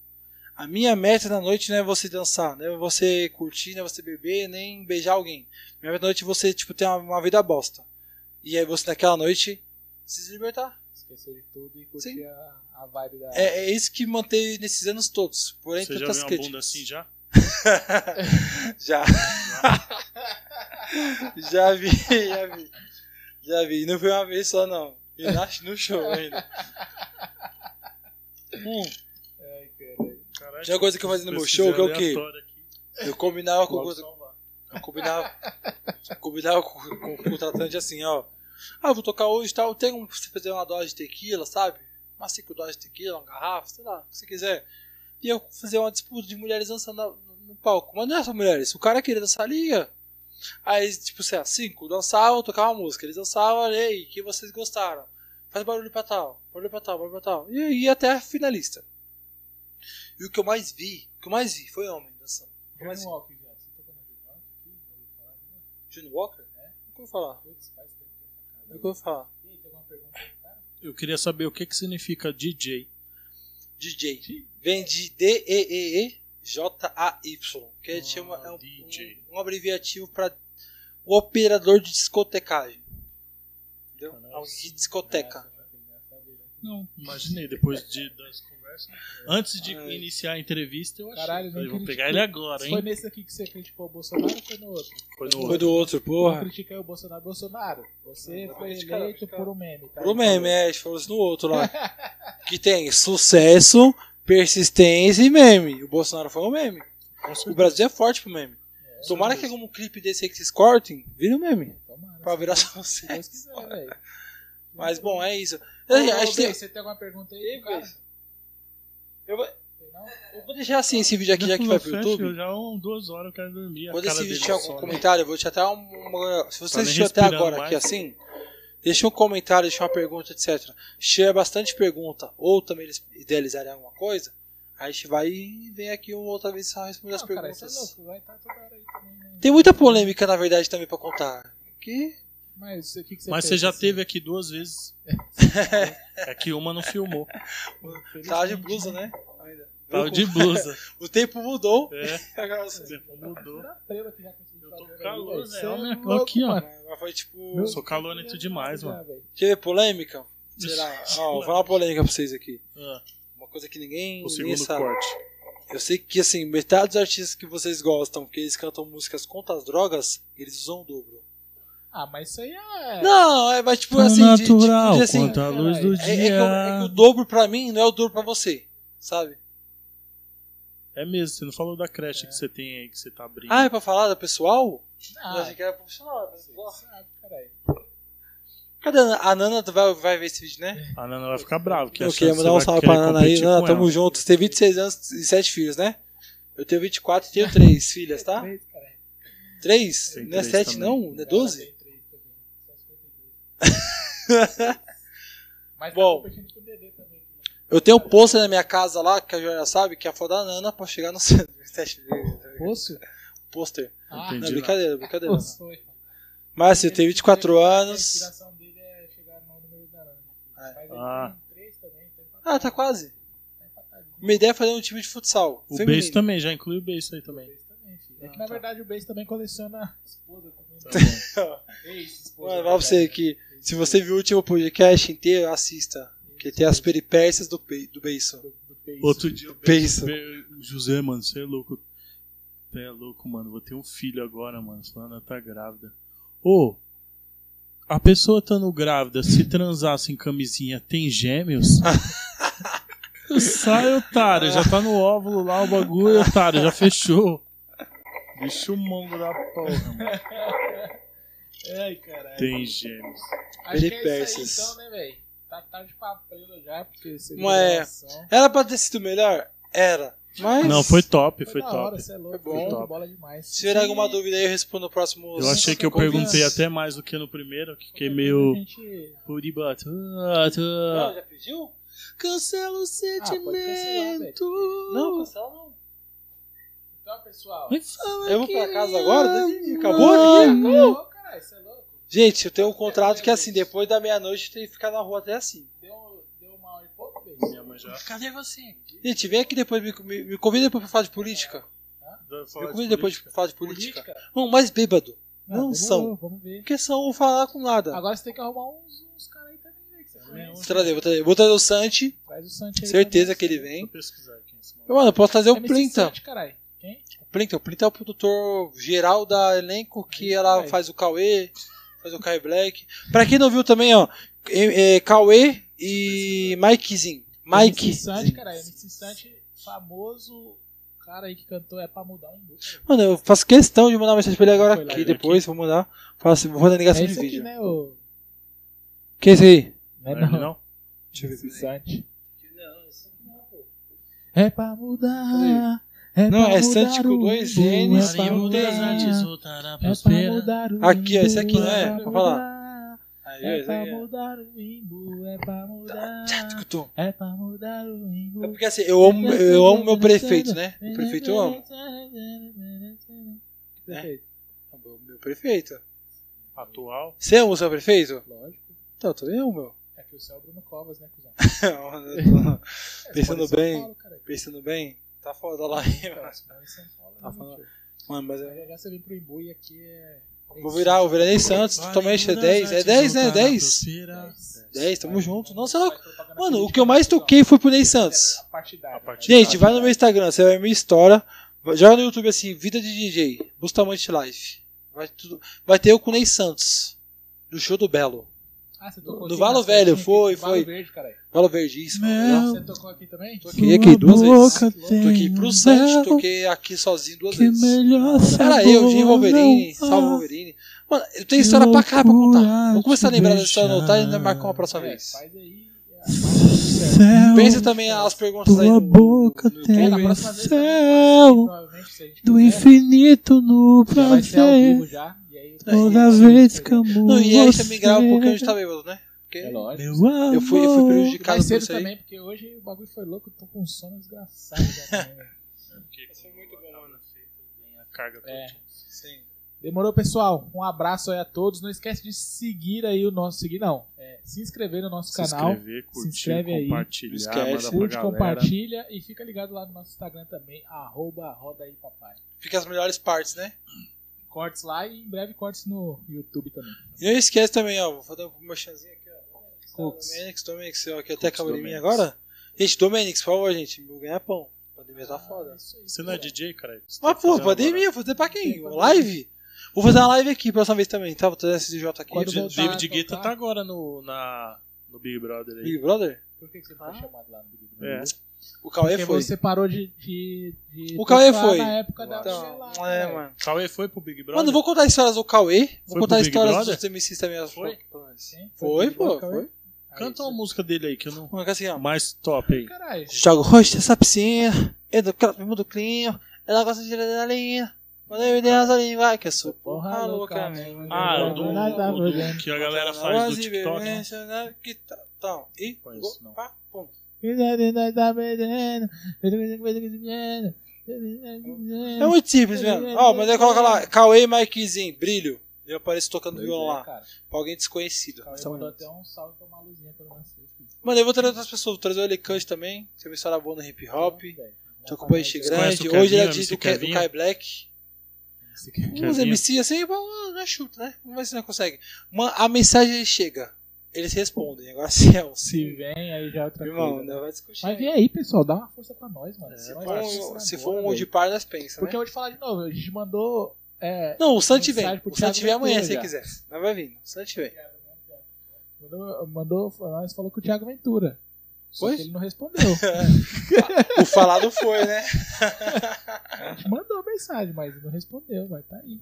A minha meta na noite não é você dançar, não é você curtir, não é você beber, nem beijar alguém. Minha meta na noite é você, tipo, ter uma, uma vida bosta. E aí você, naquela noite, se libertar. Esquecer de tudo e curtir Sim. a, a vibe da. É, é isso que mantém nesses anos todos. Porém, Você já viu uma bunda assim já? Já. já vi, já vi. Já vi. Não foi uma vez só, não. E no show ainda. Hum, Caralho, Tinha uma coisa que eu fazia no meu show, que é o quê? aqui. eu combinava com, salvar. eu combinava, combinava com, com o contratante assim, ó. Ah, vou tocar hoje e tal. Tem como você fazer uma dose de tequila, sabe? Umas 5 doses de tequila, uma garrafa, sei lá, o que você quiser. E eu fazer uma disputa de mulheres dançando no, no palco. Mas não é só mulheres. O cara queria dançar, liga. Aí, tipo, sei lá, cinco dançavam, tocavam música. Eles dançavam, ei, que vocês gostaram. Faz barulho pra tal, barulho pra tal, barulho pra tal. E aí até a finalista. E o que eu mais vi, o que eu mais vi foi homem dançando. Eu mais. Walker, já. Você tocou no Johnny Walker aqui? Já ouviu falar? Junior Walker? É. Nunca ouvi falar. Putz, faz tempo que essa casa. Nunca ouvi falar. E aí, tem alguma pergunta aí pro cara? Eu queria saber o que, que significa DJ. DJ. Vem de D-E-E-E-J-A-Y. Que Ah, chama é um, DJ. um, um abreviativo para o operador de discotecagem. Entendeu? Alguém de discoteca. Nossa, eu queria saber, né? Não, imaginei, depois de, das conversas. Antes de Ai. iniciar a entrevista, eu achei. Caralho, Falei, vou criticou. pegar ele agora, Foi hein? nesse aqui que você criticou o Bolsonaro ou foi no outro? Foi no Foi outro. do outro, Eu porra. critiquei o Bolsonaro. Bolsonaro, você Não, foi criticar, eleito criticar. por um meme. Tá? Pro meme, é, a gente falou isso no outro lá. que tem sucesso, persistência e meme. O Bolsonaro foi um meme. O. Brasil é forte pro meme. Tomara que algum clipe desse aí que vocês cortem, vire um meme. Tomara, Pra virar Deus- se sucesso. Deus quiser, velho. Mas bom, é isso. Ô, Eu, ô, acho que Bey, tem- Você tem alguma pergunta aí, cara? Eu, vou, eu vou deixar assim esse vídeo aqui, já que vai pro YouTube. Já um, duas horas eu quero dormir. a Quando cara esse vídeo tiver algum some. comentário, eu vou te até uma. Se você Tá assistiu até agora aqui mais. assim, deixa um comentário, deixa uma pergunta, etc. Se tiver bastante pergunta, ou também eles idealizarem alguma coisa, a gente vai e vem aqui uma outra vez só responder as Não, cara, perguntas. isso é louco. Vai estar toda hora aí também, né? Tem muita polêmica, na verdade, também pra contar. Que Mas o que, que você Mas você já assim? teve aqui duas vezes. é que uma não filmou. tava de blusa, né? Ainda. Tava de blusa. O tempo mudou. É, Agora o tempo mudou. Tá conseguiu Eu tô calor, Olha é minha- louco, aqui, ó. Mas foi tipo. Meu- Sou calorento demais, mano. Quer ver polêmica? Sei lá. Ó, vou falar uma polêmica pra vocês aqui. Ah, Uma coisa que ninguém, o ninguém segundo sabe. corte. Eu sei que, assim, metade dos artistas que vocês gostam, que eles cantam músicas contra as drogas, eles usam o dobro. Ah, mas isso aí é. Não, é, mas tipo Tão assim, de- tipo, natural, de, assim, contra a luz do é, é que, dia. o- é que o dobro pra mim não é o dobro pra você, sabe? É mesmo, você não falou da creche que você tem aí, que você tá abrindo. Ah, é pra falar da pessoal? Eu Ah, achei que era profissional. mas- você sabe, caralho. Cadê a Nana? A Nana vai, vai ver esse vídeo, né? A Nana vai ficar brava. que eu queria que mandar um salve pra Nana aí. Nana, com tamo ela. junto. Você tem 26 anos e 7 filhos, né? Eu tenho 24 e tenho 3 filhas, tá? Três, caralho. 3? Tem Não é três 7 também. não? Não é 12? Ela tem três também, só 52. Mas Bom. tá com o Dedê também. né? Eu tenho um pôster na minha casa lá, que a Joana sabe, que é a foto da Nana pra chegar no 7 Poço? Pôster. Ah, Entendi. Não, brincadeira, brincadeira. Foi. Mas assim, eu tenho 24 A anos. inspiração dele é chegar no número da Nana. Mas ele Ah. tem três também. Tem pra Ah, tá quase. tá empatadinho. Minha ideia é fazer um time de futsal. O feminino. beijo também, já inclui o beijo aí também. Base também, filho. É que Ah, na tá. verdade o Base também coleciona esposa também. Tá bom. Ex-esposa. Mano, pra você que se você viu o último podcast inteiro, assista. Que tem as peripécias do, pe- do Base. Outro dia eu. Be- José, mano, você é louco. Você é louco, mano. Vou ter um filho agora, mano. Sua Ana tá grávida. Ô, a pessoa estando grávida, se transar sem camisinha, tem gêmeos? Sai, otário. Já tá no óvulo lá o bagulho, otário. Já fechou. Bicho mongo da porra, mano. Ai, caralho. Tem gêmeos. Acho que é isso Peripécias. aí então, né, velho? Tá tarde pra prela já, porque você Não é. Era pra ter sido melhor? Era. Mas. Não, foi top, Foi, foi da hora, top. você é louco. Foi bom. De bola demais. Se tiver alguma dúvida aí, eu respondo no próximo. Eu achei que eu perguntei até mais do que no primeiro, que fiquei meio. gente... Puribata. Não, já pediu? Cancela o cancelar, sentimento. Não, cancela não. Então, pessoal. Me fala Eu vou pra casa agora? ama. Acabou aqui? Acabou, você é louco. Gente, eu tenho um contrato que assim, depois da meia-noite tem que ficar na rua até assim. Deu, deu uma hora e pouco, Base? Minha mãe já. Cadê você? Gente, vem aqui depois, me, me, me convida depois pra falar de política. Me convida depois pra falar de política. Política? Não, mais bêbado. Ah, Não são. Vamos ver. Porque são falar com nada. Agora você tem que arrumar uns, uns caras aí também, né? Que você conhece. Vou trazer, vou trazer. Vou trazer o Santi. Traz o Santi aí. Certeza que ele vem. Vou pesquisar aqui em cima. Mano, eu posso trazer o MC Plinta. Quem? O Plinta. O Plinta é o produtor geral da elenco que Aí, ela faz o Cauê, faz o Kai Black. Pra quem não viu também, ó. É, é, Cauê e Mikezinho. Mike. MC Santi, cara. MC Santi, famoso cara aí que cantou É Pra Mudar o cara. Mano, eu faço questão de mandar uma mensagem pra ele agora aqui. Depois vou mandar. Fala assim, vou mandar É ligação de esse aqui, vídeo. né? O... Que é esse aí? Não é Não é não. Deixa eu ver. MC Santi. Não, esse aqui não, pô. É pra mudar. É Não, é Santi mudar com o dois Embu, N's, é É Aqui, ó, esse aqui, não é? é pra Pra falar. É esse pra é. mudar o Imbu, é pra mudar. É pra mudar o É Imbu. porque assim, eu amo, eu amo meu prefeito, né? O prefeito eu amo. Perfeito. Meu prefeito. Atual. Você ama o seu prefeito? Lógico. Então, eu também amo, meu. É que o céu é o Bruno Covas, né, cuzão? É, Pensando bem. Pensando bem, tá foda lá. Paulo, Tá né, tio? Mano, mas é. já já você vem pro Imbu e aqui é Vou virar o Veranei Santos, totalmente é 10. É 10, né? 10? 10, tamo junto. Não, sei lá. Mano, o que eu mais toquei foi pro Ney Santos. A partidária. A partir- Gente, vai no meu Instagram, você vai ver minha história. Joga no YouTube assim, Vida de DJ, Bustamante Life. Vai, tudo, vai ter eu com o Ney Santos. No show do Belo. Ah, você tocou Do aqui Valo Velho, foi, aqui, Valo foi. Verde, Verde, isso. Meu. Você tocou aqui também? Toquei aqui duas vezes. Toquei pro Santos, toquei aqui sozinho duas Que vezes. Era eu, Jim Wolverine, salve. Wolverine. Mano, eu tenho história pra caralho pra contar. Vou começar a lembrar dessa história no otário e ainda marcar uma próxima É, vez. faz aí. é. Céu, Pensa também as perguntas aí tua no, boca no tem É, próxima vez céu do infinito no prazer. Toda vez que amo Não, e aí você. também grava um pouquinho onde tá bêbado, né? Porque É lógico. Eu fui, eu fui prejudicado mais por cedo aí. também, porque hoje o bagulho foi louco, eu tô com um sono desgraçado já também, velho. Isso é muito bom, mano. Vem a carga É. Sim. Demorou, pessoal. Um abraço aí a todos. Não esquece de seguir aí o nosso. Seguir não. É, se inscrever no nosso Se canal. inscrever, curtir, inscreve aí. compartilhar, esquece. Curte, compartilha e fica ligado lá no nosso Instagram também, arroba roda aí papai. Fica as melhores partes, né? Cortes lá e em breve cortes no YouTube também. E não esquece também, ó. Vou fazer um merchanzinho aqui. Cooks. Domenix, Domenix, ó, aqui até acabou de mim agora. Gente, Domenix, por favor, gente. Meu ganha pão. Pandemia tá foda. Isso aí. Você não é DJ, cara? Você Mas, tá pô, fazendo pandemia, vou fazer pra quem? Live? Vou fazer uma live aqui próxima vez também, tá? Vou trazer esse J aqui. Quando voltar David Guetta tá agora no, na, no Big Brother aí. Big Brother? Por que que você não Ah. foi chamado lá no Big Brother? É. O Cauê Porque foi. você parou de. de, de O Cauê foi. Na época da Então, lá, é, velho. mano. Cauê foi pro Big Brother? Mano, vou contar histórias do Cauê. Vou Foi contar histórias Brother? dos MCs também. Foi? Sim, Foi, Big Brother, pô, foi. Canta uma música dele aí, que eu não... Mano, que assim, ó. Mais top aí. Caralho. Joga o rosto nessa piscina. Educado do clinho. Ela gosta de adrenalina. Quando eu der gasolina, vai que eu sou porra louca. mesmo. Ah, o do, tá do que a galera faz do TikTok, né? Então, e. Conheço, não. pá, pum. É muito simples mesmo. Ó, mas aí coloca lá, Cauê e Mikezinho, brilho. Eu apareço tocando Pois violão é, lá. cara. Pra alguém desconhecido. Cauê Tá mandou até um salve pra Maluzinha quando nasceu. filho. Mano, eu vou trazer outras pessoas. Vou trazer o Elecante também. Tem uma história boa no hip hop. Tô com o Você conhece grande. Hoje ele é de, do, do? Kai Black. Aqui- Uns. MC assim, pô, não é chuto, né? Vamos ver se não consegue. Uma, a mensagem chega. Eles respondem. Agora se é um Se vem, aí já é outra Irmão, coisa. não vai discutir. Mas vem aí, pessoal, dá uma força pra nós, mano. Se Nós for se for um de par, nós pensa, Porque né? eu vou te falar de novo, a gente mandou. É, Não, o Santi vem. O Santi vem amanhã, se quiser. Mas vai vir. O Santi vem. Mandou, mandou, nós falou com o Thiago Ventura. Só que ele não respondeu. O falado foi, né? A gente mandou mensagem, mas não respondeu, vai tá aí.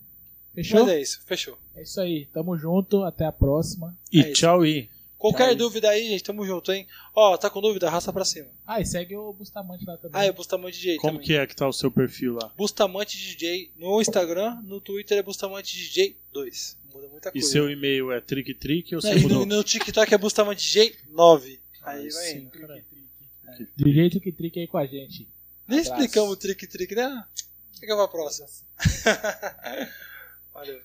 Fechou? Mas é isso. Fechou. É isso aí. Tamo junto. Até a próxima. E É isso. tchau e... Qualquer Tchau. dúvida aí, gente, tamo junto, hein? Ó, tá com dúvida? Raça pra cima. Ah, e segue o Bustamante lá também. Ah, é Bustamante DJ Como também. que é que tá o seu perfil lá? Bustamante DJ no Instagram, no Twitter é Bustamante DJ 2. Muda muita E coisa. seu e-mail é trick-trick ou Não, você e no, mudou? no TikTok é Bustamante DJ 9. Aí Aí vai sim, indo. caralho. De jeito que trique aí com a gente. Nem Abraço. explicamos o trick-trick, né? Fica pra próxima. Valeu.